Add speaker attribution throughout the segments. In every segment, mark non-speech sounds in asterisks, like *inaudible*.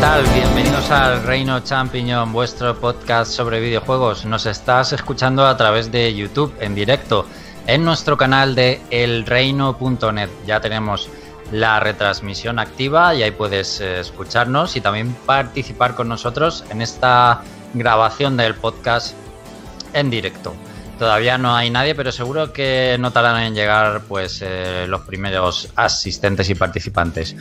Speaker 1: tal? Bienvenidos al Reino Champiñón, vuestro podcast sobre videojuegos. Nos estás escuchando a través de YouTube en directo en nuestro canal de elreino.net. Ya tenemos la retransmisión activa y ahí puedes eh, escucharnos y también participar con nosotros en esta grabación del podcast en directo. Todavía no hay nadie, pero seguro que notarán en llegar pues eh, los primeros asistentes y participantes.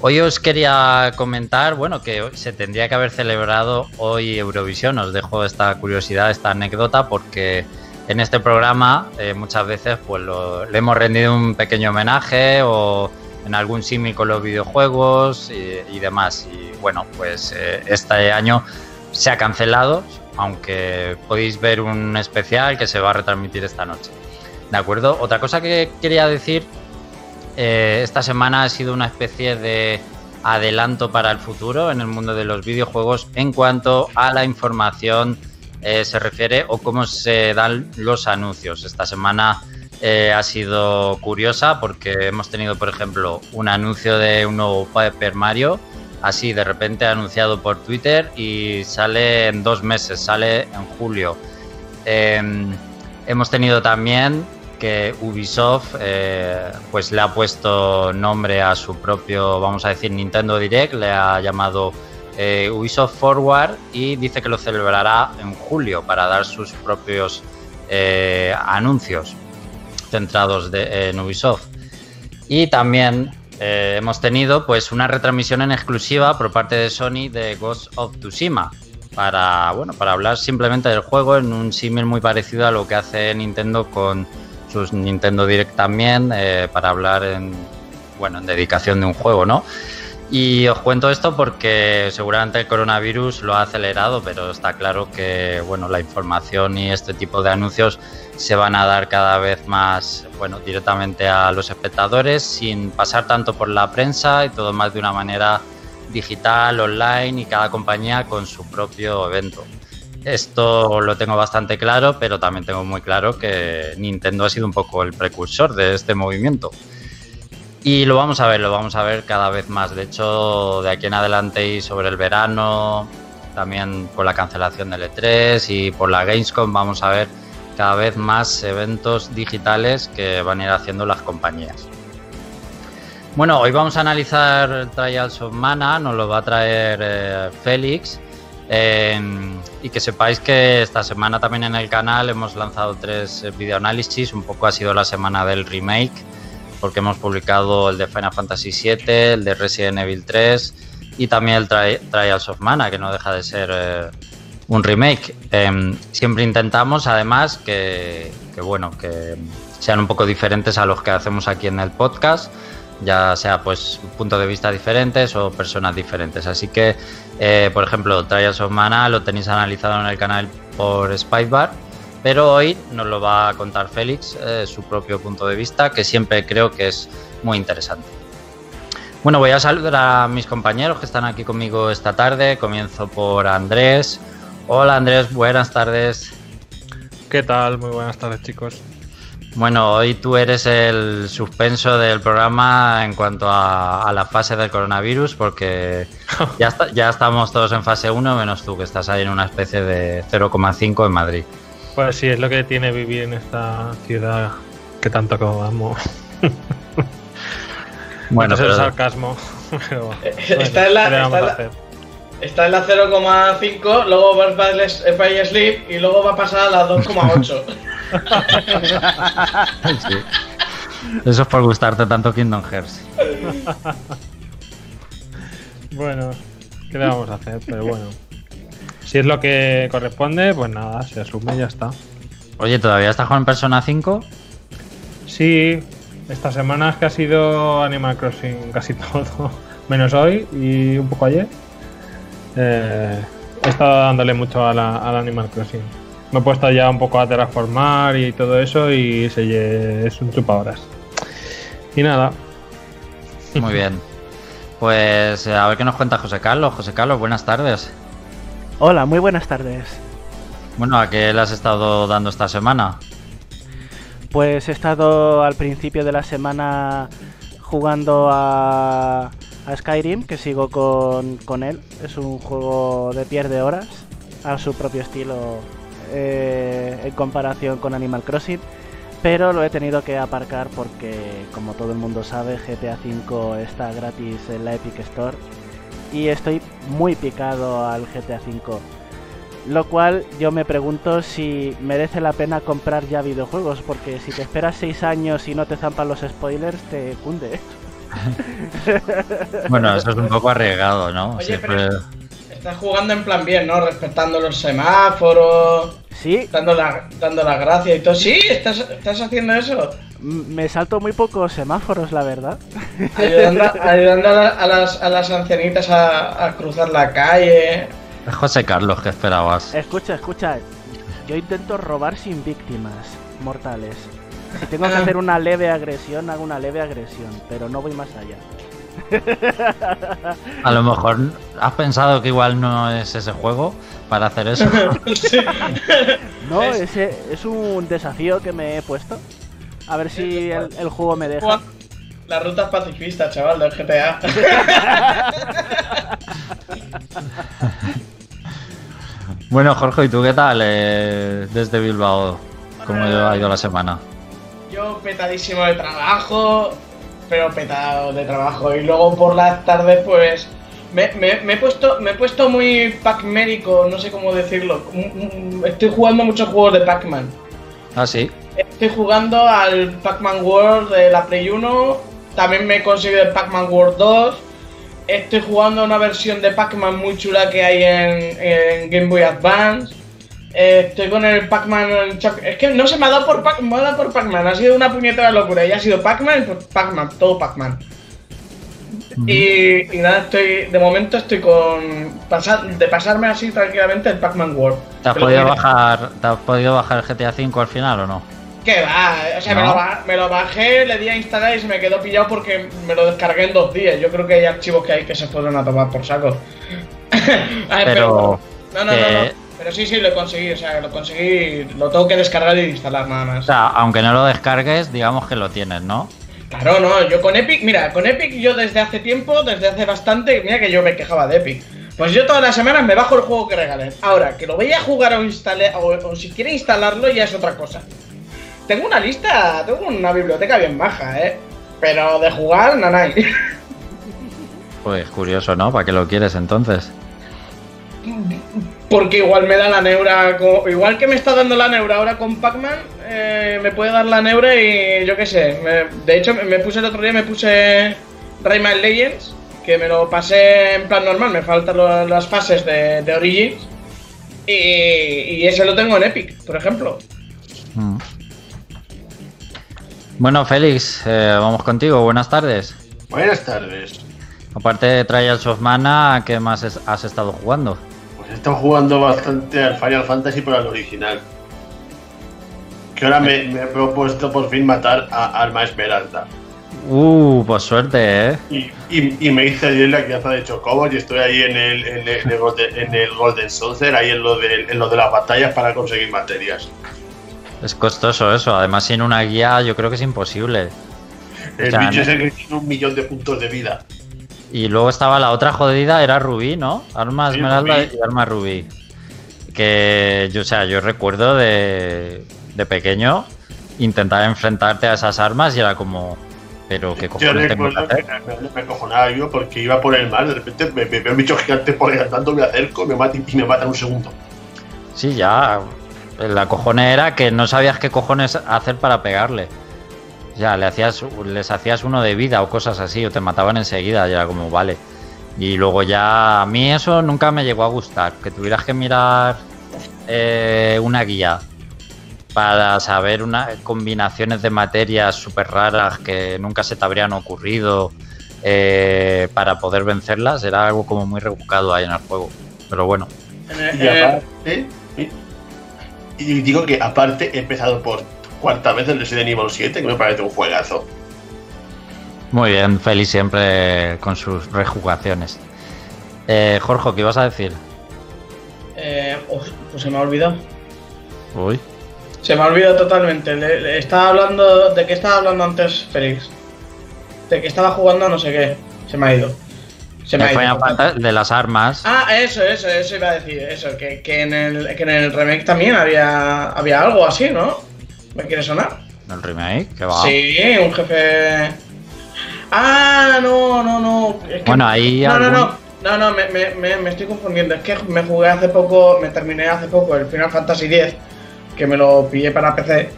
Speaker 1: Hoy os quería comentar, bueno, que se tendría que haber celebrado hoy Eurovisión. Os dejo esta curiosidad, esta anécdota, porque en este programa eh, muchas veces pues le hemos rendido un pequeño homenaje o en algún símil con los videojuegos y, demás. Y bueno, pues eh, este año se ha cancelado, aunque podéis ver un especial que se va a retransmitir esta noche. ¿De acuerdo? Otra cosa que quería decir, eh, esta semana ha sido una especie de adelanto para el futuro en el mundo de los videojuegos en cuanto a la información eh, se refiere o cómo se dan los anuncios. Esta semana eh, ha sido curiosa porque hemos tenido, por ejemplo, un anuncio de un nuevo Paper Mario, así de repente anunciado por Twitter y sale en dos meses, sale en julio. Em, hemos tenido también que Ubisoft eh, pues le ha puesto nombre a su propio, vamos a decir, Nintendo Direct, le ha llamado eh, Ubisoft Forward y dice que lo celebrará en julio para dar sus propios anuncios centrados en Ubisoft. Y también eh, hemos tenido pues una retransmisión en exclusiva por parte de Sony de Ghost of Tsushima para bueno para hablar simplemente del juego en un símil muy parecido a lo que hace Nintendo con sus Nintendo Direct también eh, para hablar en bueno en dedicación de un juego, ¿no? Y os cuento esto porque seguramente el coronavirus lo ha acelerado, pero está claro que bueno, la información y este tipo de anuncios se van a dar cada vez más bueno, directamente a los espectadores sin pasar tanto por la prensa y todo más de una manera digital, online y cada compañía con su propio evento. Esto lo tengo bastante claro, pero también tengo muy claro que Nintendo ha sido un poco el precursor de este movimiento. Y lo vamos a ver, lo vamos a ver cada vez más. De hecho, de aquí en adelante y sobre el verano, también por la cancelación del E3 y por la Gamescom, vamos a ver cada vez más eventos digitales que van a ir haciendo las compañías. Bueno, hoy vamos a analizar Trials of Mana, nos lo va a traer eh, Félix. Em, y que sepáis que esta semana también en el canal hemos lanzado tres eh, videoanálisis, un poco ha sido la semana del remake, porque hemos publicado el de Final Fantasy VII, el de Resident Evil 3 y también el Trials of Mana, que no deja de ser eh, un remake. Em, siempre intentamos, además, que, bueno, que sean un poco diferentes a los que hacemos aquí en el podcast, ya sea pues puntos de vista diferentes o personas diferentes. Así que, eh, por ejemplo, Trials of Mana lo tenéis analizado en el canal por Spybar, pero hoy nos lo va a contar Félix, eh, su propio punto de vista, que siempre creo que es muy interesante. Bueno, voy a saludar a mis compañeros que están aquí conmigo esta tarde. Comienzo por Andrés. Hola Andrés, buenas tardes.
Speaker 2: ¿Qué tal? Muy buenas tardes chicos.
Speaker 1: Bueno, hoy tú eres el suspenso del programa en cuanto a, la fase del coronavirus, porque *laughs* ya, ya estamos todos en fase 1, menos tú, que estás ahí en una especie de 0,5 en Madrid.
Speaker 2: Pues sí, es lo que tiene vivir en esta ciudad que tanto amo. bueno, *laughs* es el sarcasmo. *laughs* Pero,
Speaker 3: está en la, Está en la 0,5, luego va a Sleep y luego va a pasar a la 2,8. *laughs*
Speaker 1: Eso es por gustarte tanto Kingdom Hearts.
Speaker 2: bueno, ¿qué le vamos a hacer? Pero bueno. Si es lo que corresponde, pues nada, se asume y ya está.
Speaker 1: Oye, ¿todavía estás con Persona 5?
Speaker 2: Sí, esta semana es que ha sido Animal Crossing casi *laughs* todo. Menos hoy y un poco ayer. Eh, he estado dándole mucho a la, al Animal Crossing. Me he puesto ya un poco a terraformar y todo eso y se, es un chupadoras. Y nada.
Speaker 1: Muy bien. Pues a ver qué nos cuenta José Carlos. José Carlos, buenas tardes.
Speaker 4: Hola, muy buenas tardes.
Speaker 1: Bueno, ¿a qué le has estado dando esta semana?
Speaker 4: Pues he estado al principio de la semana jugando a a Skyrim, que sigo con, con él. Es un juego de pierde horas, a su propio estilo eh, en comparación con Animal Crossing. Pero lo he tenido que aparcar porque, como todo el mundo sabe, GTA V está gratis en la Epic Store. Y estoy muy picado al GTA V. Lo cual yo me pregunto si merece la pena comprar ya videojuegos, porque si te esperas 6 años y no te zampan los spoilers, te cunde. *laughs*
Speaker 1: bueno, eso es un poco arriesgado, ¿no?
Speaker 3: Oye, pero estás jugando en plan bien, ¿no? Respetando los semáforos.
Speaker 4: Sí.
Speaker 3: Dando la, dando la gracia y todo. Sí, estás, estás haciendo eso.
Speaker 4: Me salto muy pocos semáforos, la verdad. *laughs*
Speaker 3: Ayudando, a, las, a las ancianitas a, a cruzar la calle.
Speaker 1: Es José Carlos que esperabas.
Speaker 4: Escucha, escucha. Yo intento robar sin víctimas mortales. Si tengo que hacer una leve agresión, hago una leve agresión, pero no voy más allá. *laughs*
Speaker 1: A lo mejor has pensado que igual no es ese juego para hacer eso. *laughs*
Speaker 4: No, ese es un desafío que me he puesto. A ver si el, juego me deja.
Speaker 3: La ruta pacifista, chaval, del GTA. *laughs*
Speaker 1: bueno, Jorge, ¿y tú qué tal eh, desde Bilbao? ¿Cómo ha ido la semana?
Speaker 3: Yo petadísimo de trabajo, pero petado de trabajo. Y luego por las tardes, pues. Me, he puesto, me he puesto muy pac-mérico, no sé cómo decirlo. Estoy jugando muchos juegos de Pac-Man.
Speaker 1: Ah, sí.
Speaker 3: Estoy jugando al Pac-Man World de la Play 1. También me he conseguido el Pac-Man World 2. Estoy jugando una versión de Pac-Man muy chula que hay en Game Boy Advance. Eh, estoy con el Pac-Man. Es que no se me ha dado por Pac-Man, por Pac-Man. Ha sido una puñetera locura. Y ha sido Pac-Man, pues Pac-Man, todo Pac-Man. y, nada, estoy. De momento estoy con. de pasarme así tranquilamente el Pac-Man World.
Speaker 1: ¿Te has, podido bajar, ¿Te has podido bajar el GTA V al final o no?
Speaker 3: ¿Qué va? O sea, me, lo bajé, le di a instalar y se me quedó pillado porque me lo descargué en dos días. Yo creo que hay archivos que hay que se fueron a tomar por saco. *laughs*
Speaker 1: pero,
Speaker 3: no, no, no. Pero sí, sí, lo conseguí, o sea, lo conseguí, lo tengo que descargar y instalar nada más.
Speaker 1: O sea, aunque no lo descargues, digamos que lo tienes, ¿no?
Speaker 3: Claro, no, yo con Epic, mira, con Epic yo desde hace tiempo, desde hace bastante, mira que yo me quejaba de Epic. Pues yo todas las semanas me bajo el juego que regalen. Ahora, que lo voy a jugar o, instale, o, si quiere instalarlo ya es otra cosa. Tengo una lista, tengo una biblioteca bien baja, ¿eh? Pero de jugar, nanay.
Speaker 1: Pues curioso, ¿no? ¿Para qué lo quieres entonces? *laughs*
Speaker 3: Porque igual me da la neura, igual que me está dando la neura ahora con Pac-Man, eh, me puede dar la neura y yo qué sé. de hecho, me puse el otro día, me puse Rayman Legends, que me lo pasé en plan normal, me faltan las fases de, Origins. Y, ese lo tengo en Epic, por ejemplo. Mm.
Speaker 1: Bueno, Félix, eh, vamos contigo. Buenas tardes.
Speaker 5: Buenas tardes.
Speaker 1: Aparte de Trials of Mana, ¿qué más has estado jugando?
Speaker 5: He estado jugando bastante al Final Fantasy por el original. Que ahora me, he propuesto por fin matar a Alma Esmeralda.
Speaker 1: Uh, pues suerte, ¿eh?
Speaker 5: Y, me hice ayer la crianza de Chocobos y estoy ahí en el, en el, Golden, Saucer, ahí en lo, de, en lo de las batallas para conseguir materias.
Speaker 1: Es costoso eso, además sin una guía yo creo que es imposible.
Speaker 5: El bicho es el que tiene un millón de puntos de vida.
Speaker 1: Y luego estaba la otra jodida, era Rubí, ¿no? Arma Esmeralda y Arma Rubí. Que yo, o sea, yo recuerdo de, de pequeño intentar enfrentarte a esas armas y era como, pero qué cojones tengo que hacer.
Speaker 5: Me, me cojonaba yo porque iba por el mar, de repente me, veo un bicho gigante por ahí andando, me acerco me mata, y me mata en un segundo.
Speaker 1: Sí, ya. La cojone era que no sabías qué cojones hacer para pegarle. Ya, le hacías, les hacías uno de vida o cosas así, o te mataban enseguida, ya como, vale. Y luego ya, a mí eso nunca me llegó a gustar, que tuvieras que mirar eh, una guía para saber una, combinaciones de materias súper raras que nunca se te habrían ocurrido eh, para poder vencerlas, era algo como muy rebuscado ahí en el juego. Pero bueno.
Speaker 5: Y y digo que aparte he empezado por cuarta vez el Resident Evil 7, que me parece un juegazo.
Speaker 1: Muy bien, feliz siempre con sus rejugaciones. Eh, Jorge, ¿qué ibas a decir?
Speaker 3: Eh, pues se me ha olvidado.
Speaker 1: Uy.
Speaker 3: Se me ha olvidado totalmente. estaba hablando. ¿De qué estaba hablando antes Félix? De que estaba jugando no sé qué. Se me ha ido. Se me ha ido.
Speaker 1: Final Fantasy de las armas.
Speaker 3: Ah, eso, eso, eso iba a decir, eso, que, que en, el, que en el remake también había, había algo así, ¿no? ¿Me quiere sonar?
Speaker 1: El remake, que va.
Speaker 3: Sí, un jefe. Ah, no, no, no. es que-
Speaker 1: Bueno, ahí
Speaker 3: No, no,
Speaker 1: algún-
Speaker 3: no. No, no, me, me, me, me estoy confundiendo. Es que me jugué hace poco, me terminé hace poco el Final Fantasy X, que me lo pillé para PC.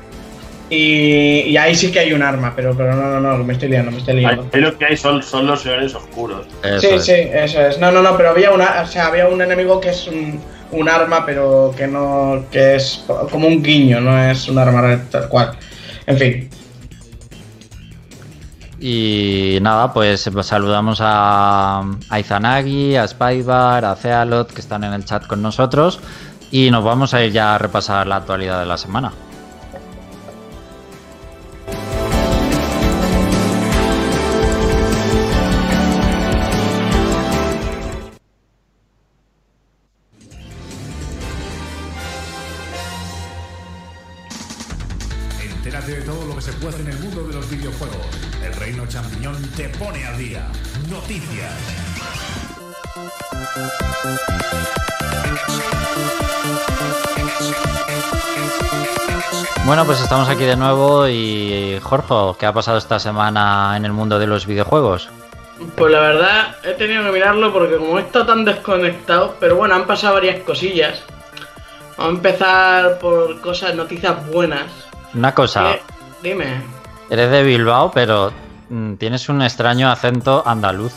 Speaker 3: Y, y ahí sí que hay un arma, pero, pero no, no, no, me estoy liando, me estoy liando.
Speaker 5: Ahí lo que hay son, son los señores oscuros.
Speaker 1: Eso
Speaker 3: Sí,
Speaker 1: es.
Speaker 3: sí, eso es. No, no, no, pero había una, o sea, había un enemigo que es un, un arma, pero que no, que es como un guiño, no es un arma tal cual. En fin.
Speaker 1: Y nada, pues saludamos a, a Izanagi, a Spybar, a Cealot, que están en el chat con nosotros. Y nos vamos a ir ya a repasar la actualidad de la semana. Estamos aquí de nuevo y Jorge, ¿qué ha pasado esta semana en el mundo de los videojuegos?
Speaker 3: Pues la verdad, he tenido que mirarlo porque como he estado tan desconectado, pero bueno, han pasado varias cosillas. Vamos a empezar por cosas, noticias buenas.
Speaker 1: Una cosa,
Speaker 3: Eh, dime.
Speaker 1: eres de Bilbao, pero mm, tienes un extraño acento andaluz.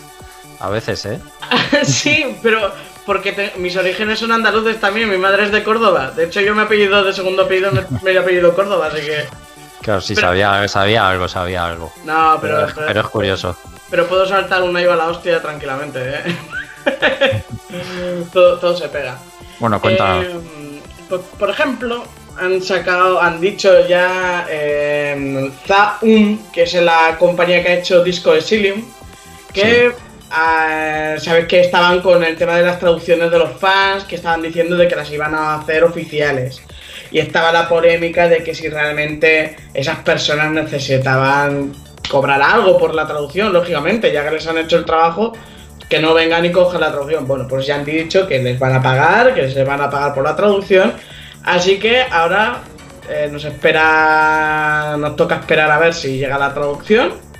Speaker 1: A veces, ¿eh? *laughs*
Speaker 3: sí, pero porque te- mis orígenes son andaluces también, mi madre es de Córdoba. De hecho, yo me apellido de segundo apellido, me, me he apellido Córdoba, así que...
Speaker 1: Claro, sí,
Speaker 3: Pero-
Speaker 1: sabía, sabía algo, sabía algo.
Speaker 3: No, pero,
Speaker 1: Pero,
Speaker 3: pero,
Speaker 1: pero es curioso.
Speaker 3: pero puedo saltar una iba a la hostia tranquilamente, ¿eh? *laughs* todo, todo se pega.
Speaker 1: Bueno, cuéntanos.
Speaker 3: Eh, por, por ejemplo, han sacado, han dicho ya eh, Zaum, que es la compañía que ha hecho Disco Exilium, que sabes que estaban con el tema de las traducciones de los fans, que estaban diciendo de que las iban a hacer oficiales. Y estaba la polémica de que si realmente esas personas necesitaban cobrar algo por la traducción, lógicamente, ya que les han hecho el trabajo, que no vengan y cojan la traducción. Bueno, pues ya han dicho que les van a pagar, que les van a pagar por la traducción. Así que ahora eh, nos espera, nos toca esperar a ver si llega la traducción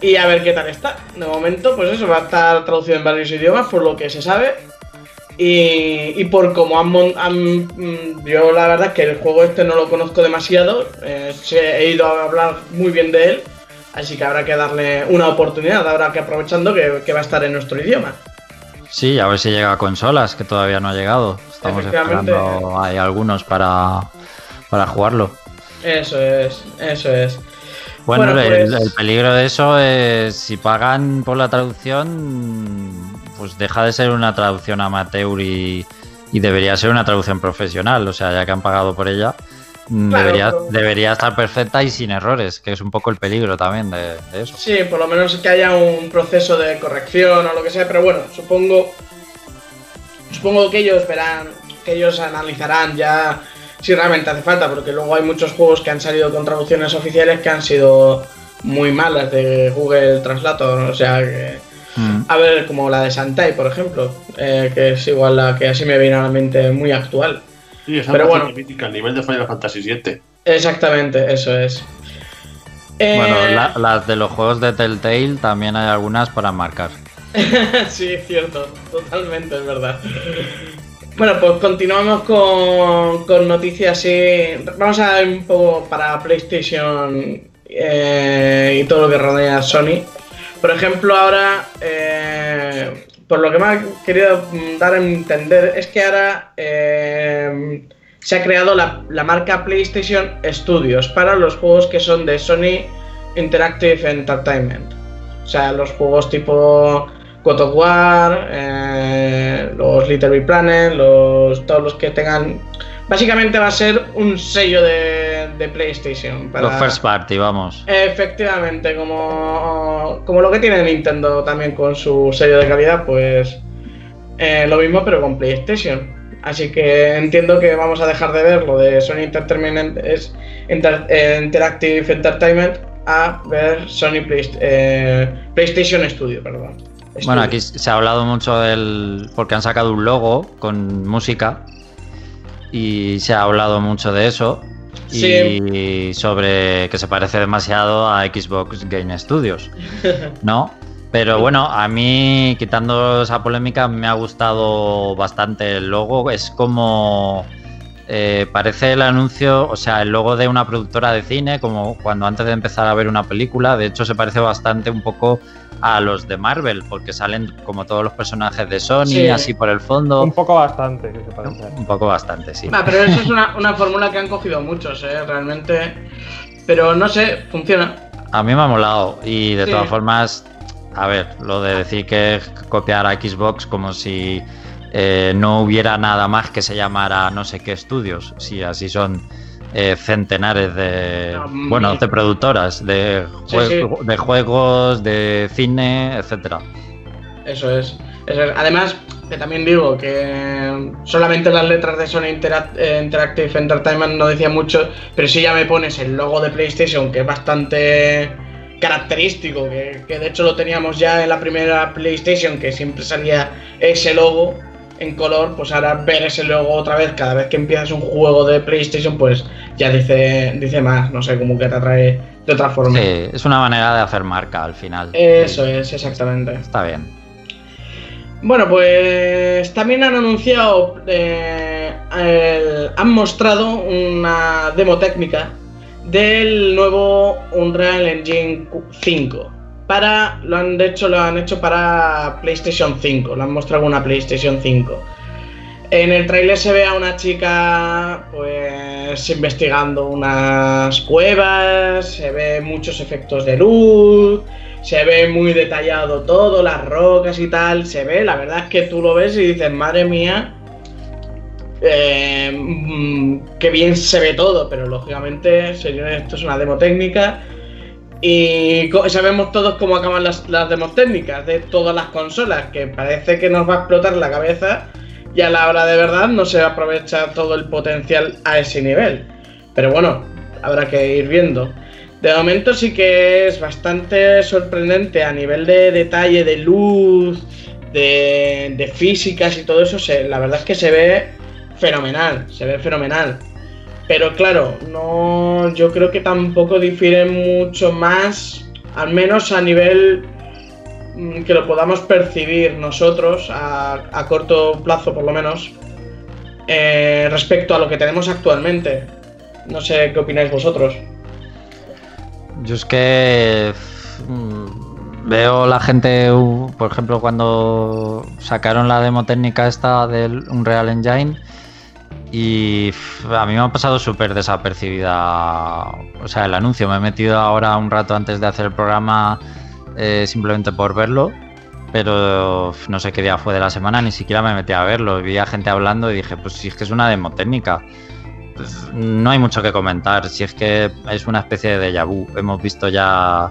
Speaker 3: y a ver qué tal está. De momento, pues eso va a estar traducido en varios idiomas, por lo que se sabe. Y, y por como han, han- mm, Yo la verdad es que el juego este no lo conozco demasiado. eh, he ido a hablar muy bien de él. Así que habrá que darle una oportunidad, ahora que aprovechando que, que va a estar en nuestro idioma.
Speaker 1: Sí, a ver si llega a consolas, que todavía no ha llegado. Estamos esperando, hay algunos para, para jugarlo.
Speaker 3: Eso es, eso es.
Speaker 1: Bueno,
Speaker 3: pues-
Speaker 1: el peligro de eso es si pagan por la traducción, pues deja de ser una traducción amateur y, y debería ser una traducción profesional. O sea, ya que han pagado por ella, mm,
Speaker 3: Claro,
Speaker 1: debería,
Speaker 3: pero-
Speaker 1: debería estar perfecta y sin errores, que es un poco el peligro también de, de eso.
Speaker 3: Sí, por lo menos que haya un proceso de corrección o lo que sea, pero bueno, supongo. Supongo que ellos verán, que ellos analizarán ya si realmente hace falta, porque luego hay muchos juegos que han salido con traducciones oficiales que han sido muy malas de Google Translator, o sea que.
Speaker 1: Mm.
Speaker 3: A ver, como la de Santai, por ejemplo, eh, que es igual la que así me viene a la mente muy actual.
Speaker 5: Sí, esa
Speaker 3: Pero
Speaker 5: es
Speaker 3: bueno.
Speaker 5: mítica, al nivel de Final Fantasy VII.
Speaker 3: Exactamente, eso es. Eh,
Speaker 1: Bueno, la- las de los juegos de Telltale también hay algunas para marcar. *laughs*
Speaker 3: sí, es cierto, totalmente, es verdad. Bueno, pues continuamos con, con noticias así. Vamos a ver un poco para PlayStation eh, y todo lo que rodea Sony. Por ejemplo, ahora, eh, por lo que me ha querido dar a entender, es que ahora eh, se ha creado la, la marca PlayStation Studios para los juegos que son de Sony Interactive Entertainment. O sea, los juegos tipo God of War, eh, los Little Big Planet, los, todos los que tengan... Básicamente va a ser un sello de, de PlayStation. Para...
Speaker 1: Los first party, vamos.
Speaker 3: Efectivamente, como, como lo que tiene Nintendo también con su sello de calidad, pues eh, lo mismo pero con PlayStation. Así que entiendo que vamos a dejar de ver lo de Sony Entertainment es Inter- eh, Interactive Entertainment a ver Sony Play- eh, PlayStation Studio, perdón.
Speaker 1: Bueno, aquí se ha hablado mucho del. porque han sacado un logo con música. Y se ha hablado mucho de eso. Y sobre que se parece demasiado a Xbox Game Studios. *laughs* ¿No? Pero bueno, a mí, quitando esa polémica, me ha gustado bastante el logo. Es como. Eh, parece el anuncio, o sea, el logo de una productora de cine, como cuando antes de empezar a ver una película. De hecho, se parece bastante un poco a los de Marvel, porque salen como todos los personajes de Sony,
Speaker 3: Sí.
Speaker 1: así por el fondo.
Speaker 2: Un poco bastante, que se parece.
Speaker 1: Un poco bastante, sí.
Speaker 3: Pero eso es una, una fórmula que han cogido muchos, ¿eh? Realmente. Pero no sé, funciona.
Speaker 1: A mí me ha molado y de
Speaker 3: Sí.
Speaker 1: todas formas, a ver, lo de decir que copiar a Xbox como si eh, no hubiera nada más que se llamara no sé qué estudios, si así son eh, centenares de,
Speaker 3: No,
Speaker 1: bueno,
Speaker 3: mil.
Speaker 1: de productoras, de,
Speaker 3: Sí,
Speaker 1: de juegos, de cine, etcétera.
Speaker 3: Eso es. Eso es. Además, que también digo que solamente las letras de Sony eh, Interactive Entertainment no decían mucho, pero si ya me pones el logo de PlayStation, que es bastante característico, que, que de hecho lo teníamos ya en la primera PlayStation, que siempre salía ese logo en color, pues ahora ver ese logo otra vez cada vez que empiezas un juego de PlayStation, pues ya dice, dice más, no sé, como que te atrae de otra forma.
Speaker 1: Sí, es una manera de hacer marca al final.
Speaker 3: Eso es, exactamente.
Speaker 1: Está bien.
Speaker 3: Bueno, pues también han anunciado, eh, el- han mostrado una demo técnica del nuevo Unreal Engine 5. Lo han hecho, lo han hecho para PlayStation 5, lo han mostrado en una PlayStation 5. En el tráiler se ve a una chica pues investigando unas cuevas, se ve muchos efectos de luz, se ve muy detallado todo, las rocas y tal, se ve, la verdad es que tú lo ves y dices, madre mía, eh, mm, qué bien se ve todo, pero lógicamente, señores, esto es una demo técnica y sabemos todos cómo acaban las, las demos técnicas de todas las consolas, que parece que nos va a explotar la cabeza y a la hora de verdad no se aprovecha todo el potencial a ese nivel. Pero bueno, habrá que ir viendo. De momento sí que es bastante sorprendente a nivel de detalle, de luz, de, de físicas y todo eso. se- la verdad es que se ve fenomenal, se ve fenomenal. Pero claro, no, yo creo que tampoco difiere mucho más, al menos a nivel mm, que lo podamos percibir nosotros a, a corto plazo por lo menos eh, respecto a lo que tenemos actualmente. No sé qué opináis vosotros.
Speaker 1: Yo es que mm, veo la gente, por ejemplo, cuando sacaron la demo técnica esta del Unreal Engine y a mí me ha pasado súper desapercibida, o sea, el anuncio. Me he metido ahora un rato antes de hacer el programa eh, simplemente por verlo, pero no sé qué día fue de la semana, ni siquiera me metí a verlo. Vi a gente hablando y dije, pues si es que es una demo técnica. Pues, no hay mucho que comentar, si es que es una especie de déjà vu. Hemos visto ya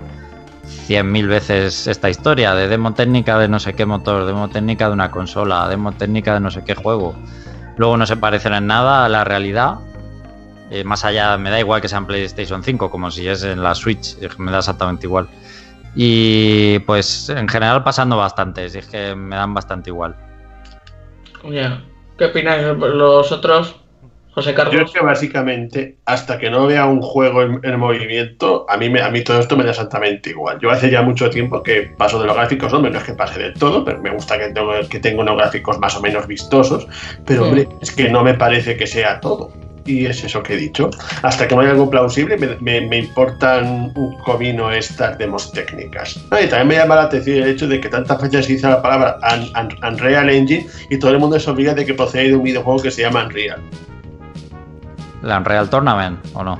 Speaker 1: 100.000 veces esta historia de demo técnica de no sé qué motor, demo técnica de una consola, demo técnica de no sé qué juego. Luego no se parecen en nada a la realidad. Eh, más allá, me da igual que sea en PlayStation 5, como si es en la Switch, me da exactamente igual. Y pues en general pasando bastante, es que me dan bastante igual.
Speaker 3: ¿Qué opináis los otros, José
Speaker 5: Yo
Speaker 3: Carlos?
Speaker 5: es que básicamente, hasta que no vea un juego en, en movimiento, a mí, me, a mí todo esto me da exactamente igual. Yo hace ya mucho tiempo que paso de los gráficos, hombre, no es que pase del todo, pero me gusta que, tengo, que tenga unos gráficos más o menos vistosos, pero
Speaker 3: Mm.
Speaker 5: hombre, es que no me parece que sea todo. Y es eso que he dicho. Hasta que no haya algo plausible, me, me- me importan un comino estas demos técnicas. Ah, y también me llama la atención el hecho de que tantas veces se dice la palabra Un- Un- Unreal Engine y todo el mundo se olvida de que procede de un videojuego que se llama Unreal.
Speaker 1: ¿La Unreal Tournament o no?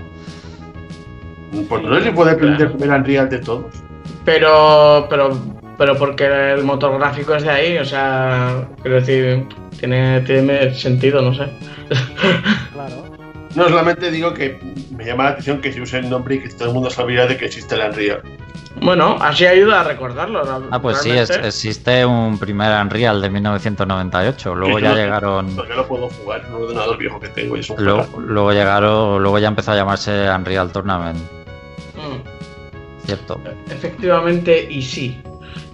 Speaker 5: Pues no se puede aprender primero Unreal de todos.
Speaker 3: Pero, pero, pero porque el motor gráfico es de ahí, o sea, quiero decir, tiene, tiene sentido, no sé.
Speaker 4: Claro.
Speaker 5: No solamente digo que me llama la atención que se use el nombre y que todo el mundo se olvida de que existe el Unreal.
Speaker 3: Bueno, así ayuda a recordarlo. ¿no?
Speaker 1: Ah, pues sí, es- existe un primer Unreal de 1998. Luego ya
Speaker 5: no, *laughs*
Speaker 1: llegaron.
Speaker 5: Porque lo puedo jugar en un ordenador viejo que tengo y es un
Speaker 1: Luego, llegaron, luego ya empezó a llamarse Unreal Tournament,
Speaker 3: Mm,
Speaker 1: ¿cierto?
Speaker 3: efectivamente, y sí.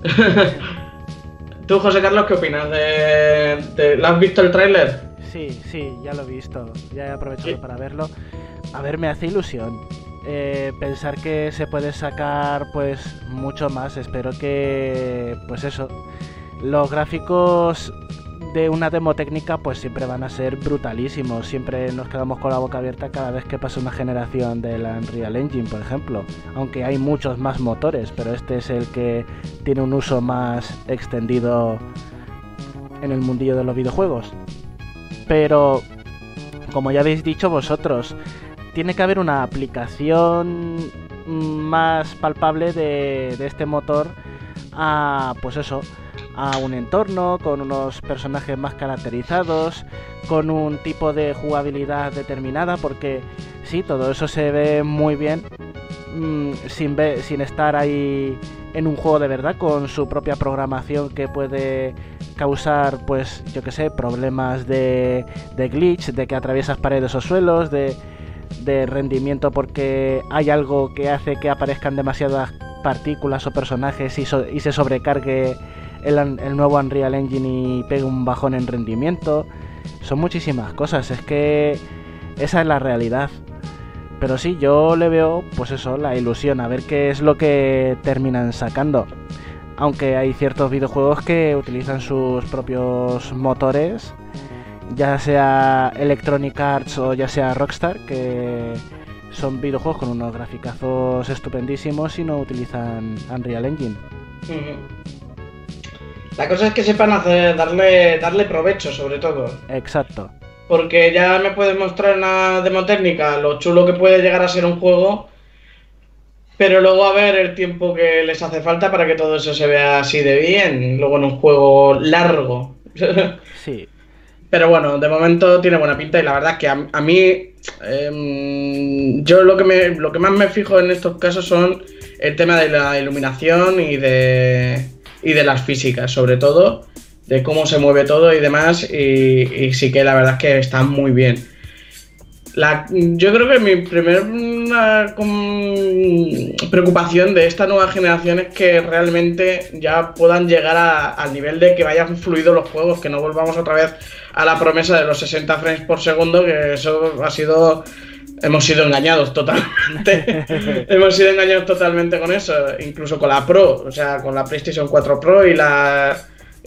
Speaker 3: *laughs* ¿Tú, José Carlos, qué opinas? De, de- ¿Lo has visto el tráiler?
Speaker 4: Sí, sí, ya lo he visto. Ya he aprovechado
Speaker 3: Sí.
Speaker 4: para verlo. A ver, me hace ilusión. Eh, pensar que se puede sacar pues mucho más. Espero que pues eso. Los gráficos de una demo técnica pues siempre van a ser brutalísimos. Siempre nos quedamos con la boca abierta cada vez que pasa una generación de la Unreal Engine, por ejemplo. Aunque hay muchos más motores, pero este es el que tiene un uso más extendido en el mundillo de los videojuegos. Pero, como ya habéis dicho vosotros, tiene que haber una aplicación más palpable de, de este motor a, pues eso, a un entorno, con unos personajes más caracterizados, con un tipo de jugabilidad determinada, porque sí, todo eso se ve muy bien mm, sin, sin estar ahí en un juego de verdad, con su propia programación que puede causar, pues, yo que sé, problemas de, de glitch, de que atraviesas paredes o suelos, de, de rendimiento porque hay algo que hace que aparezcan demasiadas partículas o personajes y, se sobrecargue el, el nuevo Unreal Engine y pegue un bajón en rendimiento. Son muchísimas cosas, es que esa es la realidad. Pero sí, yo le veo, pues eso, la ilusión, a ver qué es lo que terminan sacando. Aunque hay ciertos videojuegos que utilizan sus propios motores, ya sea Electronic Arts o ya sea Rockstar, que son videojuegos con unos graficazos estupendísimos y no utilizan Unreal Engine.
Speaker 3: La cosa es que sepan hacer, darle, darle provecho, sobre todo.
Speaker 4: Exacto.
Speaker 3: Porque ya me puedes mostrar una demo técnica, lo chulo que puede llegar a ser un juego, pero luego a ver el tiempo que les hace falta para que todo eso se vea así de bien, luego en un juego largo. *laughs*
Speaker 4: Sí,
Speaker 3: Pero bueno, de momento tiene buena pinta y la verdad que a, a mí, em, yo lo que, me, lo que más me fijo en estos casos son el tema de la iluminación y de, y de las físicas, sobre todo, de cómo se mueve todo y demás, y, y sí que la verdad es que está muy bien. La, yo creo que mi primera preocupación de esta nueva generación es que realmente ya puedan llegar a- al nivel de que vayan fluidos los juegos, que no volvamos otra vez a la promesa de los 60 frames por segundo, que eso ha sido... Hemos sido engañados totalmente. *laughs* hemos sido engañados totalmente con eso, incluso con la Pro, o sea, con la PlayStation 4 Pro y la,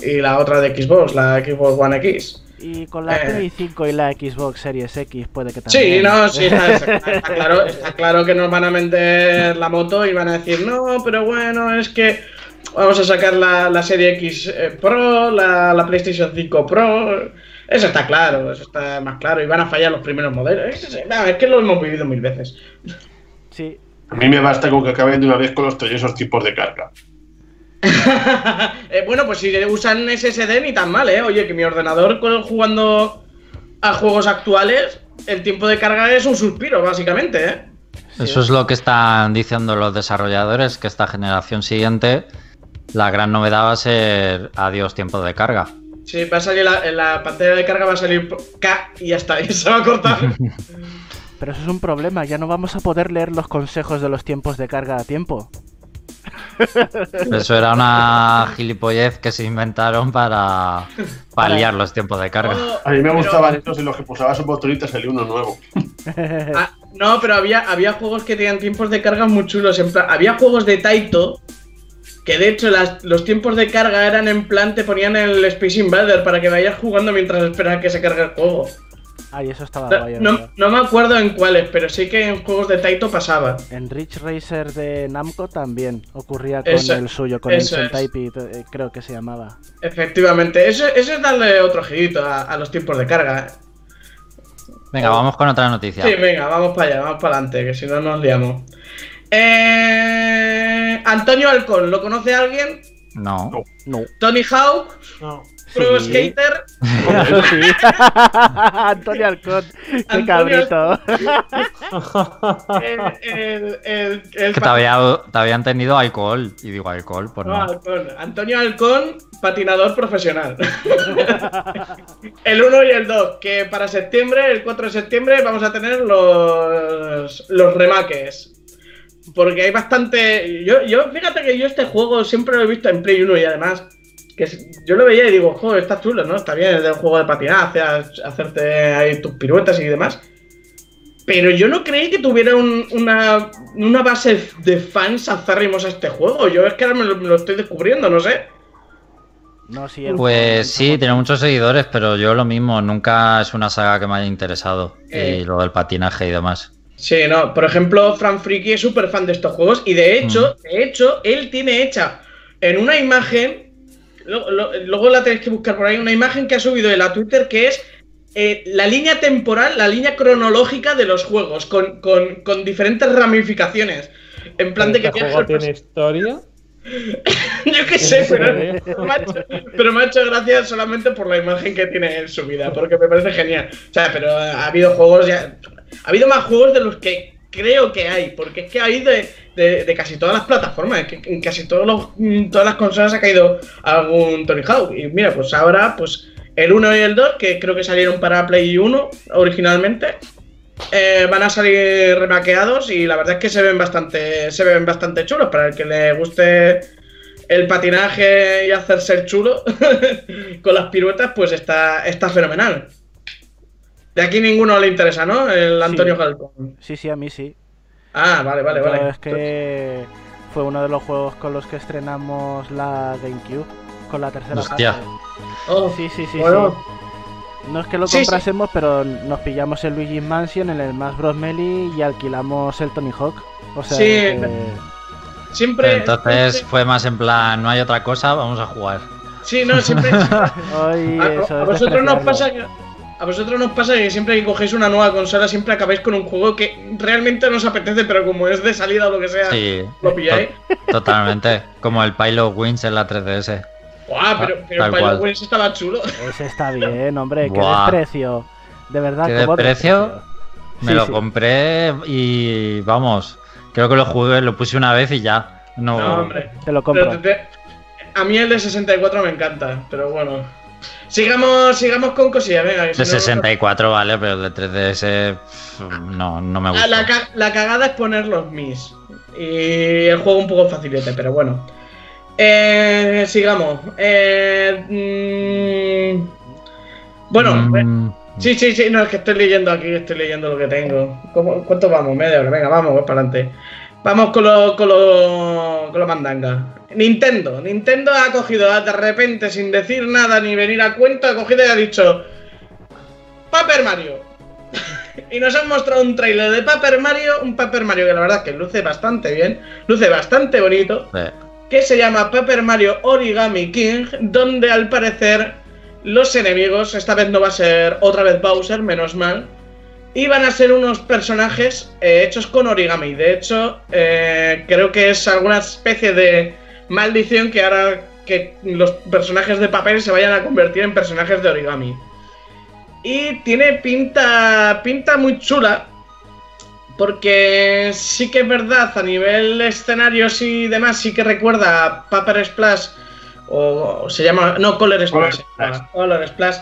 Speaker 3: y la otra de Xbox, la Xbox One X.
Speaker 4: y con la
Speaker 3: Eh.
Speaker 4: Play 5 y la Xbox Series X puede que
Speaker 3: Sí,
Speaker 4: también.
Speaker 3: no, sí, está, está- *laughs* está claro, está claro que nos van a vender la moto y van a decir, no, pero bueno, es que vamos a sacar la, la serie X eh, Pro, la, la PlayStation 5 Pro. Eso está claro, eso está más claro. Y van a fallar los primeros modelos. Es, es- no, es que lo hemos vivido mil veces.
Speaker 4: Sí,
Speaker 5: A mí me basta con que acaben de una vez con los esos tipos de carga. *laughs*
Speaker 3: Eh, bueno, pues si usan SSD ni tan mal, ¿eh? Oye, que mi ordenador con- jugando a juegos actuales, el tiempo de carga es un suspiro, básicamente, ¿eh?
Speaker 1: Eso es lo que están diciendo los desarrolladores, que esta generación siguiente, la gran novedad va a ser adiós tiempo de carga.
Speaker 3: Sí, va a salir la, en la pantalla de carga va a salir K y ya está, *laughs* y se va a cortar. *laughs*
Speaker 4: pero eso es un problema, ya no vamos a poder leer los consejos de los tiempos de carga a tiempo.
Speaker 1: Eso era una gilipollez que se inventaron para paliar los tiempos de carga.
Speaker 5: A mí me
Speaker 3: Pero-
Speaker 5: gustaban estos en los que pulsabas un botonito y salió uno nuevo. *laughs*
Speaker 3: Ah, no, pero había, había juegos que tenían tiempos de carga muy chulos. En plan, había juegos de Taito que de hecho las- los tiempos de carga eran en plan, te ponían el Space Invader para que vayas jugando mientras esperas que se cargue el juego.
Speaker 4: Ay, eso estaba
Speaker 3: No,
Speaker 4: guay.
Speaker 3: no, me acuerdo en cuáles, pero sí que en juegos de Taito pasaba.
Speaker 4: En Rich Racer de Namco también ocurría con
Speaker 3: Eso-
Speaker 4: el suyo, con
Speaker 3: es.
Speaker 4: Type, eh, creo que se llamaba.
Speaker 3: Efectivamente, eso, eso es darle otro girito a, a los tiempos de carga. ¿eh?
Speaker 1: Venga, vamos con otra noticia.
Speaker 3: Sí, venga, vamos para allá, vamos para adelante, que si no nos liamos. Eh, Antonio Alcón, ¿lo conoce alguien?
Speaker 1: No.
Speaker 4: No.
Speaker 3: Tony Hawk,
Speaker 2: No.
Speaker 3: Pro
Speaker 4: Sí.
Speaker 3: Skater.
Speaker 4: Sí. *laughs* Antonio Alcón, qué
Speaker 3: Antonio
Speaker 4: cabrito.
Speaker 3: el, el, el, el
Speaker 1: Que te había, te había entendido alcohol. Y digo alcohol, pues
Speaker 3: No,
Speaker 1: no.
Speaker 3: Alcón. Antonio Alcón, patinador profesional. *laughs* el 1 y el 2, que para septiembre, el 4 de septiembre, vamos a tener los, los remakes. Porque hay bastante. Yo, yo, fíjate que yo este juego siempre lo he visto en Play 1 y además que es- yo lo veía y digo, joder, está chulo, ¿no? Está bien, es del juego de patinaje, ha- hacerte ahí tus piruetas y demás. Pero yo no creí que tuviera un- una, una base de fans acérrimos a este juego. Yo es que ahora me lo, me lo estoy descubriendo, no sé.
Speaker 4: No, sí, el-
Speaker 1: Pues sí, tiene muchos seguidores, pero yo lo mismo, nunca es una saga que me haya interesado.
Speaker 3: Eh.
Speaker 1: Y lo del patinaje y demás.
Speaker 3: Sí, no. Por ejemplo, Fran Friki es súper fan de estos juegos y de hecho, de hecho, él tiene hecha en una imagen, lo- luego la tenéis que buscar por ahí, una imagen que ha subido él a Twitter que es eh, la línea temporal, la línea cronológica de los juegos, con, con- con diferentes ramificaciones. En plan de que
Speaker 2: ¿Este juego
Speaker 3: el
Speaker 2: tiene historia? *laughs*
Speaker 3: Yo qué sé, pero, *laughs* macho, pero me ha hecho gracia solamente por la imagen que tiene en su vida, porque me parece genial. O sea, pero ha habido juegos ya. Ha habido más juegos de los que creo que hay, porque es que hay de, de- casi todas las plataformas, en casi todos los, mm, todas las consolas ha caído algún Tony Hawk. Y mira, pues ahora, pues el 1 y el 2, que creo que salieron para Play 1 originalmente. eh, van a salir remaqueados y la verdad es que se ven bastante se ven bastante chulos para el que le guste el patinaje y hacerse el chulo *laughs* con las piruetas, pues está, está fenomenal. De aquí ninguno le interesa, ¿no? El Antonio
Speaker 4: Sí.
Speaker 3: Halcón.
Speaker 4: Sí, sí, a mí sí.
Speaker 3: Ah, vale, vale, vale.
Speaker 4: Es que fue uno de los juegos con los que estrenamos la GameCube, con la tercera
Speaker 1: Hostia.
Speaker 4: parte.
Speaker 3: Oh,
Speaker 4: Sí, sí, sí,
Speaker 3: bueno,
Speaker 4: sí. No es que lo
Speaker 3: Sí, sí.
Speaker 4: comprásemos, pero nos pillamos el Luigi's Mansion, en el Smash Bros. Melee y alquilamos el Tony Hawk. O sea,
Speaker 3: Sí,
Speaker 4: que-
Speaker 3: siempre.
Speaker 1: Pero entonces
Speaker 3: siempre-
Speaker 1: fue más en plan, no hay otra cosa, vamos a jugar.
Speaker 3: Sí, no, siempre. *laughs*
Speaker 4: Ay,
Speaker 3: A,
Speaker 4: eso
Speaker 3: a
Speaker 4: es
Speaker 3: vosotros nos pasa que. A vosotros nos pasa que siempre que cogéis una nueva consola siempre acabáis con un juego que realmente nos apetece, pero como es de salida o lo que sea,
Speaker 1: Sí,
Speaker 3: lo pilláis.
Speaker 1: to- totalmente. Como el Pilot Wings en la 3DS.
Speaker 3: Guau, pero, pero
Speaker 1: Tal
Speaker 3: Pilot. Wings estaba chulo.
Speaker 4: Ese está *laughs* bien, hombre, qué
Speaker 1: Buah.
Speaker 4: desprecio. De verdad,
Speaker 1: ¿Qué
Speaker 4: ¿cómo
Speaker 1: desprecio?
Speaker 4: desprecio?
Speaker 1: Me
Speaker 4: Sí,
Speaker 1: lo
Speaker 4: sí.
Speaker 1: compré y vamos, creo que lo jugué, lo puse una vez y ya. No,
Speaker 3: No, hombre.
Speaker 4: Te lo compro.
Speaker 3: te- te- a mí el de 64 me encanta, pero bueno. Sigamos, sigamos con cosillas, venga. que si
Speaker 1: de
Speaker 3: no-
Speaker 1: 64 vale, pero el de 3DS pf, no, no me
Speaker 3: Ah,
Speaker 1: gusta.
Speaker 3: La, ca- la cagada es poner los mis. Y el juego un poco facilete, pero bueno. Eh, sigamos. Eh, mm, bueno, eh,
Speaker 1: Mm,
Speaker 3: sí, sí, sí, no, es que estoy leyendo aquí, estoy leyendo lo que tengo. ¿Cómo- ¿Cuánto vamos? Media hora, venga, vamos, voy para adelante. Vamos con los con lo, con lo mandanga. Nintendo. Nintendo ha cogido de repente, sin decir nada ni venir a cuento, ha cogido y ha dicho: Paper Mario. *laughs* y nos han mostrado un trailer de Paper Mario. Un Paper Mario que la verdad es que luce bastante bien, luce bastante bonito
Speaker 1: eh,
Speaker 3: que se llama Paper Mario Origami King, donde al parecer los enemigos, esta vez no va a ser otra vez Bowser, menos mal, y van a ser unos personajes eh, hechos con origami. De hecho, eh, creo que es alguna especie de maldición que hará que los personajes de papel se vayan a convertir en personajes de origami. Y tiene pinta, pinta muy chula, porque sí que es verdad, a nivel escenarios y demás, sí que recuerda a Paper Splash, o, o se llama, no, Color Splash,
Speaker 5: Color
Speaker 3: Splash,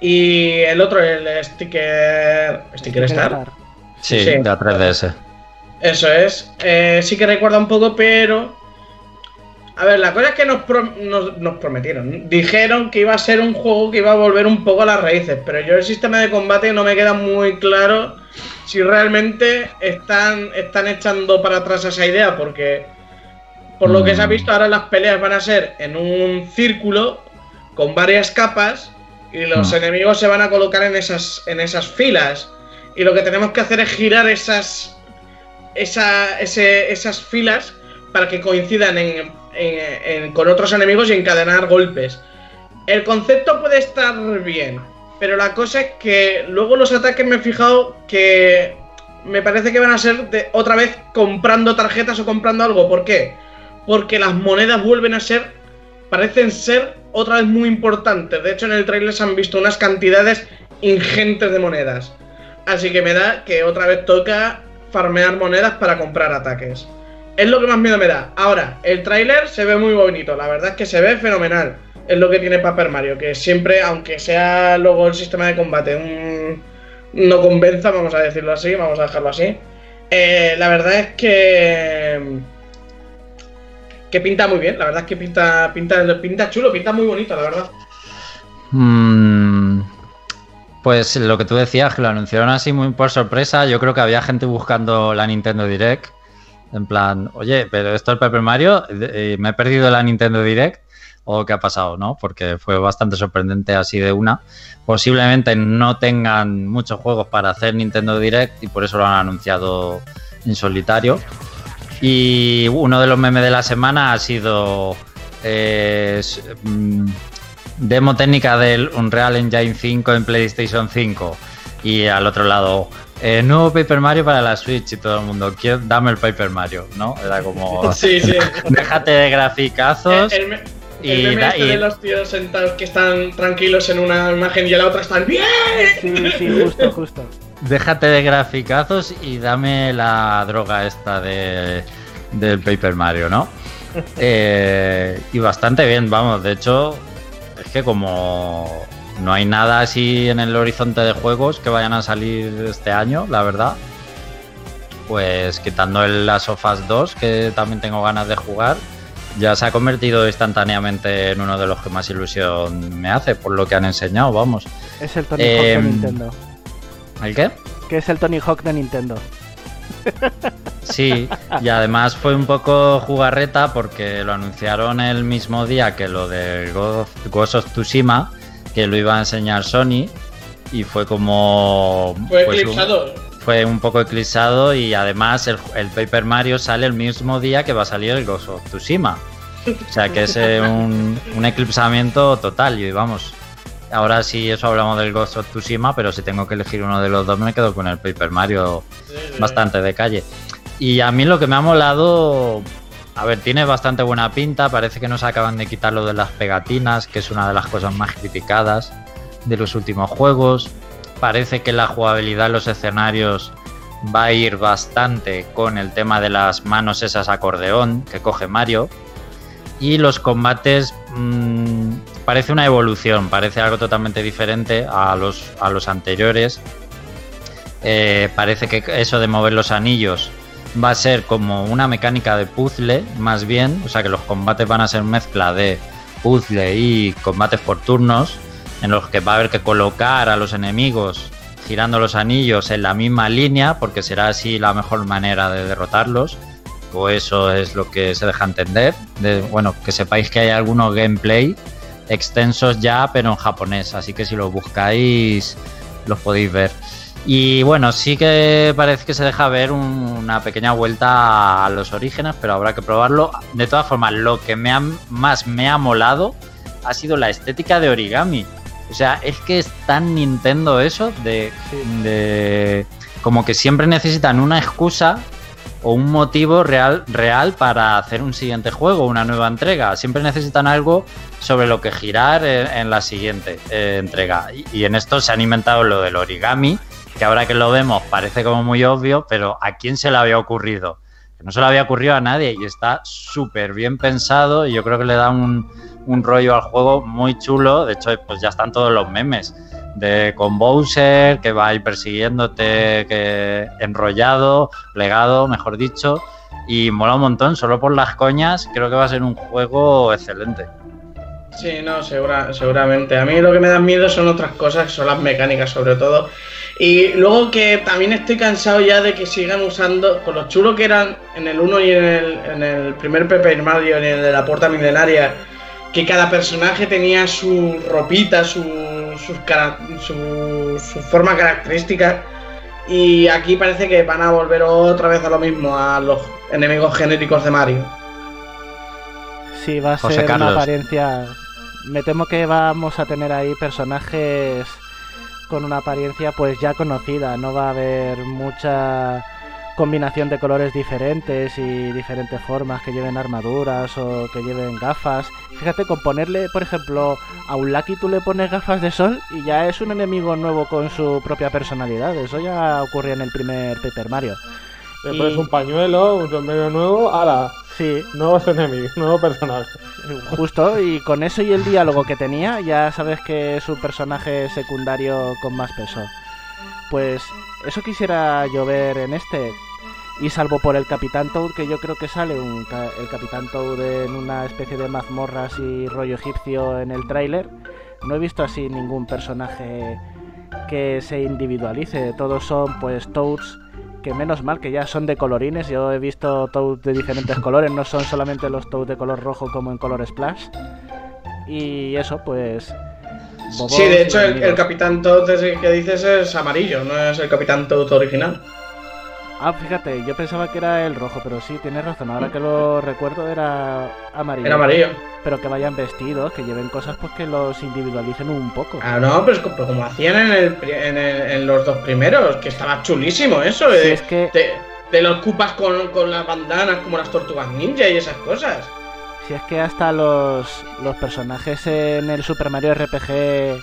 Speaker 3: y el otro, el Sticker, Sticker Star,
Speaker 1: sí,
Speaker 3: Sí.
Speaker 1: de la 3DS.
Speaker 3: eso es, Eh, sí que recuerda un poco, pero... A ver, la cosa es que nos, pro- nos, nos prometieron. Dijeron que iba a ser un juego que iba a volver un poco a las raíces, pero yo el sistema de combate no me queda muy claro si realmente están, están echando para atrás esa idea, porque por lo que se ha
Speaker 1: Mm.
Speaker 3: visto ahora las peleas van a ser en un círculo con varias capas y los
Speaker 1: Mm.
Speaker 3: enemigos se van a colocar en esas, en esas filas. Y lo que tenemos que hacer es girar esas, esa- ese- esas filas para que coincidan en- con otros enemigos y encadenar golpes. El concepto puede estar bien, pero la cosa es que luego los ataques me he fijado que me parece que van a ser de, otra vez comprando tarjetas o comprando algo. ¿Por qué? Porque las monedas vuelven a ser, parecen ser otra vez muy importantes. De hecho, en el trailer se han visto unas cantidades ingentes de monedas. Así que me da que otra vez toca farmear monedas para comprar ataques. Es lo que más miedo me da. Ahora, el tráiler se ve muy bonito, la verdad es que se ve fenomenal. Es lo que tiene Paper Mario, que siempre, aunque sea luego el sistema de combate no convenza, vamos a decirlo así, vamos a dejarlo así. eh, la verdad es que que pinta muy bien, la verdad es que pinta, pinta, pinta chulo, pinta muy bonito, la verdad.
Speaker 1: Mm, pues lo que tú decías, que lo anunciaron así muy por sorpresa, yo creo que había gente buscando la Nintendo Direct. En plan, oye, pero esto es Paper Mario, eh, me he perdido la Nintendo Direct o qué ha pasado, ¿no? Porque fue bastante sorprendente así de una. Posiblemente no tengan muchos juegos para hacer Nintendo Direct y por eso lo han anunciado en solitario. Y uno de los memes de la semana ha sido eh, mm, demo técnica del Unreal Engine 5 en PlayStation 5 y al otro lado eh, nuevo Paper Mario para la Switch y todo el mundo quiere dame el Paper Mario, ¿no? Era como *laughs*
Speaker 3: Sí, sí.
Speaker 1: déjate de graficazos.
Speaker 3: El, el me-
Speaker 1: Y
Speaker 3: el meme
Speaker 1: da-
Speaker 3: este
Speaker 1: y-
Speaker 3: de los tíos sentados que están tranquilos en una imagen y en la otra están ¡Bien!
Speaker 4: Sí, sí, justo, justo.
Speaker 1: Déjate de graficazos y dame la droga esta de, del Paper Mario, ¿no? *laughs* Eh, y bastante bien, vamos. De hecho, es que como no hay nada así en el horizonte de juegos que vayan a salir este año, la verdad. Pues quitando el Last of Us 2, que también tengo ganas de jugar, ya se ha convertido instantáneamente en uno de los que más ilusión me hace, por lo que han enseñado, vamos.
Speaker 4: Es el Tony Hawk de
Speaker 1: Em,
Speaker 4: Nintendo.
Speaker 1: ¿El qué?
Speaker 4: Que es el Tony Hawk de Nintendo.
Speaker 1: Sí, y además fue un poco jugarreta porque lo anunciaron el mismo día que lo de Ghost Ghost of Tsushima, que lo iba a enseñar Sony, y fue como...
Speaker 3: Fue
Speaker 1: pues, un-
Speaker 3: eclipsado.
Speaker 1: fue un poco eclipsado y además el, el Paper Mario sale el mismo día que va a salir el Ghost of Tsushima. O sea que es eh, un, un eclipsamiento total y vamos. Ahora sí, eso hablamos del Ghost of Tsushima, pero si tengo que elegir uno de los dos me quedo con el Paper Mario bastante de calle. Y a mí lo que me ha molado, a ver, tiene bastante buena pinta, parece que no se acaban de quitar lo de las pegatinas, que es una de las cosas más criticadas de los últimos juegos. Parece que la jugabilidad en los escenarios va a ir bastante con el tema de las manos esas acordeón que coge Mario. Y los combates mm, parece una evolución, parece algo totalmente diferente a los, a los anteriores. Eh, parece que eso de mover los anillos va a ser como una mecánica de puzzle, más bien. O sea que los combates van a ser mezcla de puzzle y combates por turnos, en los que va a haber que colocar a los enemigos girando los anillos en la misma línea, porque será así la mejor manera de derrotarlos. O eso es lo que se deja entender. De, bueno, que sepáis que hay algunos gameplay extensos ya, pero en japonés. Así que si los buscáis, los podéis ver. Y bueno, sí que parece que se deja ver un- una pequeña vuelta a los orígenes, pero habrá que probarlo. De todas formas, lo que me ha- más me ha molado ha sido la estética de origami. O sea, es que es tan Nintendo eso de, de como que siempre necesitan una excusa o un motivo real, real para hacer un siguiente juego, una nueva entrega. Siempre necesitan algo sobre lo que girar en, en la siguiente eh, entrega. Y, y en esto se han inventado lo del origami, que ahora que lo vemos parece como muy obvio, pero ¿a quién se le había ocurrido? Que no se le había ocurrido a nadie y está súper bien pensado y yo creo que le da un, un rollo al juego muy chulo. De hecho, pues ya están todos los memes de con Bowser que va a ir persiguiéndote, enrollado, plegado, mejor dicho, y mola un montón. Solo por las coñas, creo que va a ser un juego excelente.
Speaker 3: Sí, no, segura, seguramente. A mí lo que me da miedo son otras cosas, son las mecánicas sobre todo. Y luego que también estoy cansado ya de que sigan usando, con lo chulo que eran en el 1 y en el, en el primer Paper Mario, en el de la puerta milenaria, que cada personaje tenía su ropita, su, sus su, su forma característica. Y aquí parece que van a volver otra vez a lo mismo, a los enemigos genéricos de Mario.
Speaker 4: Sí, va a
Speaker 1: José
Speaker 4: ser una apariencia. Me temo que vamos a tener ahí personajes con una apariencia pues ya conocida. No va a haber mucha combinación de colores diferentes y diferentes formas que lleven armaduras o que lleven gafas. Fíjate, con ponerle, por ejemplo, a un Lucky tú le pones gafas de sol y ya es un enemigo nuevo con su propia personalidad. Eso ya ocurrió en el primer Paper Mario.
Speaker 2: Le
Speaker 4: Y-
Speaker 2: pones un pañuelo, un sombrero nuevo, ala,
Speaker 4: Sí,
Speaker 2: nuevos enemigos, *laughs* nuevo personaje.
Speaker 4: Justo, y con eso y el diálogo que tenía, ya sabes que es un personaje secundario con más peso. Pues eso quisiera yo ver en este. Y salvo por el Capitán Toad, que yo creo que sale un ca- el Capitán Toad en una especie de mazmorras y rollo egipcio en el tráiler, no he visto así ningún personaje que se individualice. Todos son pues Toads que menos mal que ya son de colorines. Yo he visto Toads de diferentes colores, no son solamente los Toads de color rojo como en color Splash. Y eso pues... bobos
Speaker 3: Sí, de hecho, el, el Capitán Toad que dices es amarillo, no es el Capitán Toad original.
Speaker 4: Ah, fíjate, yo pensaba que era el rojo, pero sí, tienes razón. Ahora que lo recuerdo era amarillo.
Speaker 3: Era amarillo.
Speaker 4: Pero que vayan vestidos, que lleven cosas pues que los individualicen un poco.
Speaker 3: Ah, no, pero es co- pero como hacían en, el en, el- en los dos primeros, que estaba chulísimo eso.
Speaker 4: Si
Speaker 3: de,
Speaker 4: es que,
Speaker 3: de, de los cupas con, con las bandanas como las tortugas ninja y esas cosas.
Speaker 4: si es que hasta los, los personajes en el Super Mario RPG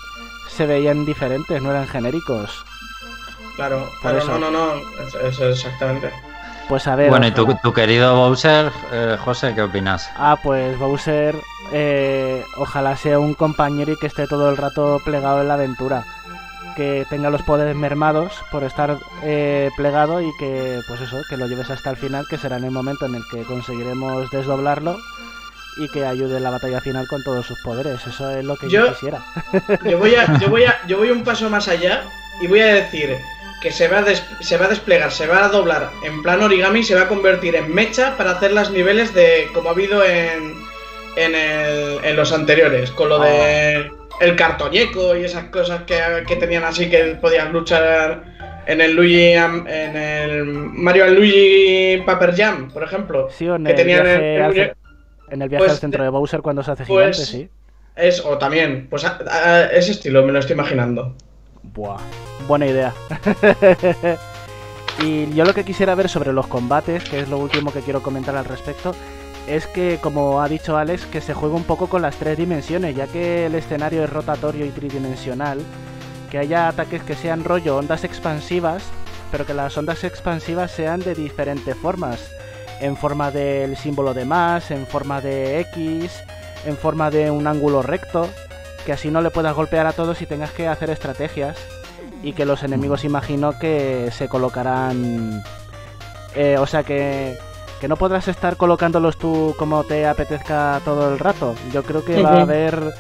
Speaker 4: se veían diferentes, no eran genéricos.
Speaker 3: Claro,
Speaker 4: Por
Speaker 3: claro,
Speaker 4: eso.
Speaker 3: no, no, no, eso, eso exactamente.
Speaker 4: Pues a ver.
Speaker 1: Bueno, y tu, tu querido Bowser, eh, José, ¿qué opinas?
Speaker 4: Ah, pues Bowser, eh, ojalá sea un compañero y que esté todo el rato plegado en la aventura. Que tenga los poderes mermados por estar eh, plegado y que, pues eso, que lo lleves hasta el final, que será en el momento en el que conseguiremos desdoblarlo y que ayude en la batalla final con todos sus poderes. Eso es lo que yo,
Speaker 3: Yo-
Speaker 4: quisiera. *laughs*
Speaker 3: Yo voy, a, yo, voy a, *laughs* yo voy un paso más allá y voy a decir que se va, a des- se va a desplegar, se va a doblar en plan origami y se va a convertir en mecha para hacer los niveles de como ha habido en, en, el- en los anteriores, con lo de el cartoñeco y esas cosas que, que tenían así que podías luchar en el Luigi en el Mario Luigi Paper Jam, por ejemplo.
Speaker 4: Sí, o en
Speaker 3: que
Speaker 4: el
Speaker 3: tenían
Speaker 4: viaje,
Speaker 3: el-
Speaker 4: al,
Speaker 3: el-
Speaker 4: ce- en el viaje
Speaker 3: pues,
Speaker 4: al centro de Bowser cuando se hace
Speaker 3: pues,
Speaker 4: gigante, sí.
Speaker 3: Es, o también, pues a- a- ese estilo me lo estoy imaginando.
Speaker 4: Buah, buena idea. *laughs* y yo lo que quisiera ver sobre los combates, que es lo último que quiero comentar al respecto, es que, como ha dicho Alex, que se juegue un poco con las tres dimensiones, ya que el escenario es rotatorio y tridimensional, que haya ataques que sean rollo ondas expansivas, pero que las ondas expansivas sean de diferentes formas, en forma del símbolo de más, en forma de X, en forma de un ángulo recto, que así no le puedas golpear a todos y tengas que hacer estrategias y que los enemigos imagino que se colocarán eh, o sea que que no podrás estar colocándolos tú como te apetezca todo el rato yo creo que va a haber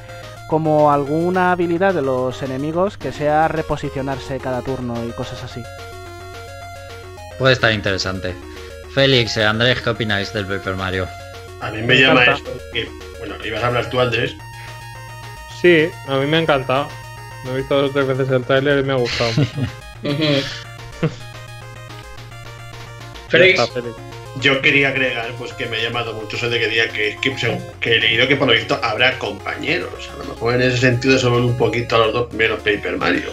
Speaker 4: como alguna habilidad de los enemigos que sea reposicionarse cada turno y cosas así
Speaker 1: Puede estar interesante. Félix, eh, Andrés, ¿qué opináis del Paper Mario?
Speaker 5: A mí me,
Speaker 2: Me
Speaker 5: llama
Speaker 2: encanta.
Speaker 5: eso. Que, bueno, ibas a hablar tú, Andrés.
Speaker 2: Sí, a mí me ha encantado. Me he visto dos o tres veces el tráiler y me ha gustado mucho. *laughs* *laughs*
Speaker 3: Félix.
Speaker 5: Yo quería agregar pues que me ha llamado mucho eso de que diga que, que, según- que he leído que por lo visto habrá compañeros. A lo mejor en ese sentido se vuelve un poquito a los dos primeros Paper Mario.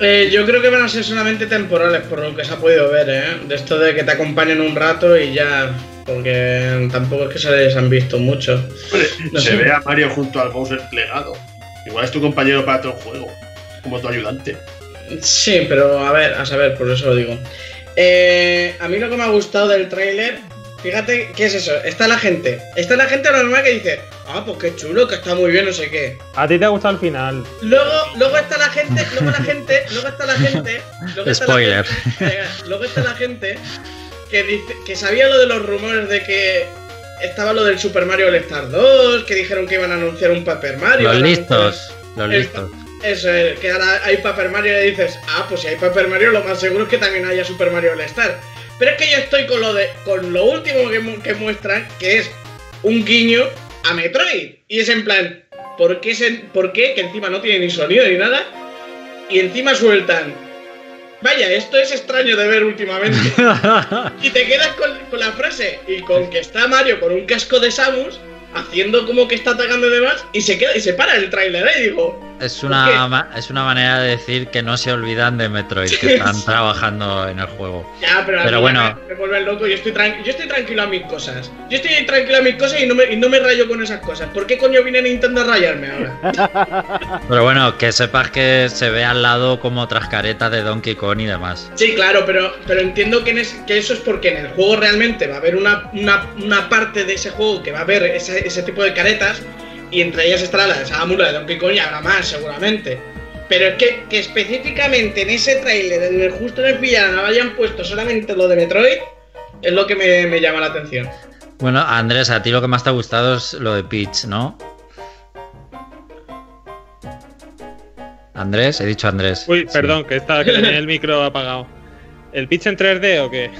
Speaker 3: eh, yo creo que van a ser solamente temporales, por lo que se ha podido ver, ¿eh? De esto de que te acompañen un rato y ya. Porque tampoco es que se les han visto mucho.
Speaker 5: Hombre,
Speaker 3: No
Speaker 5: se
Speaker 3: sé.
Speaker 5: ve a Mario junto al Bowser plegado. Igual es tu compañero para todo el juego, como tu ayudante.
Speaker 3: Sí, pero a ver, a saber, por eso lo digo. Eh, a mí lo que me ha gustado del tráiler, fíjate, ¿qué es eso? Está la gente, está la gente normal que dice, ah, pues qué chulo, que está muy bien, no sé qué.
Speaker 2: A ti te ha gustado el final.
Speaker 3: Luego, luego está la gente, luego la gente, luego está la gente, luego está la
Speaker 1: Spoiler.
Speaker 3: gente- eh, luego está la gente que dice, que sabía lo de los rumores de que estaba lo del Super Mario All Star 2, que dijeron que iban a anunciar un Paper Mario.
Speaker 1: Los listos, los
Speaker 3: el-
Speaker 1: listos.
Speaker 3: Eso es, que ahora hay Paper Mario y dices, ah, pues si hay Paper Mario, lo más seguro es que también haya Super Mario All Star. Pero es que yo estoy con lo de, con lo último que, mu- que muestran, que es un guiño a Metroid. Y es en plan, ¿por qué, se- ¿por qué? Que encima no tiene ni sonido ni nada. Y encima sueltan. Vaya, esto es extraño de ver últimamente. *laughs* y te quedas con, con la frase y con que está Mario con un casco de Samus haciendo como que está atacando y demás y se queda y se para el tráiler, ¿eh? Y digo,
Speaker 1: Es
Speaker 3: ¿Por
Speaker 1: una, es una manera de decir que no se olvidan de Metroid, que *laughs* están trabajando en el juego.
Speaker 3: Ya, pero,
Speaker 1: bueno.
Speaker 3: Me, me vuelve loco. Yo estoy, yo estoy tranquilo a mis cosas. Yo estoy tranquilo a mis cosas y no, me, y no me rayo con esas cosas. ¿Por qué coño viene Nintendo a rayarme ahora? *laughs*
Speaker 1: Pero bueno, que sepas que se ve al lado como otras caretas de Donkey Kong y demás.
Speaker 3: Sí, claro, pero, pero entiendo que, en es- que eso es porque en el juego realmente va a haber una, una, una parte de ese juego que va a haber ese, ese tipo de caretas y entre ellas estará la de Samus, la de Donkey Kong y habrá más seguramente. Pero es que, que específicamente en ese tráiler, en el justo en el villano, hayan puesto solamente lo de Metroid, es lo que me, me llama la atención.
Speaker 1: Bueno, Andrés, a ti lo que más te ha gustado es lo de Peach, ¿no? Andrés, he dicho Andrés.
Speaker 2: Uy,
Speaker 1: Sí.
Speaker 2: perdón, que, estaba, que tenía el micro apagado. ¿El pitch en 3D o qué?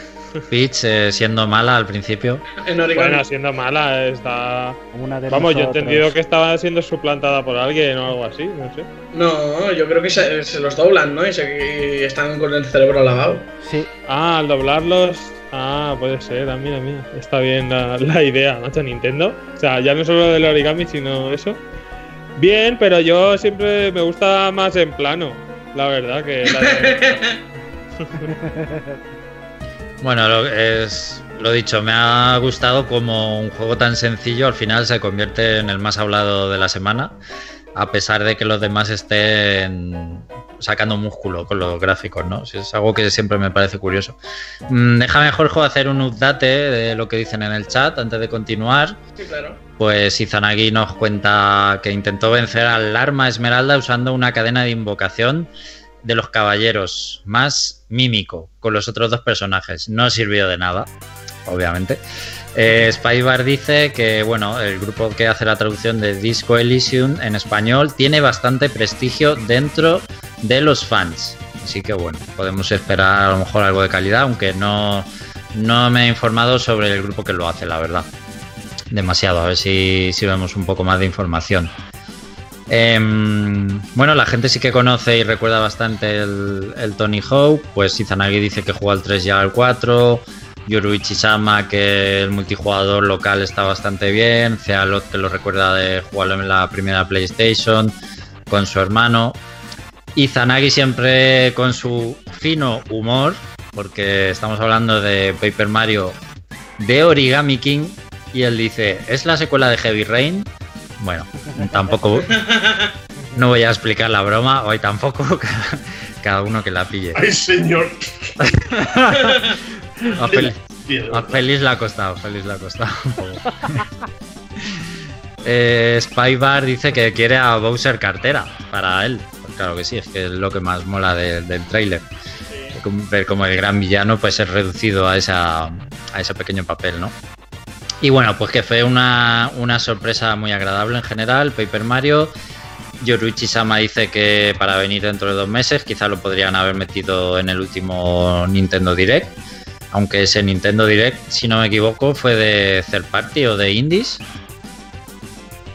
Speaker 1: Peach eh, siendo mala al principio.
Speaker 3: En.
Speaker 2: Bueno, siendo mala, está.
Speaker 4: Una de
Speaker 2: Vamos, yo he entendido que estaba siendo suplantada por alguien o algo así, no sé.
Speaker 3: No, yo creo que se, se los doblan, ¿no? Y, se- y están con el cerebro lavado.
Speaker 4: Sí,
Speaker 2: Ah, al doblarlos. Ah, puede ser, ah, mira, mira. Está bien la, la idea, macho, Nintendo. O sea, ya no solo del origami, sino eso. Bien, pero yo siempre me gusta más en plano, la verdad, que la de- *laughs* *laughs*
Speaker 1: Bueno, lo, es, lo dicho, me ha gustado como un juego tan sencillo al final se convierte en el más hablado de la semana, a pesar de que los demás estén sacando músculo con los gráficos, ¿no? Es algo que siempre me parece curioso. Mm, Déjame, Jorge, hacer un update de lo que dicen en el chat antes de continuar.
Speaker 3: Sí, claro.
Speaker 1: Pues Izanagi nos cuenta que intentó vencer al arma Esmeralda usando una cadena de invocación de los caballeros, más mímico con los otros dos personajes. No sirvió de nada, obviamente. Eh, Spybar dice que bueno, el grupo que hace la traducción de Disco Elysium en español tiene bastante prestigio dentro de los fans. Así que bueno, podemos esperar a lo mejor algo de calidad, aunque no, no me he informado sobre el grupo que lo hace, la verdad demasiado. A ver si, si vemos un poco más de información. Em, bueno, la gente sí que conoce y recuerda bastante el, Tony Hawk. Pues Izanagi dice que juega al 3 y al 4. Yoruichi Sama que el multijugador local está bastante bien. Cealot que lo recuerda de jugarlo en la primera PlayStation con su hermano. Izanagi siempre con su fino humor, porque estamos hablando de Paper Mario de Origami King y él dice, ¿es la secuela de Heavy Rain? Bueno, tampoco... No voy a explicar la broma, hoy tampoco, *laughs* cada uno que la pille.
Speaker 5: ¡Ay, señor!
Speaker 1: A Feliz le ha costado, Feliz le ha costado. *laughs* Eh, Spybar dice que quiere a Bowser cartera para él. Pues claro que sí, es que es lo que más mola de- del tráiler. Ver como el gran villano pues es reducido a, esa, a ese pequeño papel, ¿no? Y bueno, pues que fue una, una sorpresa muy agradable en general. Paper Mario. Yoruichi Sama dice que para venir dentro de dos meses, quizá lo podrían haber metido en el último Nintendo Direct. Aunque ese Nintendo Direct, si no me equivoco, fue de third party o de indies.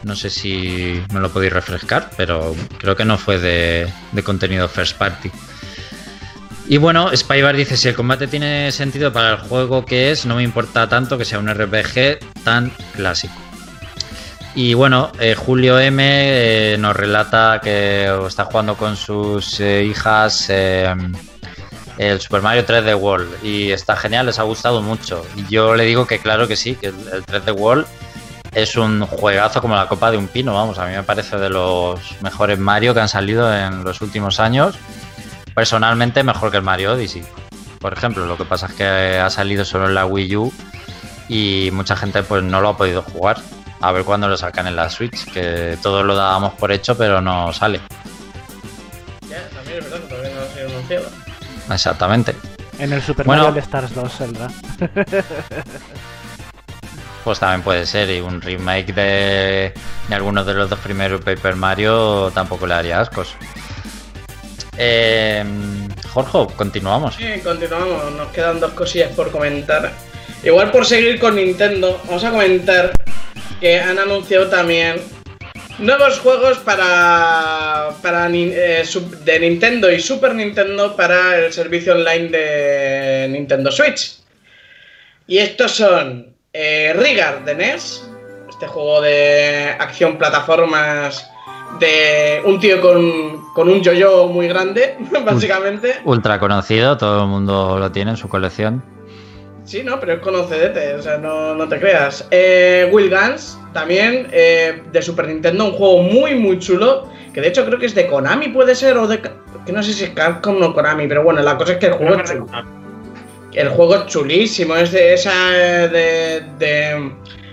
Speaker 1: No sé si me lo podéis refrescar, pero creo que no fue de, de contenido first party. Y bueno, Spybar dice, si el combate tiene sentido para el juego que es, no me importa tanto que sea un RPG tan clásico. Y bueno, eh, Julio M eh, nos relata que está jugando con sus eh, hijas el Super Mario 3D World y está genial, les ha gustado mucho. Y yo le digo que claro que sí, que el 3D World es un juegazo como la copa de un pino, vamos, a mí me parece de los mejores Mario que han salido en los últimos años. Personalmente mejor que el Mario Odyssey. Por ejemplo, lo que pasa es que ha salido solo en la Wii U y mucha gente pues no lo ha podido jugar. A ver cuándo lo sacan en la Switch, que todos lo dábamos por hecho, pero no sale.
Speaker 3: Ya, también es verdad que todavía no ha sido anunciado.
Speaker 1: Exactamente.
Speaker 4: en el Super
Speaker 1: Bueno.
Speaker 4: Mario All Stars 2 saldrá. *laughs*
Speaker 1: Pues también puede ser, y un remake de, de algunos de los dos primeros Paper Mario tampoco le haría ascos. Eh, Jorge, continuamos.
Speaker 3: Sí, continuamos. Nos quedan dos cosillas por comentar. Igual por seguir con Nintendo, vamos a comentar que han anunciado también nuevos juegos para, para eh, de Nintendo y Super Nintendo para el servicio online de Nintendo Switch. Y estos son eh, de NES, este juego de acción plataformas de un tío con, con un yo-yo muy grande, *laughs* básicamente.
Speaker 1: Ultra conocido, todo el mundo lo tiene en su colección.
Speaker 3: Sí, no, pero es conocedete, o sea, no, no te creas. Eh, Will Guns, también, eh, de Super Nintendo, un juego muy, muy chulo, que de hecho creo que es de Konami, puede ser, o de... Que no sé si es Capcom o Konami, pero bueno, la cosa es que el juego es chulo. El juego es chulísimo, es de esa eh, de, de,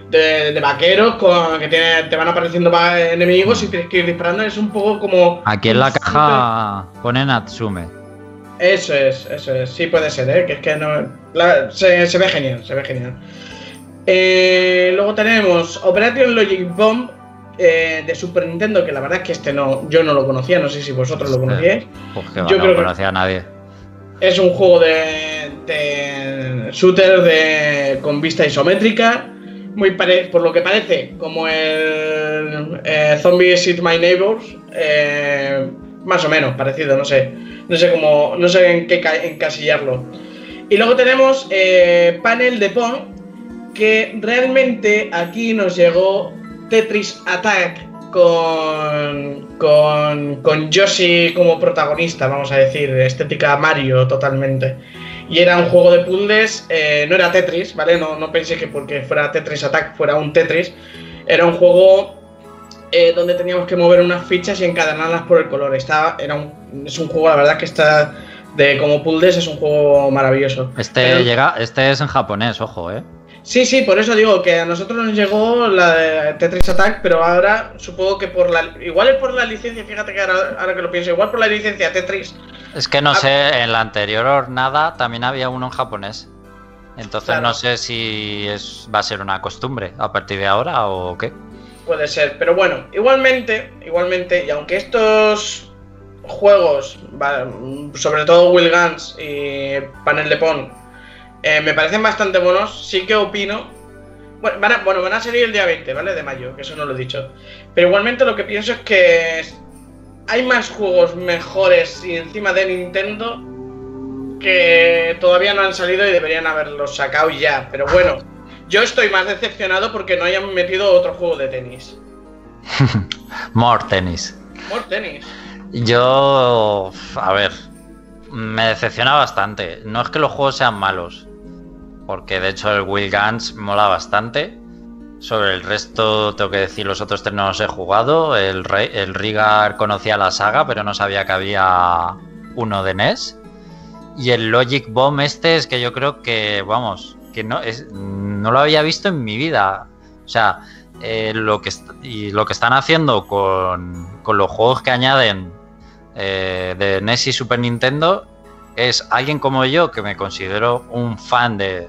Speaker 3: de, de vaqueros con, que tiene, te van apareciendo enemigos y tienes que ir disparando. Es un poco como.
Speaker 1: Aquí en la caja pone Natsume.
Speaker 3: Eso es, eso es. Sí puede ser, ¿eh? Que es que no... la- se, se ve genial, se ve genial. Eh, luego tenemos Operation Logic Bomb eh, de Super Nintendo, que la verdad es que este no, yo no lo conocía, no sé si vosotros lo
Speaker 1: Este-
Speaker 3: conocíais.
Speaker 1: Pues que va,
Speaker 3: Yo
Speaker 1: no
Speaker 3: creo que-
Speaker 1: conocía a nadie.
Speaker 3: Es un juego de, de shooter de, con vista isométrica, muy pare- por lo que parece como el eh, Zombies Eat My Neighbors, eh, más o menos parecido, no sé, no sé cómo, no sé en qué ca- encasillarlo. Y luego tenemos eh, Panel de Pong, que realmente aquí nos llegó Tetris Attack con, con, con Yoshi como protagonista, vamos a decir, estética Mario totalmente. Y era un juego de puzzles, eh, no era Tetris, ¿vale? No, no pensé que porque fuera Tetris Attack fuera un Tetris. Era un juego eh, donde teníamos que mover unas fichas y encadenarlas por el color. Estaba, era un, es un juego, la verdad, que está de como puzzles, es un juego maravilloso.
Speaker 1: Este
Speaker 3: Pero-
Speaker 1: llega, este es en japonés, ojo, eh.
Speaker 3: Sí, sí, por eso digo que a nosotros nos llegó la de Tetris Attack, pero ahora supongo que por la. Igual es por la licencia, fíjate que ahora, ahora que lo pienso, igual por la licencia Tetris.
Speaker 1: Es que no
Speaker 3: Ah.
Speaker 1: sé, en la anterior hornada también había uno en japonés. Entonces
Speaker 3: Claro.
Speaker 1: no sé si es, va a ser una costumbre a partir de ahora o qué.
Speaker 3: Puede ser, pero bueno, igualmente, igualmente, y aunque estos juegos, sobre todo Will Guns y Panel de Pong, eh, me parecen bastante buenos, sí que opino. Bueno van, a, bueno, van a salir el día 20, ¿vale? De mayo, que eso no lo he dicho. Pero igualmente lo que pienso es que hay más juegos mejores y encima de Nintendo que todavía no han salido y deberían haberlos sacado ya. Pero bueno, *laughs* yo estoy más decepcionado porque no hayan metido otro juego de tenis. *laughs*
Speaker 1: More tenis.
Speaker 3: More tenis.
Speaker 1: Yo, a ver, me decepciona bastante. No es que los juegos sean malos, porque de hecho el Will Guns mola bastante. Sobre el resto, tengo que decir, los otros tres no los he jugado. El, el Rigar conocía la saga, pero no sabía que había uno de NES. Y el Logic Bomb este es que yo creo que, vamos, que no, es, no lo había visto en mi vida. O sea, eh, lo, que y lo que están haciendo con, con los juegos que añaden eh, de NES y Super Nintendo es alguien como yo que me considero un fan de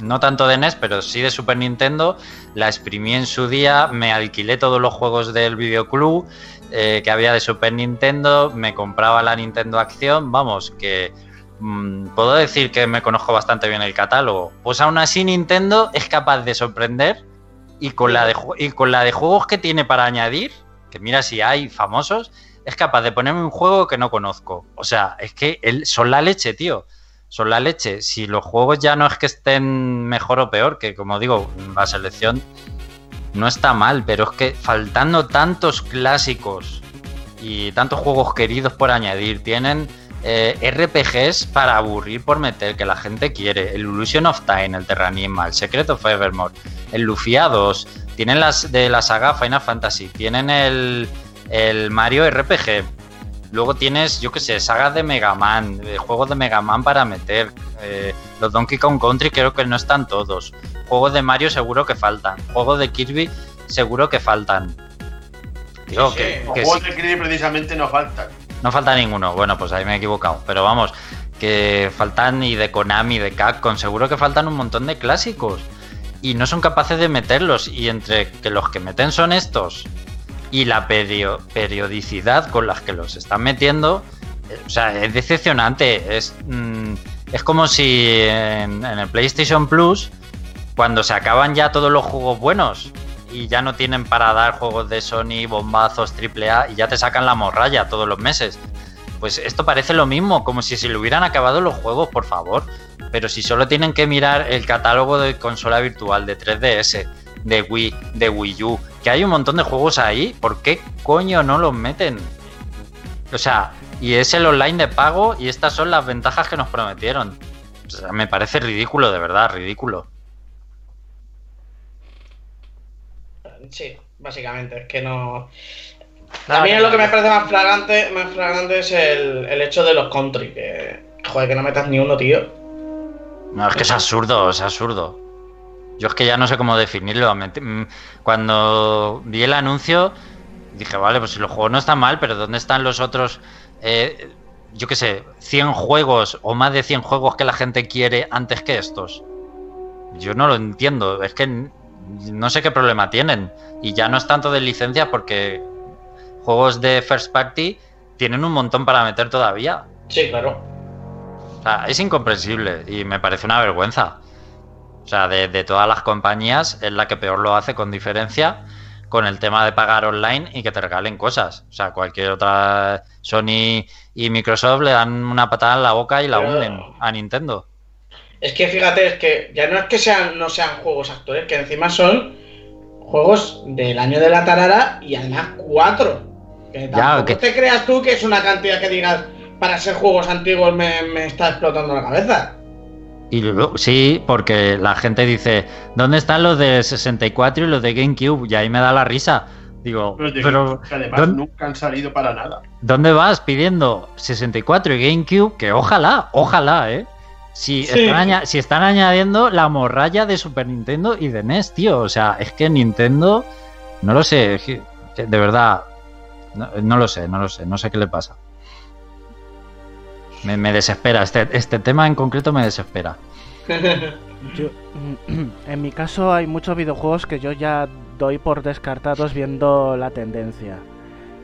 Speaker 1: no tanto de NES pero sí de Super Nintendo la exprimí en su día me alquilé todos los juegos del videoclub eh, que había de Super Nintendo me compraba la Nintendo Acción vamos que mm, puedo decir que me conozco bastante bien el catálogo pues aún así Nintendo es capaz de sorprender y con la de, juegos que tiene para añadir que mira si hay famosos es capaz de ponerme un juego que no conozco. O sea, es que él, son la leche, tío. Son la leche. Si los juegos ya no es que estén mejor o peor, que como digo, la selección no está mal, pero es que faltando tantos clásicos y tantos juegos queridos por añadir, tienen eh, RPGs para aburrir por meter, que la gente quiere. El Illusion of Time, el Terranigma, el Secret of Evermore, el Lufia 2, tienen las de la saga Final Fantasy, tienen el, el Mario RPG. Luego tienes, yo qué sé, sagas de Mega Man, eh, juegos de Mega Man para meter. eh, los Donkey Kong Country creo que no están todos. Juegos de Mario seguro que faltan. Juegos de Kirby seguro que faltan. Digo,
Speaker 3: Sí,
Speaker 1: que,
Speaker 3: sí.
Speaker 5: Los
Speaker 1: que
Speaker 5: juegos
Speaker 1: sí,
Speaker 5: de Kirby precisamente no faltan.
Speaker 1: no falta ninguno. Bueno, pues ahí me he equivocado. Pero vamos, que faltan y de Konami, de Capcom, seguro que faltan un montón de clásicos. Y no son capaces de meterlos. Y entre que los que meten son estos y la perio- periodicidad con las que los están metiendo, eh, o sea, es decepcionante. Es, mm, es como si en, en el PlayStation Plus, cuando se acaban ya todos los juegos buenos y ya no tienen para dar juegos de Sony, bombazos, AAA y ya te sacan la morralla todos los meses. Pues esto parece lo mismo, como si se le hubieran acabado los juegos, por favor. Pero si solo tienen que mirar el catálogo de consola virtual de 3DS, de Wii, de Wii U, que hay un montón de juegos ahí, ¿por qué coño no los meten? O sea, y es el online de pago y estas son las ventajas que nos prometieron. O sea, me parece ridículo, de verdad, ridículo.
Speaker 3: Sí, básicamente, es que no. A mí lo que me parece más flagrante, más flagrante es el, el hecho de los country, que. Joder, que no metas ni uno, tío.
Speaker 1: No, es que es absurdo, es absurdo. Yo es que ya no sé cómo definirlo. Mm, Cuando vi el anuncio, dije, vale, pues si los juegos no están mal, pero ¿dónde están los otros? Eh, yo qué sé, 100 juegos o más de 100 juegos que la gente quiere antes que estos. Yo no lo entiendo, es que no sé qué problema tienen. Y ya no es tanto de licencia porque juegos de first party tienen un montón para meter todavía.
Speaker 3: Sí, claro.
Speaker 1: O sea, es incomprensible y me parece una vergüenza. O sea, de, de todas las compañías es la que peor lo hace con diferencia con el tema de pagar online y que te regalen cosas. O sea, cualquier otra Sony y Microsoft le dan una patada en la boca y la
Speaker 3: Pero-
Speaker 1: hunden a Nintendo.
Speaker 3: Es que fíjate, es que ya no es que sean, no sean juegos actuales, que encima son juegos del año de la tarara y además cuatro. Que tampoco
Speaker 1: que-
Speaker 3: te creas tú que es una cantidad que digas para ser juegos antiguos me, me está explotando la cabeza.
Speaker 1: Y luego, sí, porque la gente dice, ¿dónde están los de 64 y los de GameCube? Y ahí me da la risa. Digo,
Speaker 5: Los de
Speaker 1: pero
Speaker 5: que además
Speaker 1: ¿dónde-
Speaker 5: nunca han salido para nada.
Speaker 1: ¿Dónde vas pidiendo 64 y GameCube? Que ojalá, ojalá, ¿eh? Si,
Speaker 3: Sí.
Speaker 1: están, si están añadiendo la morralla de Super Nintendo y de NES, tío. O sea, es que Nintendo, no lo sé, es que- que de verdad, no, no lo sé, no lo sé, no sé qué le pasa. Me, me desespera, este, este tema en concreto me desespera. *laughs*
Speaker 4: Yo- en mi caso hay muchos videojuegos que yo ya doy por descartados viendo la tendencia.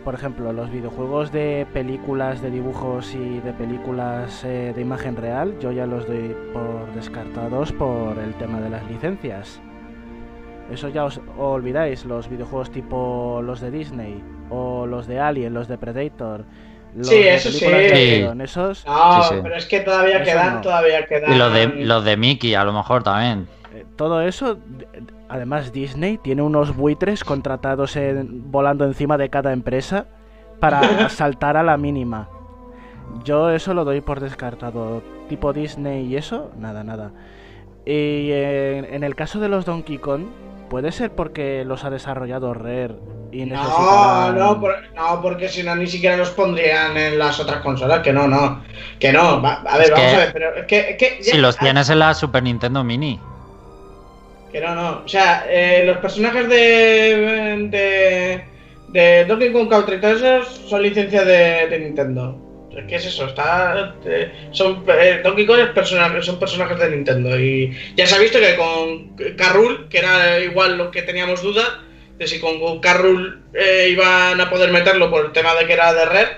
Speaker 4: Por ejemplo, los videojuegos de películas de dibujos y de películas eh, de imagen real, yo ya los doy por descartados por el tema de las licencias. Eso ya os olvidáis, los videojuegos tipo los de Disney o los de Alien, los de Predator. Los
Speaker 3: Sí, eso sí.
Speaker 4: Esos
Speaker 3: No,
Speaker 1: Sí, sí.
Speaker 3: pero es que todavía
Speaker 4: Eso
Speaker 3: quedan,
Speaker 4: no.
Speaker 3: todavía quedan.
Speaker 1: Y los de, los de Mickey, a lo mejor también.
Speaker 4: Eh, todo eso, además Disney tiene unos buitres contratados en- volando encima de cada empresa para *laughs* saltar a la mínima. Yo eso lo doy por descartado. Tipo Disney y eso, nada, nada. Y en, en el caso de los Donkey Kong, puede ser porque los ha desarrollado Rare y
Speaker 3: No,
Speaker 4: necesitarán...
Speaker 3: no, por- no, porque si no ni siquiera los pondrían en las otras consolas, que no, no. Que no, va- a ver,
Speaker 1: Es
Speaker 3: vamos
Speaker 1: que-
Speaker 3: a ver, pero es que. es que ya-
Speaker 1: Si los tienes en la Super Nintendo Mini.
Speaker 3: Que no, no. O sea, eh, los personajes de, de. de Donkey Kong Country y todos esos son licencias de, de Nintendo. ¿Qué es eso? Está, eh, son, eh, Donkey Kong es son personajes de Nintendo. Y ya se ha visto que con Carrul, que era igual lo que teníamos duda, de si con Carrul eh, iban a poder meterlo por el tema de que era de Red,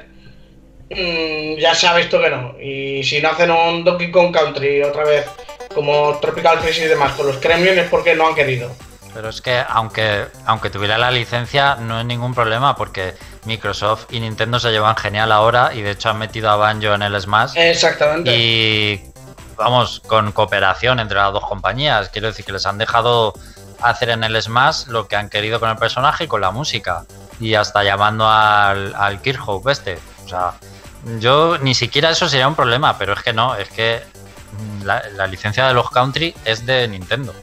Speaker 3: mm, ya se ha visto que no. Y si no hacen un Donkey Kong Country otra vez, como Tropical Freeze y demás, con los Kremlin es porque no han querido.
Speaker 1: Pero es que aunque, aunque tuviera la licencia no es ningún problema porque Microsoft y Nintendo se llevan genial ahora y de hecho han metido a Banjo en el Smash
Speaker 3: Exactamente.
Speaker 1: y vamos con cooperación entre las dos compañías. Quiero decir que les han dejado hacer en el Smash lo que han querido con el personaje y con la música y hasta llamando al, al Kirchhoff este. O sea, yo ni siquiera eso sería un problema, pero es que no, es que mm, la, la licencia de los country es de Nintendo.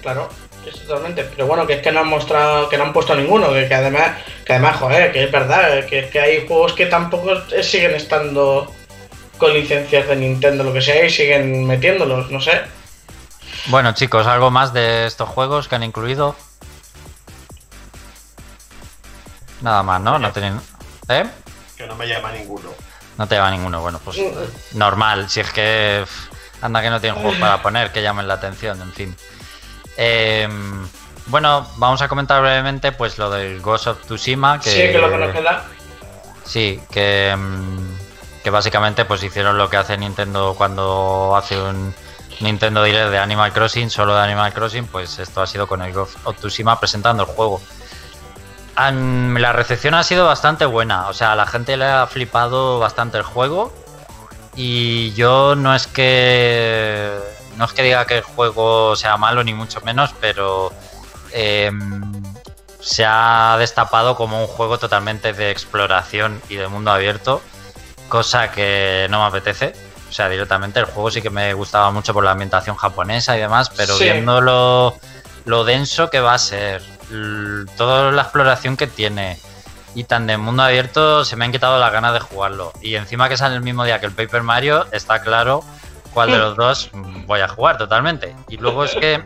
Speaker 3: Claro, totalmente. Pero bueno, que es que no han mostrado, que no han puesto ninguno, que, que además, que además, joder, que es verdad, que, que hay juegos que tampoco siguen estando con licencias de Nintendo, lo que sea, y siguen metiéndolos, no sé.
Speaker 1: Bueno, chicos, algo más de estos juegos que han incluido. Nada más, ¿no? No tienen. ¿Eh?
Speaker 5: Que no me llama ninguno.
Speaker 1: No te llama ninguno. Bueno, pues normal. Si es que. Anda que no tienen juegos para poner que llamen la atención, en fin. Eh, bueno, vamos a comentar brevemente pues lo del Ghost of Tsushima. Que,
Speaker 3: Sí, que lo que queda.
Speaker 1: Sí, que, mm, que básicamente pues hicieron lo que hace Nintendo cuando hace un Nintendo Direct de Animal Crossing, solo de Animal Crossing, pues esto ha sido con el Ghost of Tsushima presentando el juego. La recepción ha sido bastante buena, o sea, a la gente le ha flipado bastante el juego y yo no es que no es que diga que el juego sea malo ni mucho menos, pero em, se ha destapado como un juego totalmente de exploración y de mundo abierto, cosa que no me apetece. O sea, directamente el juego sí que me gustaba mucho por la ambientación japonesa y demás, pero
Speaker 3: Sí.
Speaker 1: viendo lo, lo denso que va a ser, toda la exploración que tiene y tan de mundo abierto, se me han quitado las ganas de jugarlo. Y encima que sale el mismo día que el Paper Mario, está claro cuál de los dos voy a jugar totalmente. Y luego es que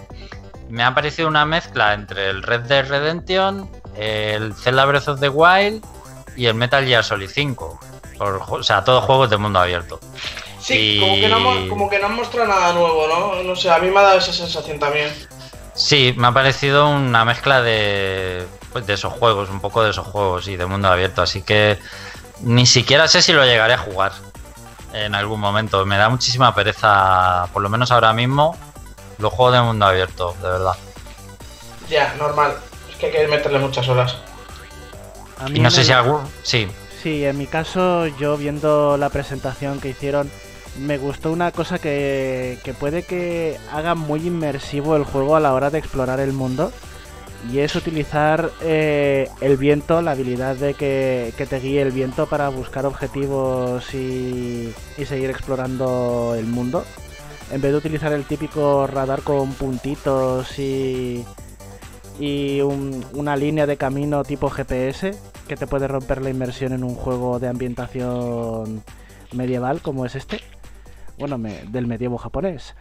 Speaker 1: me ha parecido una mezcla entre el Red Dead Redemption, el Zelda Breath of the Wild y el Metal Gear Solid 5. Por o sea, todos juegos de mundo abierto.
Speaker 3: Sí, como, que no, como que no han mostrado nada nuevo, ¿no? No sé, a mí me ha dado esa sensación también.
Speaker 1: Sí, me ha parecido una mezcla de, pues, de esos juegos, un poco de esos juegos y de mundo abierto. Así que ni siquiera sé si lo llegaré a jugar en algún momento. Me da muchísima pereza, por lo menos ahora mismo, los juegos de mundo abierto, de verdad.
Speaker 3: Ya, normal. Es que hay que meterle muchas horas.
Speaker 1: y no sé si algún... Sí.
Speaker 4: Sí, en mi caso, yo viendo la presentación que hicieron, me gustó una cosa que, que puede que haga muy inmersivo el juego a la hora de explorar el mundo y es utilizar eh, el viento, la habilidad de que, te guíe el viento para buscar objetivos y, seguir explorando el mundo. En vez de utilizar el típico radar con puntitos y, y una línea de camino tipo GPS que te puede romper la inmersión en un juego de ambientación medieval como es este. Bueno, del medievo japonés.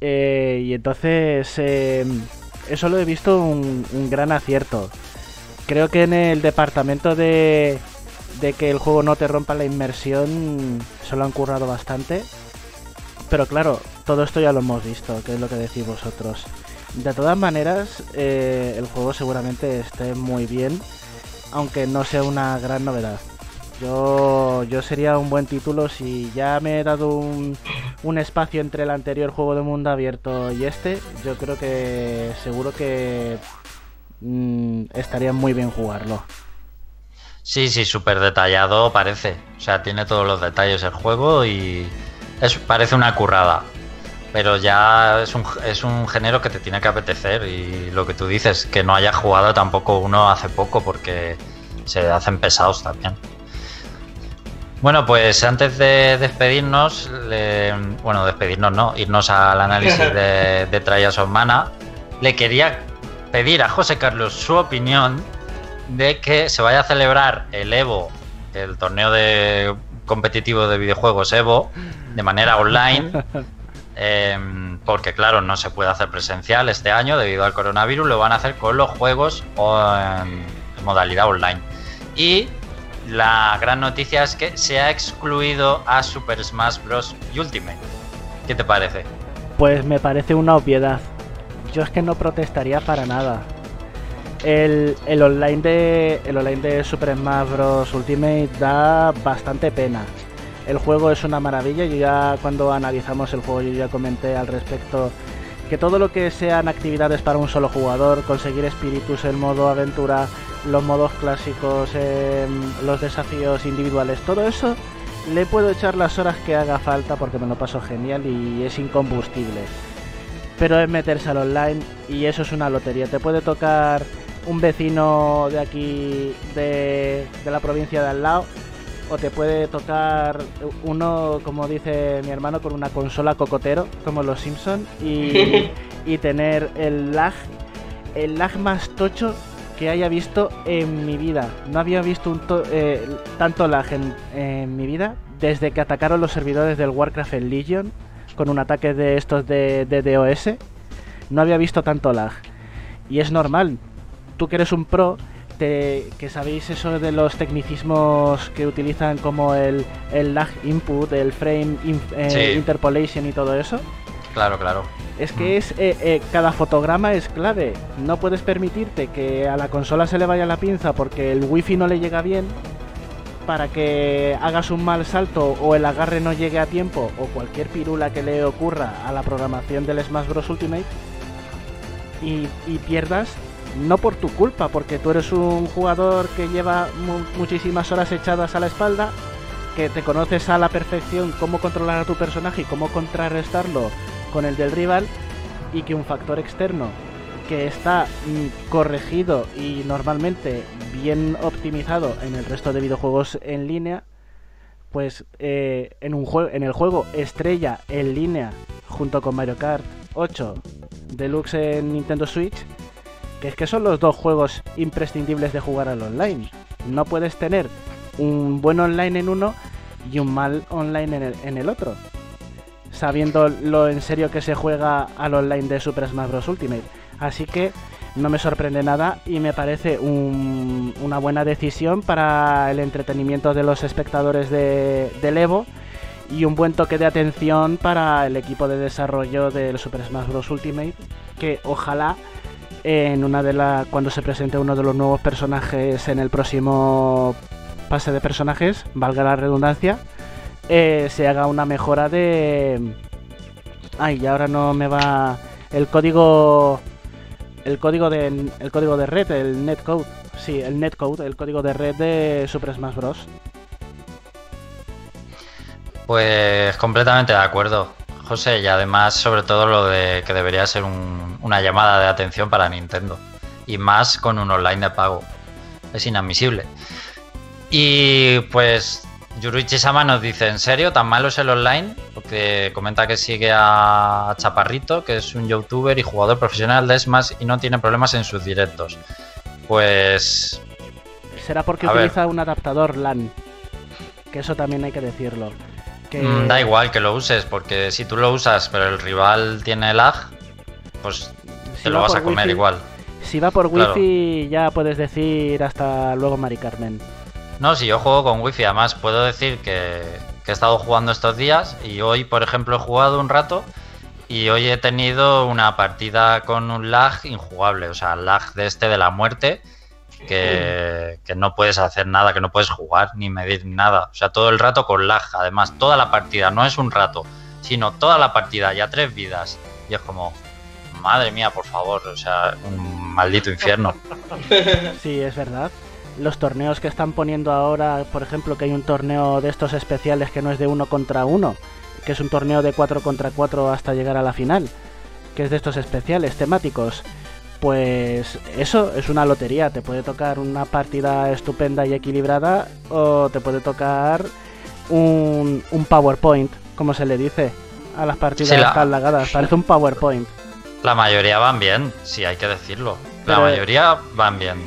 Speaker 4: Eh, y entonces em, eso lo he visto un, gran acierto. Creo que en el departamento de, de que el juego no te rompa la inmersión se lo han currado bastante. Pero claro, todo esto ya lo hemos visto, que es lo que decís vosotros. De todas maneras, eh, el juego seguramente esté muy bien, aunque no sea una gran novedad. Yo, yo sería un buen título si ya me he dado un, espacio entre el anterior juego de mundo abierto y este. Yo creo que seguro que mm, estaría muy bien jugarlo.
Speaker 1: Sí, sí, súper detallado parece. O sea, tiene todos los detalles el juego y es, parece una currada. Pero ya es un, es un género que te tiene que apetecer y lo que tú dices, que no haya jugado tampoco uno hace poco porque se hacen pesados también. Bueno, pues antes de despedirnos, bueno, despedirnos no, irnos al análisis *laughs* de, de Trials of Mana, le quería pedir a José Carlos su opinión de que se vaya a celebrar el Evo, el torneo de competitivo de videojuegos Evo, de manera online, *laughs* em, porque claro, no se puede hacer presencial este año debido al coronavirus, lo van a hacer con los juegos en modalidad online. Y la gran noticia es que se ha excluido a Super Smash Bros. Ultimate. ¿Qué te parece?
Speaker 4: Pues me parece una obviedad. Yo es que no protestaría para nada. El, online, de, el online de Super Smash Bros. Ultimate da bastante pena. El juego es una maravilla. Yo ya cuando analizamos el juego yo ya comenté al respecto que todo lo que sean actividades para un solo jugador, conseguir espíritus en modo aventura, los modos clásicos, em, los desafíos individuales, todo eso le puedo echar las horas que haga falta porque me lo paso genial y es incombustible. Pero es meterse al online y eso es una lotería. Te puede tocar un vecino de aquí, de, de la provincia de al lado, o te puede tocar uno, como dice mi hermano, con una consola cocotero, como los Simpson, y, *laughs* y tener el lag, el lag más tocho que haya visto en mi vida. No había visto un eh, tanto lag en, mi vida desde que atacaron los servidores del Warcraft en Legion con un ataque de estos de, DOS. No había visto tanto lag. Y es normal. Tú que eres un pro, te, que sabéis eso de los tecnicismos que utilizan como el, lag input, el frame eh, interpolation y todo eso.
Speaker 1: Claro, claro.
Speaker 4: Es que es eh, eh, cada fotograma es clave. No puedes permitirte que a la consola se le vaya la pinza porque el wifi no le llega bien para que hagas un mal salto o el agarre no llegue a tiempo o cualquier pirula que le ocurra a la programación del Smash Bros Ultimate y, pierdas no por tu culpa, porque tú eres un jugador que lleva muchísimas horas echadas a la espalda, que te conoces a la perfección cómo controlar a tu personaje y cómo contrarrestarlo con el del rival y que un factor externo que está mm, corregido y normalmente bien optimizado en el resto de videojuegos en línea, pues eh, en, un en el juego estrella en línea junto con Mario Kart 8 Deluxe en Nintendo Switch, que es que son los dos juegos imprescindibles de jugar al online. No puedes tener un buen online en uno y un mal online en el, en el otro sabiendo lo en serio que se juega al online de Super Smash Bros. Ultimate. Así que no me sorprende nada y me parece un- una buena decisión para el entretenimiento de los espectadores de, del Evo y un buen toque de atención para el equipo de desarrollo del Super Smash Bros. Ultimate que ojalá en una de la cuando se presente uno de los nuevos personajes en el próximo pase de personajes, valga la redundancia, eh, se haga una mejora de ay, y ahora no me va el código el código de el código de red, el netcode. Sí, el netcode, el código de red de Super Smash Bros.
Speaker 1: Pues completamente de acuerdo, José, y además sobre todo lo de que debería ser un- una llamada de atención para Nintendo, y más con un online de pago. Es inadmisible. Y pues Yuruichi Sama nos dice, ¿en serio tan malo es el online? Porque comenta que sigue a Chaparrito, que es un youtuber y jugador profesional de Smash y no tiene problemas en sus directos. Pues
Speaker 4: Será porque
Speaker 1: ver.
Speaker 4: utiliza un adaptador LAN. Que eso también hay que decirlo. Que
Speaker 1: Mm, Da igual que lo uses, porque si tú lo usas pero el rival tiene lag, pues
Speaker 4: si
Speaker 1: te lo
Speaker 4: va
Speaker 1: vas a comer
Speaker 4: wifi-
Speaker 1: igual.
Speaker 4: Si va por
Speaker 1: Claro.
Speaker 4: wifi ya puedes decir hasta luego Mari Carmen.
Speaker 1: No, si yo juego con wifi, además puedo decir que, que he estado jugando estos días y hoy, por ejemplo, he jugado un rato y hoy he tenido una partida con un lag injugable, o sea, lag de este de la muerte, que, no puedes hacer nada, que no puedes jugar ni medir nada, o sea, todo el rato con lag, además, toda la partida, no es un rato, sino toda la partida, ya tres vidas, y es como, madre mía, por favor, o sea, un maldito infierno. *laughs*
Speaker 4: Sí, es verdad. Los torneos que están poniendo ahora, por ejemplo, que hay un torneo de estos especiales que no es de uno contra uno, que es un torneo de 4 contra 4 hasta llegar a la final, que es de estos especiales temáticos. Pues eso es una lotería, te puede tocar una partida estupenda y equilibrada o te puede tocar un, un PowerPoint, como se le dice a las partidas
Speaker 1: Sí, la-
Speaker 4: calagadas, parece un PowerPoint.
Speaker 1: La mayoría van bien, sí, hay que decirlo. La mayoría van bien.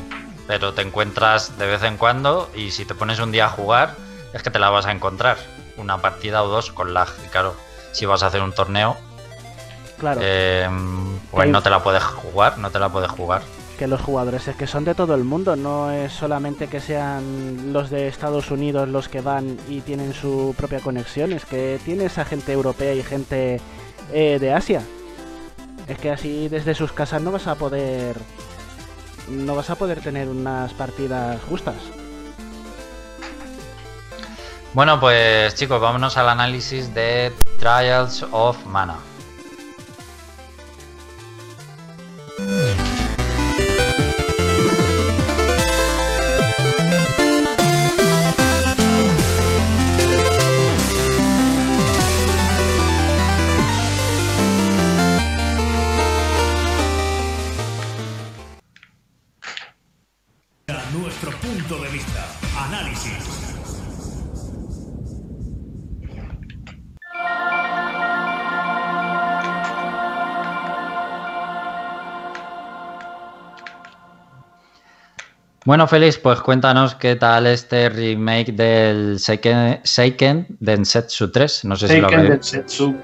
Speaker 1: Pero te encuentras de vez en cuando y si te pones un día a jugar, es que te la vas a encontrar. Una partida o dos con lag. Y claro, si vas a hacer un torneo,
Speaker 4: Claro.
Speaker 1: eh, pues no te la puedes jugar, no te la puedes jugar.
Speaker 4: que los jugadores es que son de todo el mundo, no es solamente que sean los de Estados Unidos los que van y tienen su propia conexión, es que tienes a gente europea y gente eh, de Asia. Es que así desde sus casas no vas a poder no vas a poder tener unas partidas justas.
Speaker 1: Bueno, pues chicos, vámonos al análisis de Trials of Mana.
Speaker 6: Nuestro punto de vista. Análisis.
Speaker 1: Bueno, Félix, pues cuéntanos qué tal este remake del Seiken, Seiken Densetsu 3. No sé si lo
Speaker 5: Seiken
Speaker 1: habéis...
Speaker 5: Densetsu.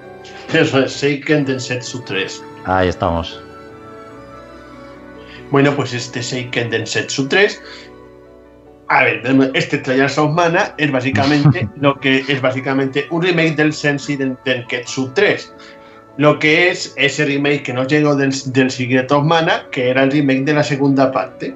Speaker 5: Eso es, Seiken Densetsu 3.
Speaker 1: Ahí estamos.
Speaker 5: Bueno, pues este Seiken Densetsu 3. A ver, este Trials of Mana es básicamente *laughs* lo que es básicamente un remake del Senshi Den- Denketsu 3. Lo que es ese remake que nos llegó del, del Secret of Mana, que era el remake de la segunda parte.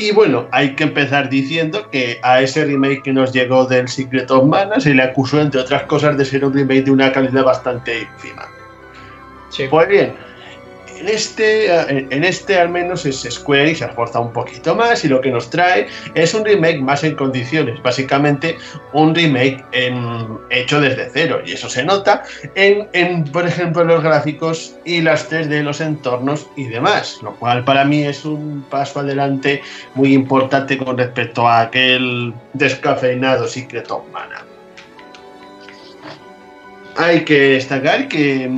Speaker 5: Y bueno, hay que empezar diciendo que a ese remake que nos llegó del Secret of Mana se le acusó, entre otras cosas, de ser un remake de una calidad bastante ínfima.
Speaker 3: Sí.
Speaker 5: Pues bien, en este, eh, en este al menos es Square y se esfuerza un poquito más y lo que nos trae es un remake más en condiciones, básicamente un remake hecho desde cero y eso se nota en, en, por ejemplo, los gráficos y las 3D de los entornos y demás, lo cual para mí es un paso adelante muy importante con respecto a aquel descafeinado Secret of Mana. Hay que destacar que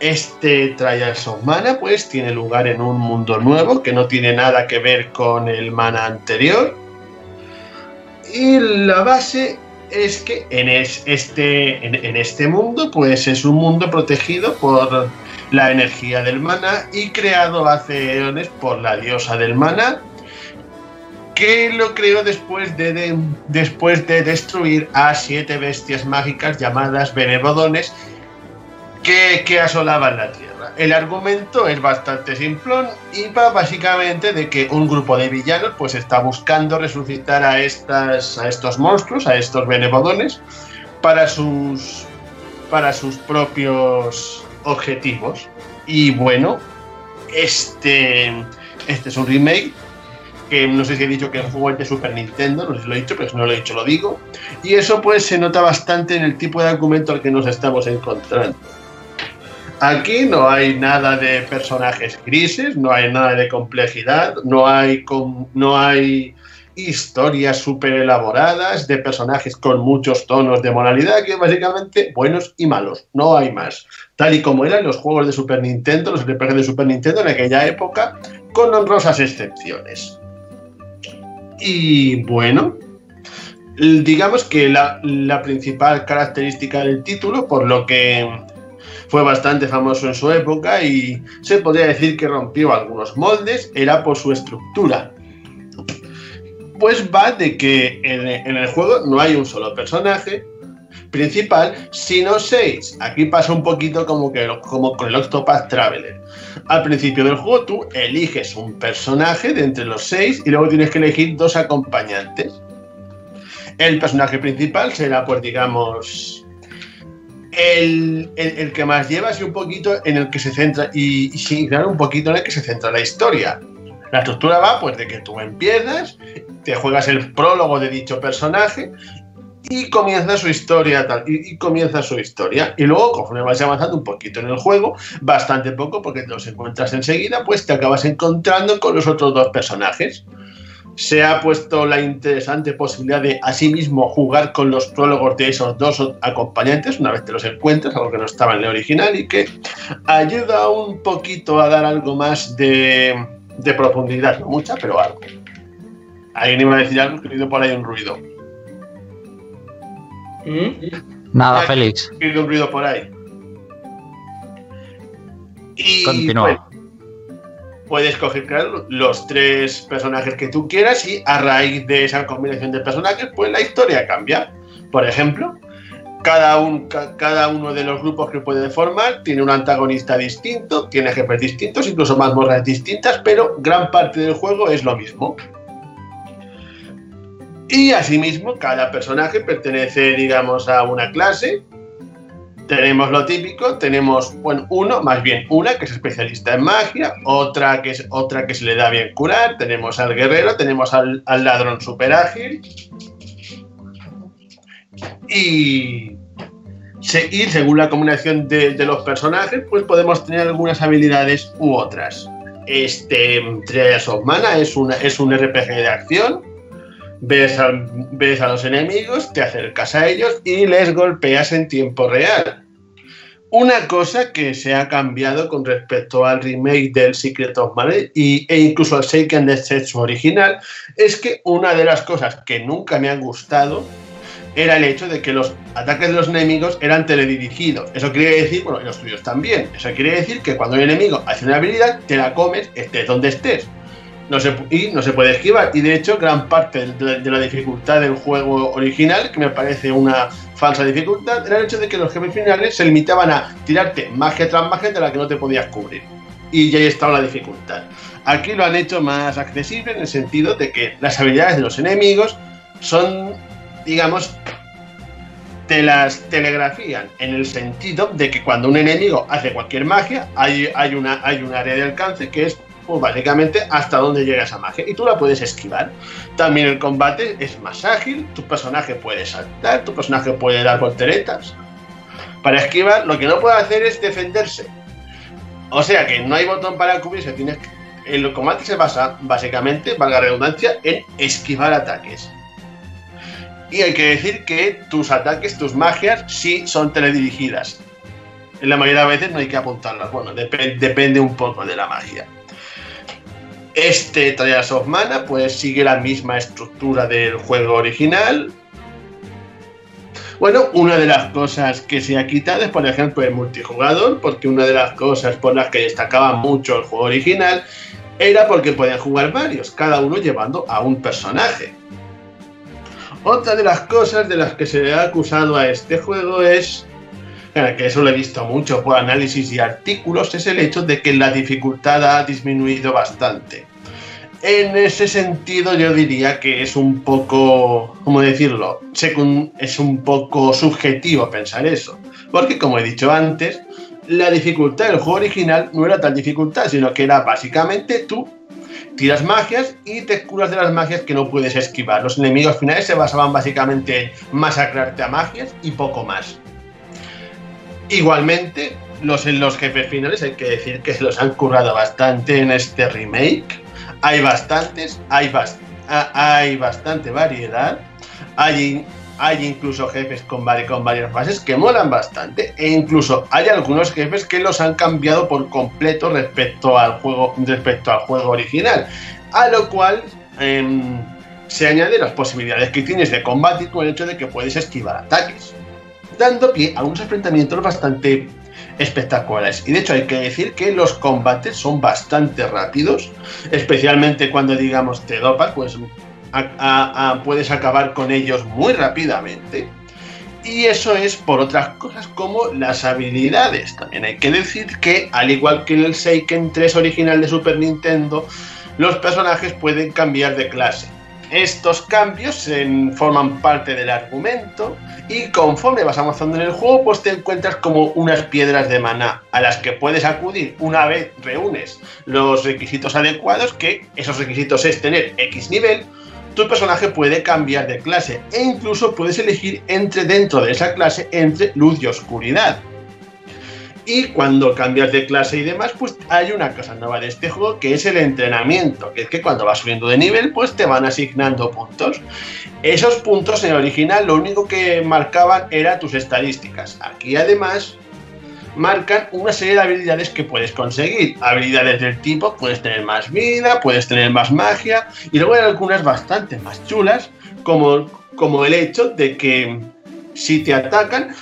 Speaker 5: este Trials of Mana pues tiene lugar en un mundo nuevo que no tiene nada que ver con el mana anterior. Y la base es que en, es- este, en este mundo pues es un mundo protegido por, la energía del mana y creado hace eones por la diosa del mana que lo creó después de, después de destruir a siete bestias mágicas llamadas Benebodones que, asolaban la Tierra. El argumento es bastante simplón y va básicamente de que un grupo de villanos pues está buscando resucitar a, estas, a estos monstruos, a estos Benebodones, para sus, para sus propios objetivos. Y bueno, este, este es un remake que no sé si he dicho que el juego es de Super Nintendo, no sé si lo he dicho, pero si no lo he dicho lo digo. Y eso pues se nota bastante en el tipo de argumento al que nos estamos encontrando. Aquí no hay nada de personajes grises, no hay nada de complejidad, no hay, no hay historias súper elaboradas de personajes con muchos tonos de moralidad, que básicamente buenos y malos, no hay más. Tal y como eran los juegos de Super Nintendo, los RPG de Super Nintendo en aquella época, con honrosas excepciones. Y bueno, digamos que la, principal característica del título, por lo que fue bastante famoso en su época y se podría decir que rompió algunos moldes, era por su estructura. Pues va de que en, el juego no hay un solo personaje principal, sino seis. Aquí pasa un poquito como, que, como con el Octopath Traveler. Al principio del juego tú eliges un personaje de entre los seis y luego tienes que elegir dos acompañantes. El personaje principal será, pues digamos, el, que más llevas y un poquito en el que se centra, y, y un poquito en el que se centra la historia. La estructura va pues de que tú empiezas, te juegas el prólogo de dicho personaje y comienza su historia tal, y, comienza su historia y luego conforme vas avanzando un poquito en el juego bastante poco porque te los encuentras enseguida pues te acabas encontrando con los otros dos personajes se ha puesto la interesante posibilidad de asimismo jugar con los prólogos de esos dos acompañantes una vez te los encuentras, algo que no estaba en el original y que ayuda un poquito a dar algo más de, de profundidad, no mucha, pero algo. Alguien iba a decir algo, que por ahí un ruido.
Speaker 1: ¿Mm? Nada, Félix.
Speaker 5: un ruido por ahí. Y
Speaker 1: Continúa.
Speaker 5: Pues, puedes coger los tres personajes que tú quieras y a raíz de esa combinación de personajes, pues la historia cambia. Por ejemplo, cada, un, cada uno de los grupos que puede formar tiene un antagonista distinto, tiene jefes distintos, incluso mazmorras distintas, pero gran parte del juego es lo mismo. Y asimismo, cada personaje pertenece, digamos, a una clase. Tenemos lo típico, tenemos, bueno, uno, más bien una que es especialista en magia, otra que, es, otra que se le da bien curar, tenemos al guerrero, tenemos al, ladrón super ágil. Y, según la combinación de, los personajes, pues podemos tener algunas habilidades u otras. Este Trials of Mana es, una, es un RPG de acción ves a, ves a los enemigos, te acercas a ellos y les golpeas en tiempo real. Una cosa que se ha cambiado con respecto al remake del Secret of Mana y, e incluso al the Sexo original es que una de las cosas que nunca me han gustado era el hecho de que los ataques de los enemigos eran teledirigidos. Eso quiere decir, bueno, y los tuyos también. Eso quiere decir que cuando un enemigo hace una habilidad, te la comes, estés donde estés no se, y no se puede esquivar. Y de hecho, gran parte de, la dificultad del juego original, que me parece una falsa dificultad, era el hecho de que los jefes finales se limitaban a tirarte magia tras magia de la que no te podías cubrir. Y ya ahí estaba la dificultad. Aquí lo han hecho más accesible en el sentido de que las habilidades de los enemigos son, digamos, te las telegrafían en el sentido de que cuando un enemigo hace cualquier magia, hay, hay, una, hay un área de alcance que es pues básicamente hasta dónde llega esa magia y tú la puedes esquivar. También el combate es más ágil, tu personaje puede saltar, tu personaje puede dar volteretas. Para esquivar, lo que no puede hacer es defenderse. O sea que no hay botón para cubrirse, tienes el combate se basa básicamente, valga redundancia, en esquivar ataques. Y hay que decir que tus ataques, tus magias, sí son teledirigidas. En la mayoría de veces no hay que apuntarlas. Bueno, depende un poco de la magia. Este Trials of Mana pues sigue la misma estructura del juego original. Bueno, una de las cosas que se ha quitado es, por ejemplo, el multijugador, porque una de las cosas por las que destacaba mucho el juego original era porque podían jugar varios, cada uno llevando a un personaje. Otra de las cosas de las que se le ha acusado a este juego es, que eso lo he visto mucho por análisis y artículos, es el hecho de que la dificultad ha disminuido bastante. En ese sentido yo diría que es un poco, ¿cómo decirlo? Es un poco subjetivo pensar eso. Porque como he dicho antes, la dificultad del juego original no era tan dificultad, sino que era básicamente tú tiras magias y te curas de las magias que no puedes esquivar. Los enemigos finales se basaban básicamente en masacrarte a magias y poco más. Igualmente, los, los jefes finales hay que decir que se los han currado bastante en este remake. Hay bastantes, hay, hay bastante variedad, hay, hay incluso jefes con, con varias fases que molan bastante. E incluso hay algunos jefes que los han cambiado por completo respecto al juego, respecto al juego original, a lo cual em, se añade las posibilidades que tienes de combate con el hecho de que puedes esquivar ataques, dando pie a unos enfrentamientos bastante espectaculares. Y de hecho hay que decir que los combates son bastante rápidos, especialmente cuando digamos te dopas, pues puedes acabar con ellos muy rápidamente. Y eso es por otras cosas como las habilidades. También hay que decir que, al igual que en el Seiken 3 original de Super Nintendo, los personajes pueden cambiar de clase. Estos cambios forman parte del argumento y conforme vas avanzando en el juego, pues te encuentras como unas piedras de maná a las que puedes acudir una vez reúnes los requisitos adecuados, que esos requisitos es tener X nivel, tu personaje puede cambiar de clase e incluso puedes elegir entre dentro de esa clase entre luz y oscuridad. Y cuando cambias de clase y demás, pues hay una cosa nueva de este juego que es el entrenamiento, que es que cuando vas subiendo de nivel, pues te van asignando puntos. Esos puntos en el original lo único que marcaban era tus estadísticas. Aquí además marcan una serie de habilidades que puedes conseguir. Habilidades del tipo, puedes tener más vida, puedes tener más magia, y luego hay algunas bastante más chulas, como, como el hecho de que si te atacan,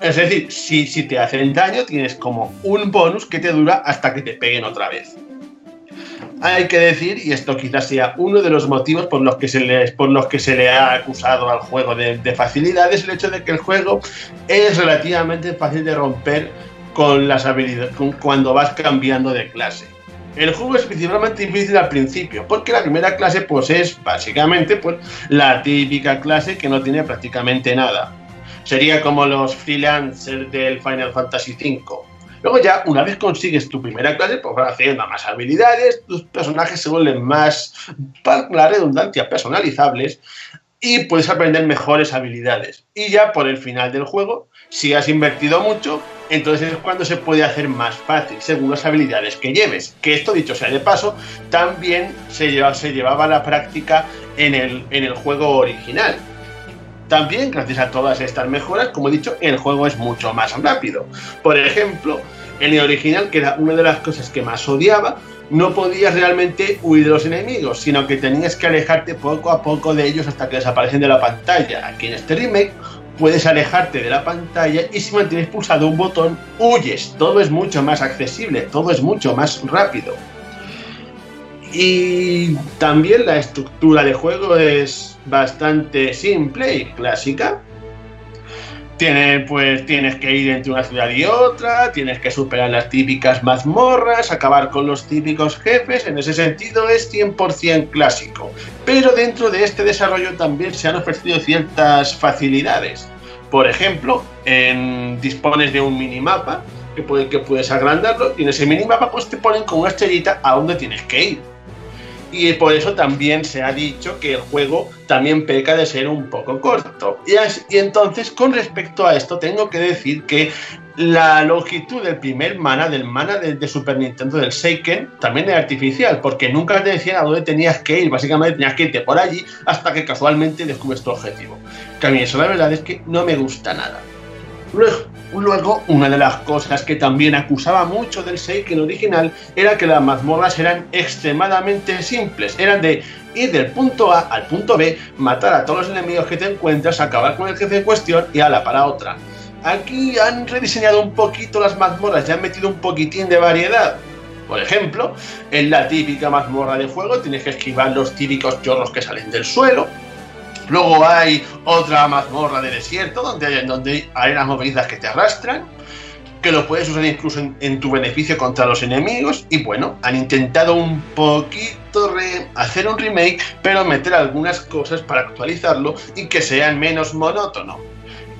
Speaker 5: es decir, si, si te hacen daño, tienes como un bonus que te dura hasta que te peguen otra vez. Hay que decir, y esto quizás sea uno de los motivos por los que se le, por los que se ha acusado al juego de, de facilidad, es el hecho de que el juego es relativamente fácil de romper con las habilidades, cuando vas cambiando de clase. El juego es principalmente difícil al principio, porque la primera clase pues es básicamente pues, la típica clase que no tiene prácticamente nada. Sería como los freelancers del Final Fantasy V. Luego ya, una vez consigues tu primera clase, pues vas haciendo más habilidades, tus personajes se vuelven más, para la redundancia, personalizables y puedes aprender mejores habilidades. Y ya por el final del juego, si has invertido mucho, entonces es cuando se puede hacer más fácil según las habilidades que lleves. Que esto, dicho sea de paso, también se, se llevaba a la práctica en el, en el juego original. También, gracias a todas estas mejoras, como he dicho, el juego es mucho más rápido. Por ejemplo, en el original, que era una de las cosas que más odiaba, no podías realmente huir de los enemigos, sino que tenías que alejarte poco a poco de ellos hasta que desaparecen de la pantalla. Aquí en este remake puedes alejarte de la pantalla y si mantienes pulsado un botón, huyes. Todo es mucho más accesible, todo es mucho más rápido. Y también la estructura de juego es bastante simple y clásica. Tiene, pues tienes que ir entre una ciudad y otra, tienes que superar las típicas mazmorras, acabar con los típicos jefes, en ese sentido es 100% clásico. Pero dentro de este desarrollo también se han ofrecido ciertas facilidades. Por ejemplo, dispones de un minimapa que, puede, que puedes agrandarlo y en ese minimapa pues te ponen con una estrellita a dónde tienes que ir y por eso también se ha dicho que el juego también peca de ser un poco corto. Y, entonces, con respecto a esto, tengo que decir que la longitud del primer mana, del mana de, Super Nintendo, del Seiken, también es artificial, porque nunca te decían a dónde tenías que ir, básicamente tenías que irte por allí hhasta que casualmente descubres tu objetivo. Que a mí eso la verdad es que no me gusta nada. Luego, una de las cosas que también acusaba mucho del Seiken original era que las mazmorras eran extremadamente simples. Eran de ir del punto A al punto B, matar a todos los enemigos que te encuentras, acabar con el jefe en cuestión y ala para otra. Aquí han rediseñado un poquito las mazmorras y han metido un poquitín de variedad. Por ejemplo, en la típica mazmorra de fuego tienes que esquivar los típicos chorros que salen del suelo. Luego hay otra mazmorra de desierto donde hay, donde hay que te arrastran, que lo puedes usar incluso en, tu beneficio contra los enemigos. Y bueno, han intentado un poquito hacer un remake, pero meter algunas cosas para actualizarlo y que sean menos monótono.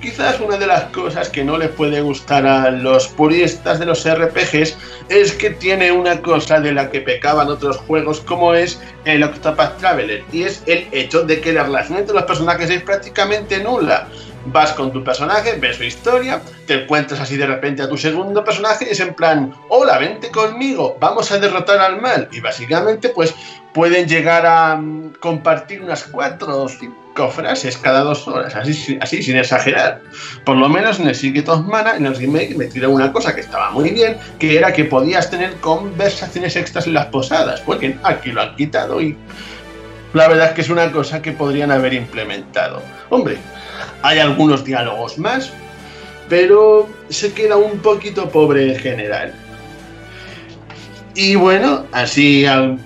Speaker 5: Quizás una de las cosas que no le puede gustar a los puristas de los RPGs es que tiene una cosa de la que pecaban otros juegos como es el Octopath Traveler y es el hecho de que la relación entre los personajes es prácticamente nula. Vas con tu personaje, ves su historia, te encuentras así de repente a tu segundo personaje y es en plan, hola, vente conmigo, vamos a derrotar al mal. Y básicamente pues pueden llegar a mm, compartir unas cuatro o cinco frases cada dos horas, así, así sin exagerar. Por lo menos en el Secret of Mana, en el remake, me tiró una cosa que estaba muy bien, que era que podías tener conversaciones extras en las posadas, porque aquí lo han quitado y la verdad es que es una cosa que podrían haber implementado. Hombre, hay algunos diálogos más, pero se queda un poquito pobre en general. Y bueno, así,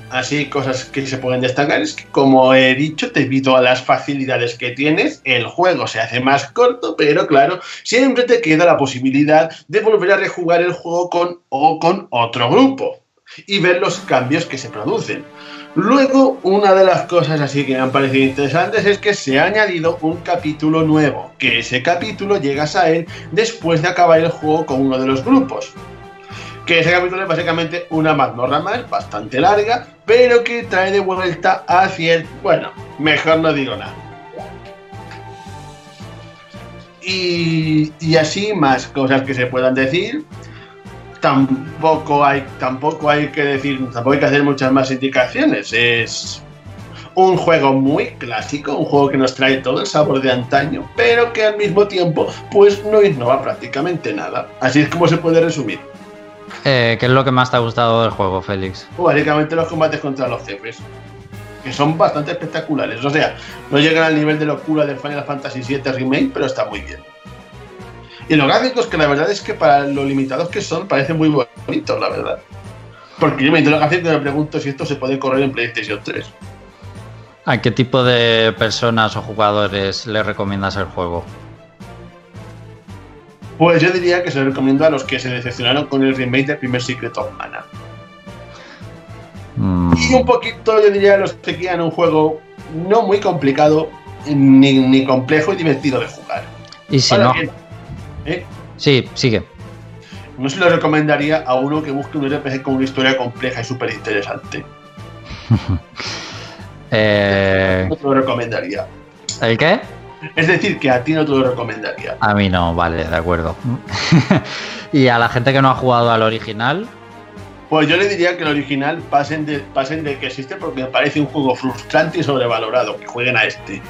Speaker 5: así cosas que se pueden destacar es que, como he dicho, debido a las facilidades que tienes, el juego se hace más corto, pero claro, siempre te queda la posibilidad de volver a rejugar el juego con o con otro grupo y ver los cambios que se producen. Luego, una de las cosas así que me han parecido interesantes es que se ha añadido un capítulo nuevo, que ese capítulo llegas a él después de acabar el juego con uno de los grupos que ese capítulo es básicamente una mazmorra más, bastante larga, pero que trae de vuelta a cierto... Bueno, mejor no digo nada. Y, y así más cosas que se puedan decir. Tampoco hay, tampoco hay que decir, tampoco hay que hacer muchas más indicaciones. Es un juego muy clásico, un juego que nos trae todo el sabor de antaño, pero que al mismo tiempo, pues no innova prácticamente nada. Así es como se puede resumir.
Speaker 1: Eh, ¿Qué es lo que más te ha gustado del juego, Félix?
Speaker 5: básicamente los combates contra los jefes, que son bastante espectaculares. O sea, no llegan al nivel de locura de Final Fantasy VII Remake, pero está muy bien. Y los gráficos, que la verdad es que para lo limitados que son, parecen muy bonitos, la verdad. Porque yo me gráficos y me pregunto si esto se puede correr en PlayStation 3.
Speaker 1: ¿A qué tipo de personas o jugadores le recomiendas el juego?
Speaker 5: Pues yo diría que se lo recomiendo a los que se decepcionaron con el remake del primer Secret of Mana.
Speaker 1: Mm,
Speaker 5: Y un poquito, yo diría, a los que quieran un juego no muy complicado, ni, ni complejo y divertido de jugar.
Speaker 1: y si
Speaker 5: Ahora
Speaker 1: no,
Speaker 5: bien, ¿eh?
Speaker 1: sí, sigue.
Speaker 5: No se lo recomendaría a uno que busque un RPG con una historia compleja y súper interesante. *laughs*
Speaker 1: Eh,
Speaker 5: No te lo recomendaría.
Speaker 1: ¿El qué?
Speaker 5: Es decir, que a ti no te lo recomendaría.
Speaker 1: A mí no, vale, de acuerdo. *laughs* y a la gente que no ha jugado al original,
Speaker 5: Pues yo le diría que el original pasen de, pasen de que existe porque me parece un juego frustrante y sobrevalorado. Que jueguen a este.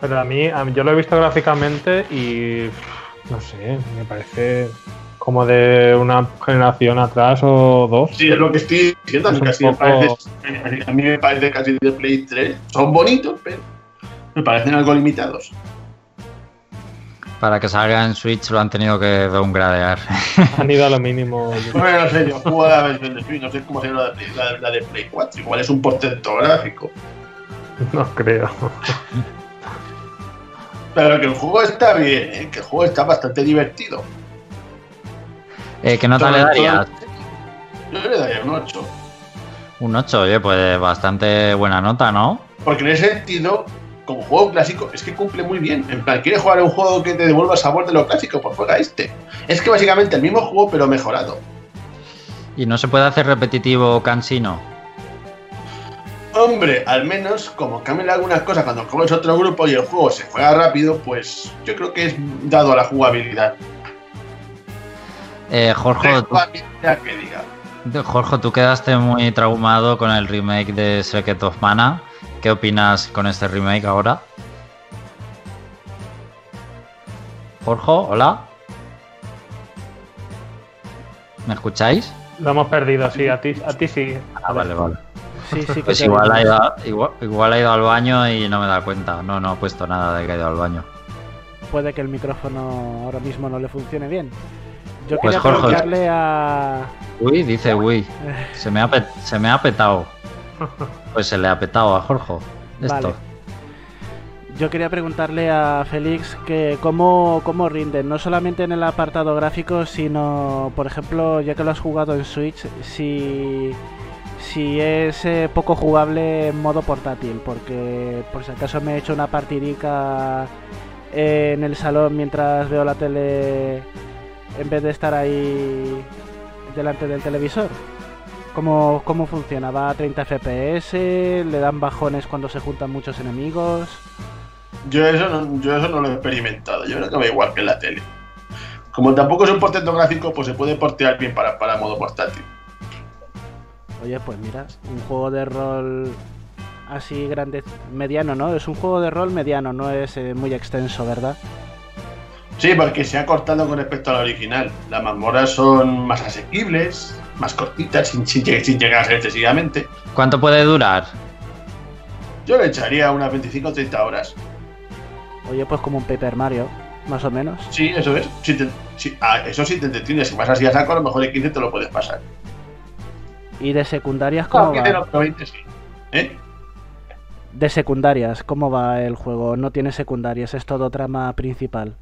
Speaker 2: Pero a mí, a mí- yo lo he visto gráficamente y no sé, me parece como de una generación atrás o dos.
Speaker 5: Sí, es lo que estoy diciendo.
Speaker 2: Es
Speaker 5: me parece, a mí me parece casi de Play 3. Son bonitos, pero me parecen algo limitados.
Speaker 1: para que salga en Switch lo han tenido que downgradear. *laughs*
Speaker 2: Han ido a lo mínimo.
Speaker 5: Bueno, no sé, yo juego a la versión de Switch, no sé cómo será la de Play, la, la de Play 4. Igual es un portento gráfico.
Speaker 2: No creo.
Speaker 5: Pero que el juego está bien, ¿eh? que el juego está bastante divertido.
Speaker 1: Eh, ¿Qué nota le
Speaker 5: todo-
Speaker 1: darías?
Speaker 5: Yo le daría un 8.
Speaker 1: Un 8, oye, pues bastante buena nota, ¿no?
Speaker 5: Porque en ese sentido, como juego clásico, es que cumple muy bien. En plan, ¿quieres jugar un juego que te devuelva sabor de lo clásico? Pues juega este. Es que básicamente el mismo juego, pero mejorado.
Speaker 1: ¿Y no se puede hacer repetitivo o cansino?
Speaker 5: Hombre, al menos como cambian algunas cosas cuando juegas otro grupo y el juego se juega rápido, pues yo creo que es dado a la jugabilidad.
Speaker 1: Eh, Jorge, tú,
Speaker 5: jugabilidad que diga.
Speaker 1: Jorge, tú quedaste muy traumado con el remake de Secret of Mana. ¿Qué opinas con este remake ahora? Jorge, hola. ¿Me escucháis?
Speaker 2: Lo hemos perdido, sí, a ti, a ti sí.
Speaker 1: Ah, vale, vale.
Speaker 4: Sí, sí, que
Speaker 1: Pues igual ha, ido, igual, igual ha ido al baño y no me da cuenta. No, no ha puesto nada de que ha ido al baño.
Speaker 4: Puede que el micrófono ahora mismo no le funcione bien. Yo
Speaker 1: Pues,
Speaker 4: quería
Speaker 1: Jorge.
Speaker 4: preguntarle a...
Speaker 1: Uy, dice uy. Se me ha, se me ha petado. Pues se le ha petado a Jorge. Esto.
Speaker 4: Yo quería preguntarle a Félix que cómo, cómo rinden, no solamente en el apartado gráfico, sino, por ejemplo, ya que lo has jugado en Switch, si, si es eh, poco jugable en modo portátil, porque por si acaso me he hecho una partidica en el salón mientras veo la tele en vez de estar ahí delante del televisor. ¿Cómo, ¿Cómo funciona? ¿Va a 30 FPS? ¿Le dan bajones cuando se juntan muchos enemigos?
Speaker 5: Yo eso, no, yo eso no lo he experimentado. Yo creo que va igual que en la tele. Como tampoco es un portento gráfico, pues se puede portear bien para, para modo portátil.
Speaker 4: Oye, pues mira, un juego de rol así grande, mediano, ¿no? Es un juego de rol mediano, no es eh, muy extenso, ¿verdad?
Speaker 5: Sí, porque se ha cortado con respecto al original. Las mazmorras son más asequibles, más cortitas, sin, sin, lleg- sin llegar a ser excesivamente.
Speaker 1: ¿Cuánto puede durar?
Speaker 5: Yo le echaría unas 25 o 30 horas.
Speaker 4: Oye, pues como un Paper Mario, más o menos.
Speaker 5: Sí, eso es. Si te- si- ah, eso sí te entretienes. Si vas así a saco, a lo mejor en 15 te lo puedes pasar.
Speaker 4: ¿Y de secundarias
Speaker 5: No,
Speaker 4: cómo
Speaker 5: 15
Speaker 4: va?
Speaker 5: no, pero 20 sí. ¿Eh?
Speaker 4: De secundarias, ¿cómo va el juego? No tiene secundarias, es todo trama principal.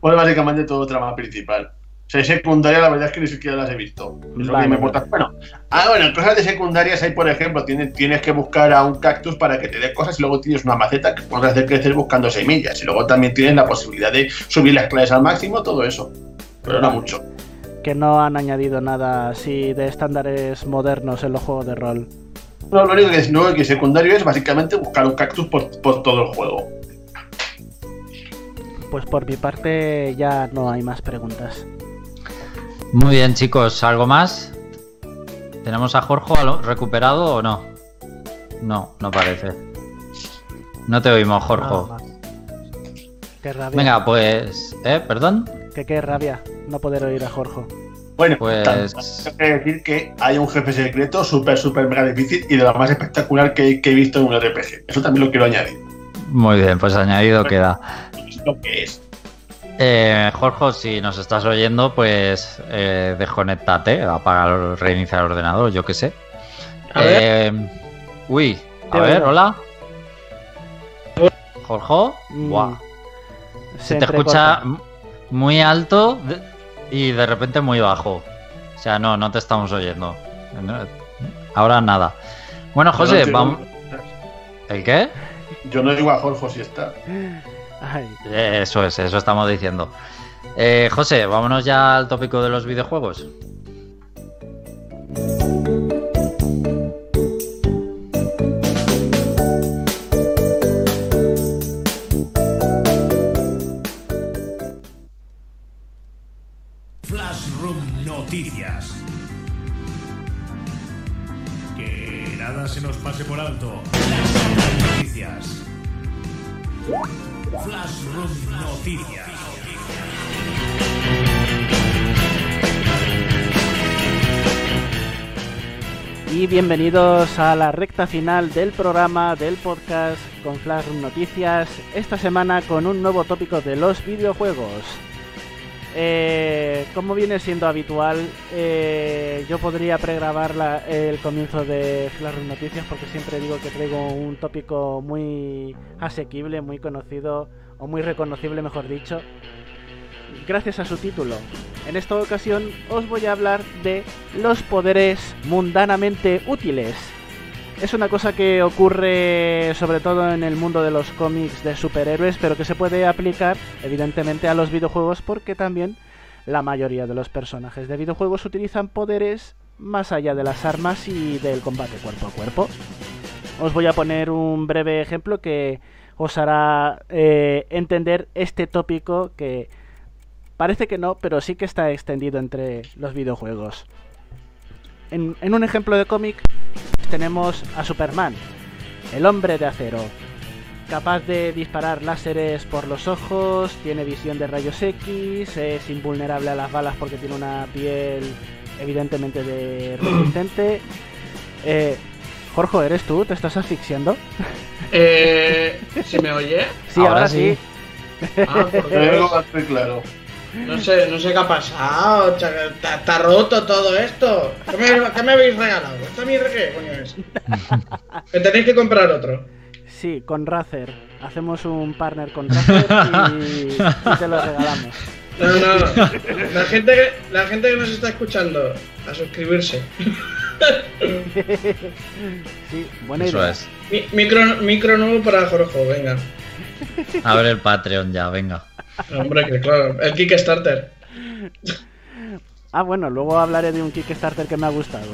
Speaker 5: Pues básicamente todo trama principal. Sea, secundaria la verdad es que ni siquiera las he visto. Es lo
Speaker 4: Vale,
Speaker 5: que me
Speaker 4: vale.
Speaker 5: importa. Bueno, ah, bueno, cosas de secundarias hay, por ejemplo, tienes, tienes que buscar a un cactus para que te dé cosas y luego tienes una maceta que puedes hacer crecer buscando semillas. Y luego también tienes la posibilidad de subir las clases al máximo, todo eso. Pero no mucho.
Speaker 4: Que no han añadido nada así de estándares modernos en los juegos de rol.
Speaker 5: No, lo único que es nuevo y que secundario es básicamente buscar un cactus por, por todo el juego.
Speaker 4: Pues por mi parte ya no hay más preguntas.
Speaker 1: Muy bien, chicos. ¿Algo más? ¿Tenemos a Jorge recuperado o no? No, no parece. No te oímos, Jorge.
Speaker 4: Qué rabia.
Speaker 1: Venga, pues... ¿Eh? ¿Perdón?
Speaker 4: Que qué rabia no poder oír a Jorge.
Speaker 5: Bueno,
Speaker 1: Pues-
Speaker 5: también tengo que decir que hay un jefe secreto súper, súper mega difícil y de lo más espectacular que, que he visto en un RPG. Eso también lo quiero añadir.
Speaker 1: Muy bien, pues añadido queda.
Speaker 5: Es lo que es.
Speaker 1: Eh, Jorge, si nos estás oyendo, pues eh, desconectate, apaga, reinicia el ordenador, yo qué sé.
Speaker 2: A ver.
Speaker 1: Eh, uy, a ver, hola. Jorge,
Speaker 4: Mm,
Speaker 1: Buah.
Speaker 4: se
Speaker 1: se te escucha muy alto y de repente muy bajo. O sea, no, no te estamos oyendo. Ahora nada. Bueno, José,
Speaker 5: no
Speaker 1: vamos. ¿El qué?
Speaker 5: Yo no digo a Jorge si está.
Speaker 1: Eso es, eso estamos diciendo. Eh, José, vámonos ya al tópico de los videojuegos.
Speaker 4: Bienvenidos a la recta final del programa del podcast con Flash Room Noticias. Esta semana con un nuevo tópico de los videojuegos. Eh, como viene siendo habitual, eh, yo podría pregrabar el comienzo de Flash Room Noticias porque siempre digo que traigo un tópico muy asequible, muy conocido o muy reconocible, mejor dicho, gracias a su título. En esta ocasión os voy a hablar de los poderes mundanamente útiles. Es una cosa que ocurre sobre todo en el mundo de los cómics de superhéroes, pero que se puede aplicar evidentemente a los videojuegos porque también la mayoría de los personajes de videojuegos utilizan poderes más allá de las armas y del combate cuerpo a cuerpo. Os voy a poner un breve ejemplo que os hará eh, entender este tópico que Parece que no, pero sí que está extendido entre los videojuegos. En, en un ejemplo de cómic tenemos a Superman, el hombre de acero. capaz de disparar láseres por los ojos, tiene visión de rayos X, es invulnerable a las balas porque tiene una piel evidentemente de *clears throat* resistente. Eh, Jorge, ¿eres tú? ¿Te estás asfixiando?
Speaker 3: Eh, ¿Se me oye?
Speaker 4: Sí,
Speaker 1: Ahora
Speaker 4: ahora,
Speaker 1: sí.
Speaker 4: sí.
Speaker 3: Ah, por
Speaker 5: Pero
Speaker 3: Dios.
Speaker 5: algo va muy claro.
Speaker 3: No sé, no sé qué ha pasado. chaval. Está, está roto todo esto. ¿Qué me, qué me habéis regalado? ¿Esta mierda qué coño es? *laughs* Me tenéis que comprar otro.
Speaker 4: Sí, con Razer. Hacemos un partner con Razer y, y te lo regalamos.
Speaker 3: No, no. La gente, que, la gente que nos está escuchando, a suscribirse. *laughs*
Speaker 4: Sí, buena
Speaker 1: Eso
Speaker 4: idea.
Speaker 1: es.
Speaker 3: Mi- micro, micro nuevo para Jorge, venga.
Speaker 1: Abre el Patreon ya, venga. *laughs*
Speaker 3: Hombre, que claro. El Kickstarter. *laughs*
Speaker 4: Ah, bueno, luego hablaré de un Kickstarter que me ha gustado.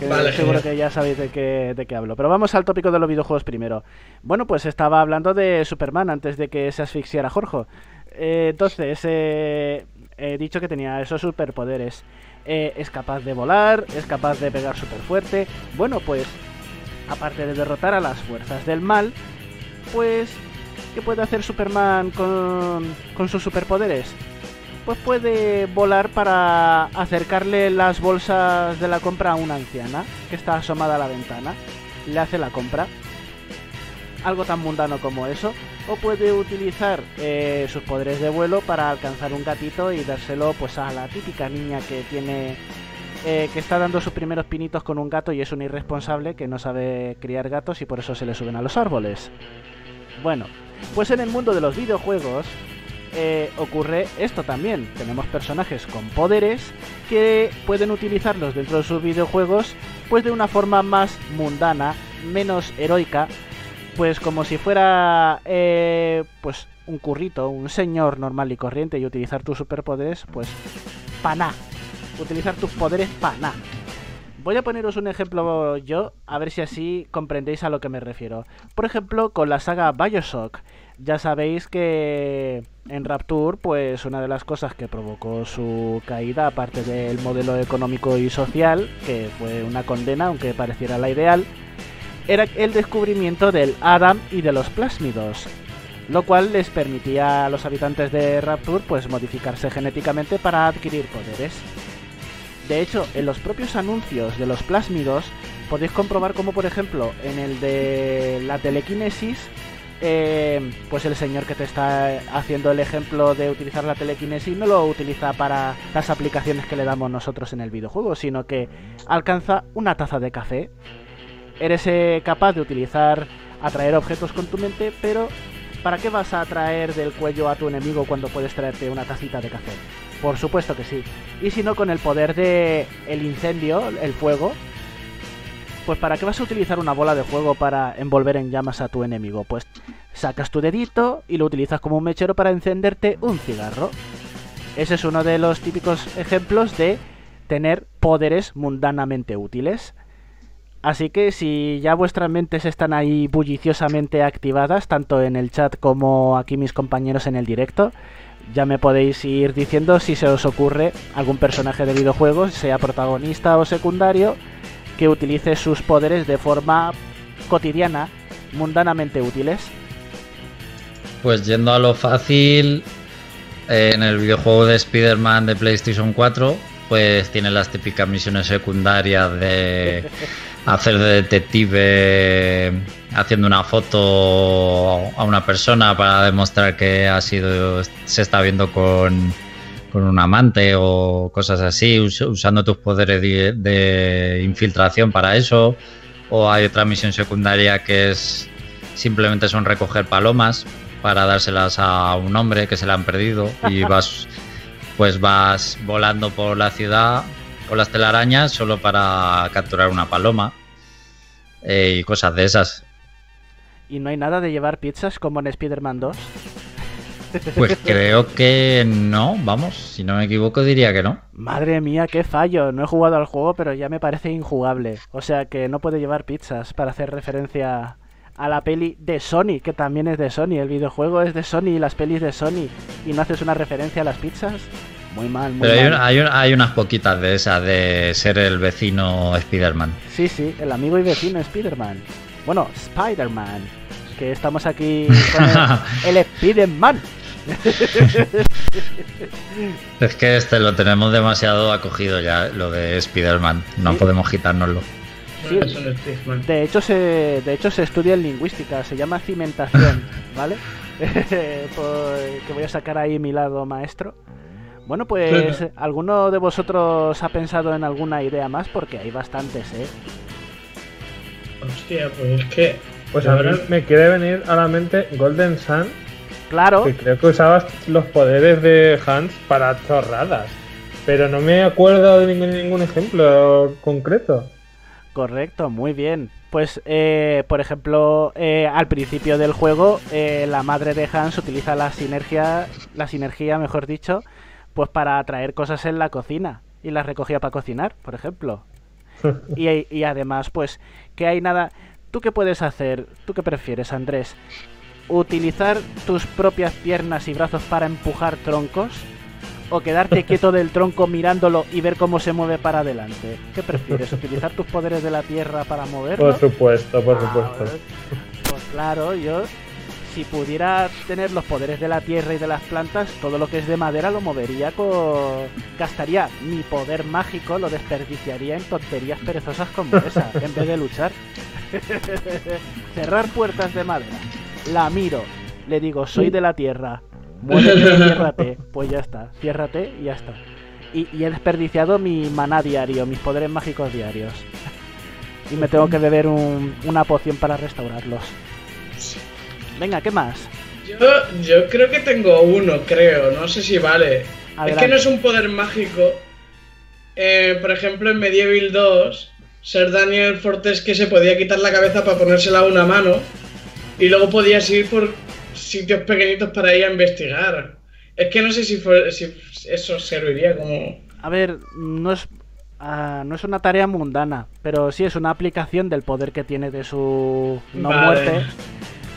Speaker 4: Que
Speaker 3: Vale,
Speaker 4: seguro
Speaker 3: genial.
Speaker 4: que ya sabéis de qué, de qué hablo. Pero vamos al tópico de los videojuegos primero. Bueno, pues estaba hablando de Superman antes de que se asfixiara Jorge. Eh, entonces, eh, he dicho que tenía esos superpoderes. Eh, es capaz de volar, es capaz de pegar súper fuerte. Bueno, pues, aparte de derrotar a las fuerzas del mal, pues, ¿qué puede hacer Superman con, sus superpoderes? pues puede volar para acercarle las bolsas de la compra a una anciana que está asomada a la ventana. Le hace la compra. Algo tan mundano como eso. O puede utilizar eh, sus poderes de vuelo para alcanzar un gatito y dárselo pues a la típica niña que tiene eh, que está dando sus primeros pinitos con un gato y es un irresponsable que no sabe criar gatos y por eso se le suben a los árboles. Bueno, pues en el mundo de los videojuegos eh, ocurre esto también. Tenemos personajes con poderes que pueden utilizarlos dentro de sus videojuegos pues de una forma más mundana, menos heroica, pues como si fuera eh, pues un currito, un señor normal y corriente y utilizar tus superpoderes pues paná. Utilizar tus poderes paná. Voy a poneros un ejemplo yo, a ver si así comprendéis a lo que me refiero. Por ejemplo, con la saga Bioshock. Ya sabéis que en Rapture, pues una de las cosas que provocó su caída, aparte del modelo económico y social, que fue una condena, aunque pareciera la ideal, era el descubrimiento del Adam y de los plásmidos, lo cual les permitía a los habitantes de Rapture pues modificarse genéticamente para adquirir poderes. De hecho, en los propios anuncios de los plásmidos podéis comprobar como por ejemplo en el de la telequinesis eh, pues el señor que te está haciendo el ejemplo de utilizar la telequinesis no lo utiliza para las aplicaciones que le damos nosotros en el videojuego, sino que alcanza una taza de café. Eres eh, capaz de utilizar, atraer objetos con tu mente, pero ¿para qué vas a atraer del cuello a tu enemigo cuando puedes traerte una tacita de café? Por supuesto que sí. Y si no, con el poder de el incendio, el fuego, pues ¿para qué vas a utilizar una bola de fuego para envolver en llamas a tu enemigo? Pues sacas tu dedito y lo utilizas como un mechero para encenderte un cigarro. Ese es uno de los típicos ejemplos de tener poderes mundanamente útiles. Así que si ya vuestras mentes están ahí bulliciosamente activadas, tanto en el chat como aquí mis compañeros en el directo, ya me podéis ir diciendo si se os ocurre algún personaje de videojuegos, sea protagonista o secundario, que utilice sus poderes de forma cotidiana, mundanamente útiles.
Speaker 1: Pues yendo a lo fácil, eh, en el videojuego de Spider-Man de PlayStation 4, pues tiene las típicas misiones secundarias de *laughs* hacer de detective haciendo una foto a una persona para demostrar que ha sido se está viendo con, con un amante o cosas así, us- usando tus poderes de, de infiltración para eso. O hay otra misión secundaria que es simplemente son recoger palomas para dárselas a un hombre que se la han perdido y *laughs* vas pues vas volando por la ciudad con las telarañas solo para capturar una paloma eh, y cosas de esas.
Speaker 4: Y no hay nada de llevar pizzas como en Spider-Man 2.
Speaker 1: Pues creo que no, vamos, si no me equivoco diría que no.
Speaker 4: Madre mía, qué fallo. No he jugado al juego, pero ya me parece injugable. O sea que no puede llevar pizzas para hacer referencia a la peli de Sony, que también es de Sony. El videojuego es de Sony y las pelis de Sony. Y no haces una referencia a las pizzas. Muy mal, muy
Speaker 1: Pero hay,
Speaker 4: mal.
Speaker 1: un- hay un- hay unas poquitas de esas de ser el vecino Spider-Man.
Speaker 4: Sí, sí, el amigo y vecino Spider-Man. Bueno, Spider-Man. que estamos aquí con *laughs* el, el Spider-Man. *laughs*
Speaker 1: Es que este lo tenemos demasiado acogido ya, lo de Spider-Man. No
Speaker 4: Sí.
Speaker 1: podemos quitárnoslo.
Speaker 4: Sí. De hecho, se, de hecho, se estudia en lingüística, se llama cimentación, ¿vale? *laughs* Pues, que voy a sacar ahí mi lado maestro. Bueno, pues, ¿alguno de vosotros ha pensado en alguna idea más? Porque hay bastantes, ¿eh?
Speaker 3: Hostia, pues es que.
Speaker 2: Pues a mí me quiere venir a la mente Golden Sun,
Speaker 4: Claro,
Speaker 2: que creo que usabas los poderes de Hans para chorradas. Pero no me acuerdo de ningún, ningún ejemplo concreto.
Speaker 4: correcto, muy bien. Pues, eh, por ejemplo, eh, al principio del juego, eh, la madre de Hans utiliza la sinergia, la sinergia, mejor dicho, pues para traer cosas en la cocina y las recogía para cocinar, por ejemplo. *laughs* Y, y además, pues, que hay nada. ¿Tú qué puedes hacer? ¿Tú qué prefieres, Andrés? ¿Utilizar tus propias piernas y brazos para empujar troncos? ¿O quedarte *laughs* quieto del tronco mirándolo y ver cómo se mueve para adelante? ¿Qué prefieres? ¿Utilizar tus poderes de la tierra para moverlo?
Speaker 2: Por supuesto, por
Speaker 4: Ah,
Speaker 2: supuesto.
Speaker 4: pues, pues claro, yo si pudiera tener los poderes de la tierra y de las plantas, todo lo que es de madera lo movería con... Gastaría mi poder mágico, lo desperdiciaría en tonterías perezosas como esa, *laughs* en vez de luchar. Cerrar puertas de madera. La miro, le digo, soy de la tierra. Muévete y ciérrate. Pues ya está, ciérrate y ya está. Y, y he desperdiciado mi maná diario, mis poderes mágicos diarios. Y me tengo que beber un- una poción para restaurarlos. Venga, ¿qué más?
Speaker 3: Yo, yo creo que tengo uno, creo. No sé si vale. Es que no es un poder mágico. Eh, por ejemplo, en Medieval 2, Ser Daniel Fortes que se podía quitar la cabeza para ponérsela a una mano. Y luego podías ir por sitios pequeñitos para ir a investigar. Es que no sé si, fue- si eso serviría como.
Speaker 4: A ver, no es, ah, no es una tarea mundana, pero sí es una aplicación del poder que tiene de su no
Speaker 3: Vale.
Speaker 4: muerte.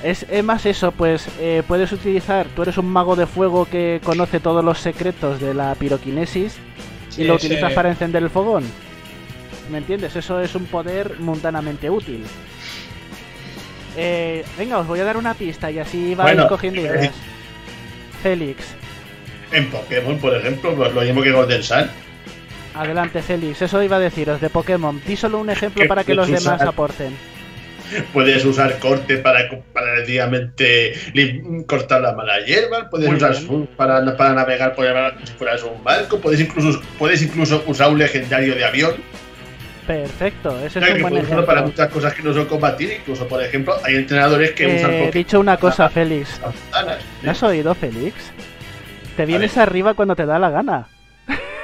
Speaker 4: Es, es más eso, pues eh, puedes utilizar, tú eres un mago de fuego que conoce todos los secretos de la piroquinesis y lo utilizas
Speaker 3: sí.
Speaker 4: para encender el fogón. ¿Me entiendes? Eso es un poder mundanamente útil. Eh, venga, os voy a dar una pista y así vais
Speaker 5: Bueno,
Speaker 4: cogiendo
Speaker 5: eh,
Speaker 4: ideas. Félix,
Speaker 5: En Pokémon, por ejemplo, pues lo mismo que Golden Sun.
Speaker 4: adelante Félix, eso iba a deciros de Pokémon. Di solo un ejemplo para que los demás aporten.
Speaker 5: Puedes usar corte para paradidamente cortar la mala hierba, puedes
Speaker 4: Muy
Speaker 5: usar
Speaker 4: bien.
Speaker 5: para, para navegar por el mar si fueras un barco, puedes incluso, puedes incluso usar un legendario de avión.
Speaker 4: Perfecto, ese es un buen
Speaker 5: usarlo para
Speaker 4: ejemplo.
Speaker 5: muchas cosas que no son combatir, incluso por ejemplo hay entrenadores que usan
Speaker 4: Eh, he
Speaker 5: Pokémon
Speaker 4: dicho una cosa, Félix.
Speaker 5: para.
Speaker 4: ¿Me has oído, Félix? Te vienes arriba cuando te da la gana.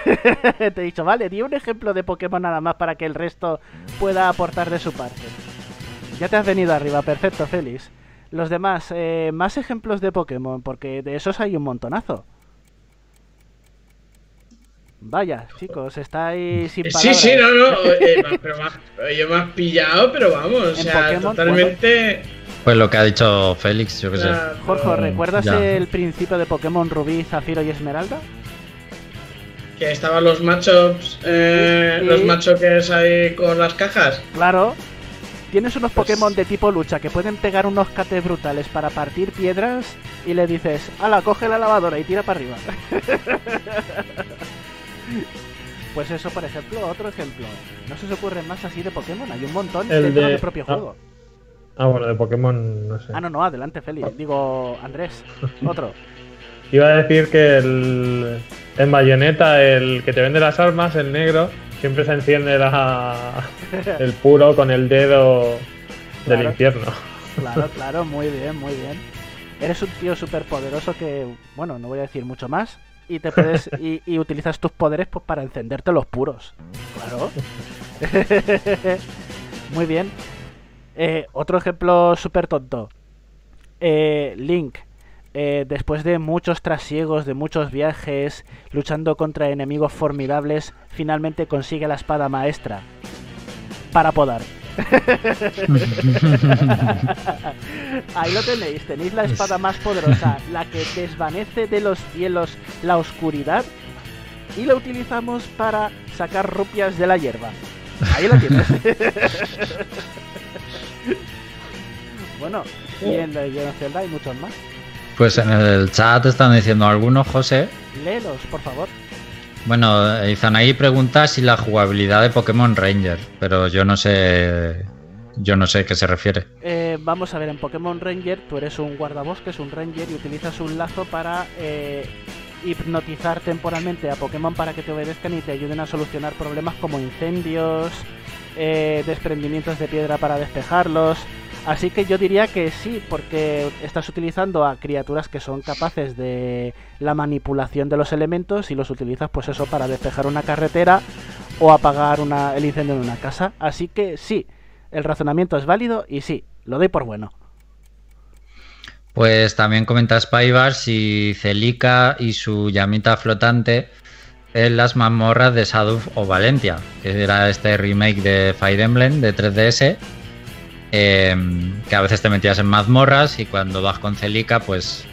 Speaker 4: *laughs* te he dicho, vale, di un ejemplo de Pokémon nada más para que el resto pueda aportar de su parte. Ya te has venido arriba, perfecto, Félix. Los demás, eh, más ejemplos de Pokémon, porque de esos hay un montonazo. Vaya, chicos, estáis sin
Speaker 3: Sí,
Speaker 4: palabras.
Speaker 3: sí, no, no. *laughs* eh, pero yo me has pillado, pero vamos. O sea,
Speaker 4: Pokémon,
Speaker 3: totalmente.
Speaker 1: Pues lo que ha dicho Félix, yo qué
Speaker 3: o
Speaker 1: sé.
Speaker 3: sea,
Speaker 4: Jorge, ¿recuerdas
Speaker 1: Ya.
Speaker 4: el principio de Pokémon Rubí, Zafiro y Esmeralda?
Speaker 3: Que estaban los matchups, eh,
Speaker 4: Sí.
Speaker 3: los matchups ahí con las cajas.
Speaker 4: Claro. Tienes unos
Speaker 3: Pues-
Speaker 4: Pokémon de tipo lucha que pueden pegar unos cates brutales para partir piedras y le dices, ala, coge la lavadora y tira para arriba. *laughs* pues eso, por ejemplo, otro ejemplo. No se os ocurre más así de Pokémon, hay un montón
Speaker 2: El
Speaker 4: dentro
Speaker 2: de-
Speaker 4: del propio
Speaker 2: ah.
Speaker 4: juego.
Speaker 2: Ah, bueno, de Pokémon no sé.
Speaker 4: Ah, no, no, adelante, Félix. Digo, Andrés, *laughs* otro.
Speaker 2: Iba a decir que el, en Bayonetta, el que te vende las armas, el negro, siempre se enciende la, el puro con el dedo del infierno.
Speaker 4: Claro, *laughs* claro, muy bien, muy bien. Eres un tío súper poderoso que, bueno, no voy a decir mucho más. Y te puedes *laughs* y, y utilizas tus poderes pues, para encenderte los puros. Claro. *laughs* muy bien. Eh, otro ejemplo súper tonto. Eh, Link, eh, después de muchos trasiegos, de muchos viajes, luchando contra enemigos formidables, finalmente consigue la espada maestra. Para podar. *laughs* Ahí lo tenéis, tenéis la espada más poderosa, la que desvanece de los cielos la oscuridad y la utilizamos para sacar rupias de la hierba. Ahí lo tienes. *laughs* Bueno, y en Legend of Zelda hay muchos más.
Speaker 1: Pues en el chat están diciendo algunos, José.
Speaker 4: Léelos, por favor.
Speaker 1: Bueno, Izanagi pregunta si la jugabilidad de Pokémon Ranger, pero yo no sé. Yo no sé a qué se refiere.
Speaker 4: Eh, vamos a ver, en Pokémon Ranger tú eres un guardabosques, un Ranger, y utilizas un lazo para eh, hipnotizar temporalmente a Pokémon para que te obedezcan y te ayuden a solucionar problemas como incendios, eh, desprendimientos de piedra para despejarlos. Así que yo diría que sí, porque estás utilizando a criaturas que son capaces de la manipulación de los elementos y los utilizas pues eso para despejar una carretera o apagar el incendio en una casa. Así que sí, el razonamiento es válido y sí, lo doy por bueno.
Speaker 1: Pues también comenta Spybar si Celica y su llamita flotante en las mazmorras de Shadow of Valentia, que era este remake de Fire Emblem de 3DS, eh, que a veces te metías en mazmorras y cuando vas con Celica, pues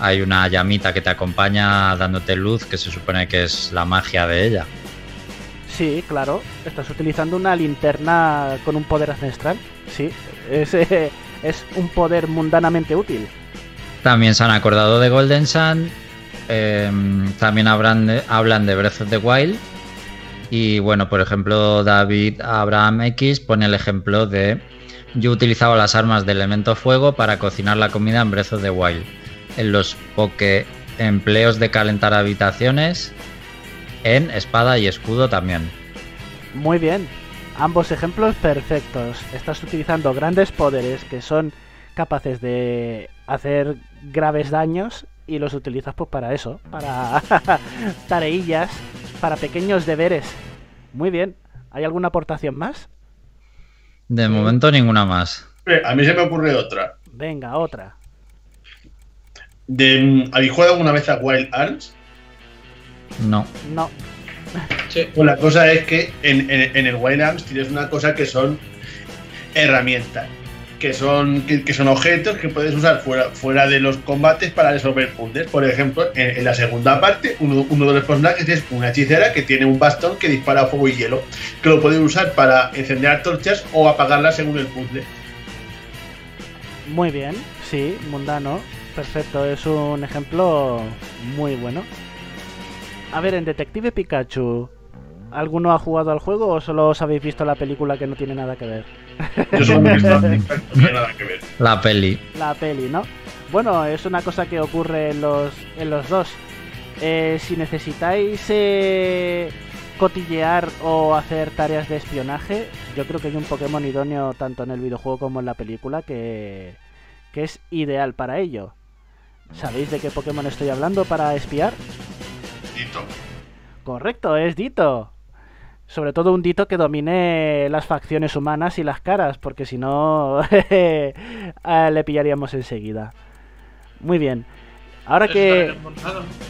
Speaker 1: hay una llamita que te acompaña dándote luz, que se supone que es la magia de ella.
Speaker 4: Sí, claro, estás utilizando una linterna con un poder ancestral. Sí, es, eh, *laughs* es un poder mundanamente útil.
Speaker 1: También se han acordado de Golden Sun. eh, también hablan de, hablan de Breath of the Wild. Y bueno, por ejemplo, David Abraham X pone el ejemplo de yo utilizaba las armas de elemento fuego para cocinar la comida en Breath of the Wild. En los poke empleos de calentar habitaciones, en espada y escudo también.
Speaker 4: Muy bien, ambos ejemplos perfectos. Estás utilizando grandes poderes que son capaces de hacer graves daños y los utilizas pues para eso, para *laughs* tareillas, para pequeños deberes. Muy bien, ¿hay alguna aportación más?
Speaker 1: De momento ninguna más.
Speaker 5: Eh, A mí se me ocurre otra.
Speaker 4: Venga, otra.
Speaker 5: De, mm, ¿Habéis jugado alguna vez a Wild Arms?
Speaker 1: No.
Speaker 4: No,
Speaker 3: Sí.
Speaker 5: Pues la cosa es que en, en- en el Wild Arms tienes una cosa que son herramientas, que son, que, son objetos que puedes usar fuera, fuera de los combates para resolver puzzles. Por ejemplo, en, la segunda parte, uno, de los personajes es una hechicera que tiene un bastón que dispara fuego y hielo, que lo puedes usar para encender antorchas o apagarlas según el puzzle.
Speaker 4: muy bien, sí, mundano, perfecto, es un ejemplo muy bueno. A ver, en Detective Pikachu, ¿alguno ha jugado al juego o solo os habéis visto la película que no tiene nada que ver?
Speaker 5: Yo solo he visto no tiene nada que ver.
Speaker 1: La peli.
Speaker 4: La peli, ¿no? Bueno, es una cosa que ocurre en los, en los dos. Eh, si necesitáis eh, cotillear o hacer tareas de espionaje, yo creo que hay un Pokémon idóneo tanto en el videojuego como en la película que, que es ideal para ello. ¿Sabéis de qué Pokémon estoy hablando para espiar?
Speaker 5: Dito.
Speaker 4: Correcto, es Dito. Sobre todo un Dito que domine las facciones humanas y las caras, porque si no *laughs* ah, le pillaríamos enseguida. Muy bien. Ahora
Speaker 3: Eso
Speaker 4: que...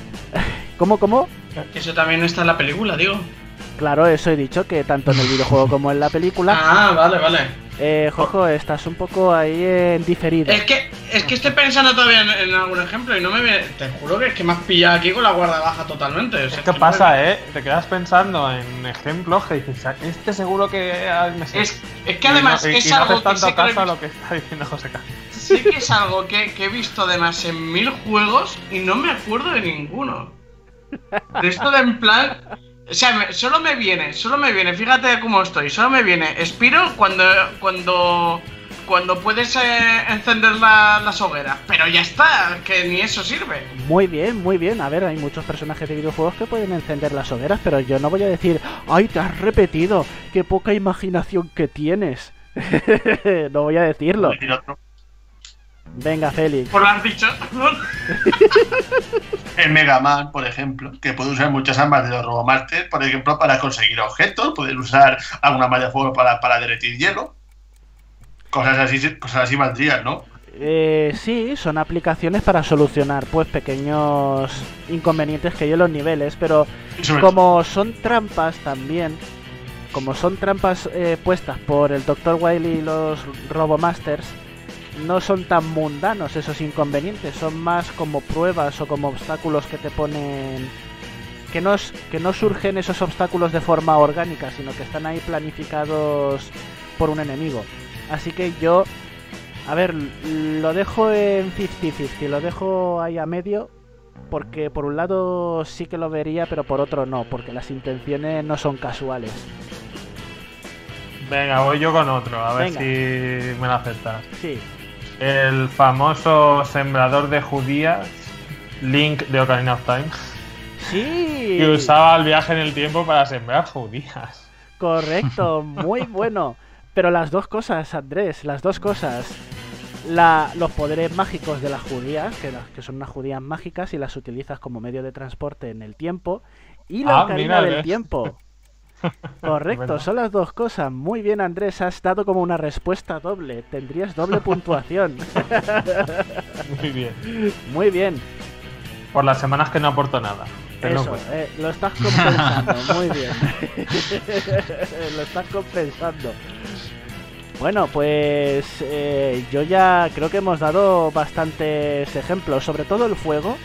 Speaker 4: *laughs* ¿Cómo, cómo?
Speaker 3: Eso también está en la película, digo.
Speaker 4: Claro, eso he dicho, que tanto en el videojuego como en la película... *laughs*
Speaker 3: Ah, vale, vale.
Speaker 4: Eh, Jojo, estás un poco ahí en diferido.
Speaker 3: Es que, es que estoy pensando todavía en, en algún ejemplo y no me viene. Te juro que es que me has pillado aquí con la guarda baja totalmente. o sea,
Speaker 2: Es
Speaker 3: que
Speaker 2: que
Speaker 3: me-
Speaker 2: pasa, ¿eh? Te quedas pensando en ejemplos que dices, este seguro que ah, me sé.
Speaker 3: Es, es que además
Speaker 2: y no, y-
Speaker 3: es
Speaker 2: y no
Speaker 3: algo
Speaker 2: haces
Speaker 3: que
Speaker 2: tanto
Speaker 3: sé que,
Speaker 2: caso a lo que está diciendo José Carlos.
Speaker 3: sé que es algo que, que he visto además en mil juegos y no me acuerdo de ninguno. De esto de en plan. O sea, me- solo me viene, solo me viene, fíjate cómo estoy, solo me viene Espiro cuando cuando cuando puedes eh, encender la- las hogueras, pero ya está, que ni eso sirve.
Speaker 4: Muy bien, muy bien. A ver, hay muchos personajes de videojuegos que pueden encender las hogueras, pero yo no voy a decir, ¡ay, te has repetido! ¡Qué poca imaginación que tienes! *laughs* no voy a decirlo. Venga, Félix.
Speaker 3: Por lo has dicho. *laughs*
Speaker 5: El Mega Man, por ejemplo, que puede usar muchas armas de los Robomaster, por ejemplo, para conseguir objetos, puedes usar alguna malla de fuego para, para derretir hielo. Cosas así, cosas así valdrían, ¿no?
Speaker 4: Eh, sí, son aplicaciones para solucionar pues pequeños inconvenientes que hay en los niveles, pero como son trampas también, como son trampas eh, puestas por el Dr. Wily y los Robomasters, no son tan mundanos esos inconvenientes, son más como pruebas o como obstáculos que te ponen que no, es- que no surgen esos obstáculos de forma orgánica, sino que están ahí planificados por un enemigo. Así que yo A ver, lo dejo en 50-50, lo dejo ahí a medio, porque por un lado sí que lo vería, pero por otro no, porque las intenciones no son casuales.
Speaker 2: Venga, voy yo con otro, a ver si me lo aceptas.
Speaker 4: Sí,
Speaker 2: El famoso sembrador de judías, Link de Ocarina of Time,
Speaker 4: sí.
Speaker 2: que usaba el viaje en el tiempo para sembrar judías.
Speaker 4: Correcto, muy *laughs* bueno. Pero las dos cosas, Andrés, las dos cosas. La- los poderes mágicos de las judías, que, las- que son unas judías mágicas y las utilizas como medio de transporte en el tiempo. Y la
Speaker 2: Ah,
Speaker 4: ocarina
Speaker 2: mira,
Speaker 4: del
Speaker 2: ves.
Speaker 4: tiempo. *laughs* Correcto, son las dos cosas. Muy bien, Andrés, has dado como una respuesta doble. Tendrías doble *laughs* puntuación.
Speaker 2: Muy bien.
Speaker 4: Muy bien.
Speaker 2: Por las semanas que no aporto nada.
Speaker 4: Eso, eh, lo estás compensando, *laughs* muy bien. *laughs* lo estás compensando. Bueno, pues eh, yo ya creo que hemos dado bastantes ejemplos, sobre todo el fuego,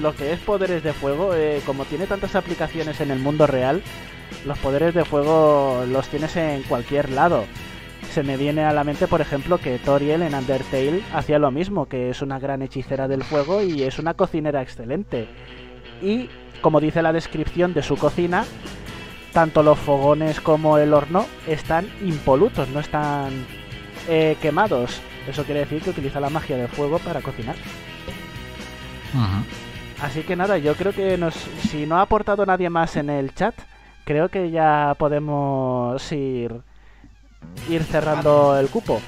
Speaker 4: lo que es poderes de fuego, eh, como tiene tantas aplicaciones en el mundo real, los poderes de fuego los tienes en cualquier lado. Se me viene a la mente, por ejemplo, que Toriel en Undertale hacía lo mismo, que es una gran hechicera del fuego y es una cocinera excelente. Y, como dice la descripción de su cocina, tanto los fogones como el horno están impolutos, no están eh, quemados. Eso quiere decir que utiliza la magia del fuego para cocinar. Así que nada, yo creo que nos, si no ha aportado nadie más en el chat, creo que ya podemos ir, ir cerrando el cupo.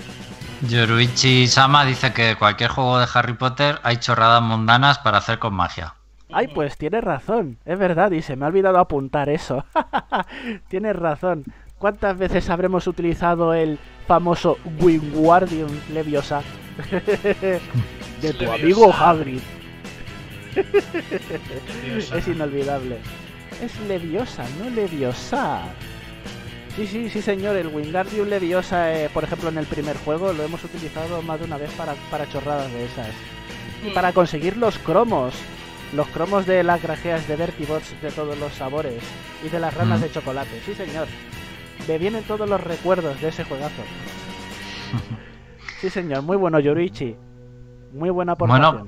Speaker 1: Yoruichi Sama dice que cualquier juego de Harry Potter hay chorradas mundanas para hacer con magia.
Speaker 4: Ay, pues tienes razón, es verdad, y se me ha olvidado apuntar eso. *laughs* tienes razón. ¿Cuántas veces habremos utilizado el famoso Wingardium Leviosa *laughs* de tu amigo. Hagrid? *laughs* es inolvidable. Es Leviosa, no Leviosa. Sí, sí, sí, señor. El Wingardium Leviosa, eh, por ejemplo, en el primer juego lo hemos utilizado más de una vez para, para chorradas de esas. Y para conseguir los cromos. Los cromos de las grajeas de Vertibots de todos los sabores. Y de las ranas
Speaker 1: Mm.
Speaker 4: de chocolate. Sí, señor. Me vienen todos los recuerdos de ese juegazo. *laughs* Sí, señor. Muy bueno, Yoruichi. Muy buena aportación.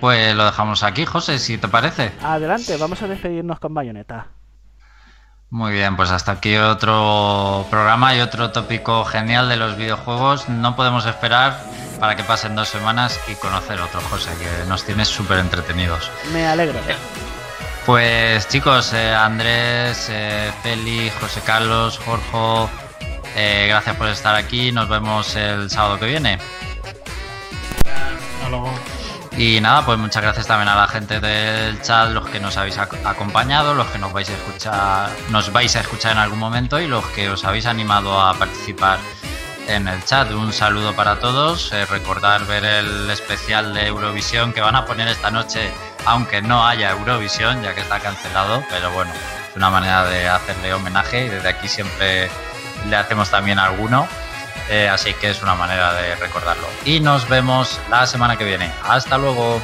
Speaker 1: Pues lo dejamos aquí, José, si te parece.
Speaker 4: Adelante, vamos a despedirnos con bayoneta.
Speaker 1: Muy bien, pues hasta aquí otro programa y otro tópico genial de los videojuegos. No podemos esperar para que pasen dos semanas y conocer otro, José, que nos tienes súper entretenidos.
Speaker 4: Me alegro.
Speaker 1: Pues chicos, eh, Andrés, eh, Feli, José Carlos, Jorge, eh, gracias por estar aquí. Nos vemos el sábado que viene.
Speaker 2: Hasta luego.
Speaker 1: Y nada, pues muchas gracias también a la gente del chat, los que nos habéis ac- acompañado, los que nos vais a escuchar, nos vais a escuchar en algún momento y los que os habéis animado a participar en el chat. Un saludo para todos. eh, recordar ver el especial de Eurovisión que van a poner esta noche, aunque no haya Eurovisión, ya que está cancelado, pero bueno, es una manera de hacerle homenaje y desde aquí siempre le hacemos también alguno. Eh, así que es una manera de recordarlo. Y nos vemos la semana que viene. Hasta luego.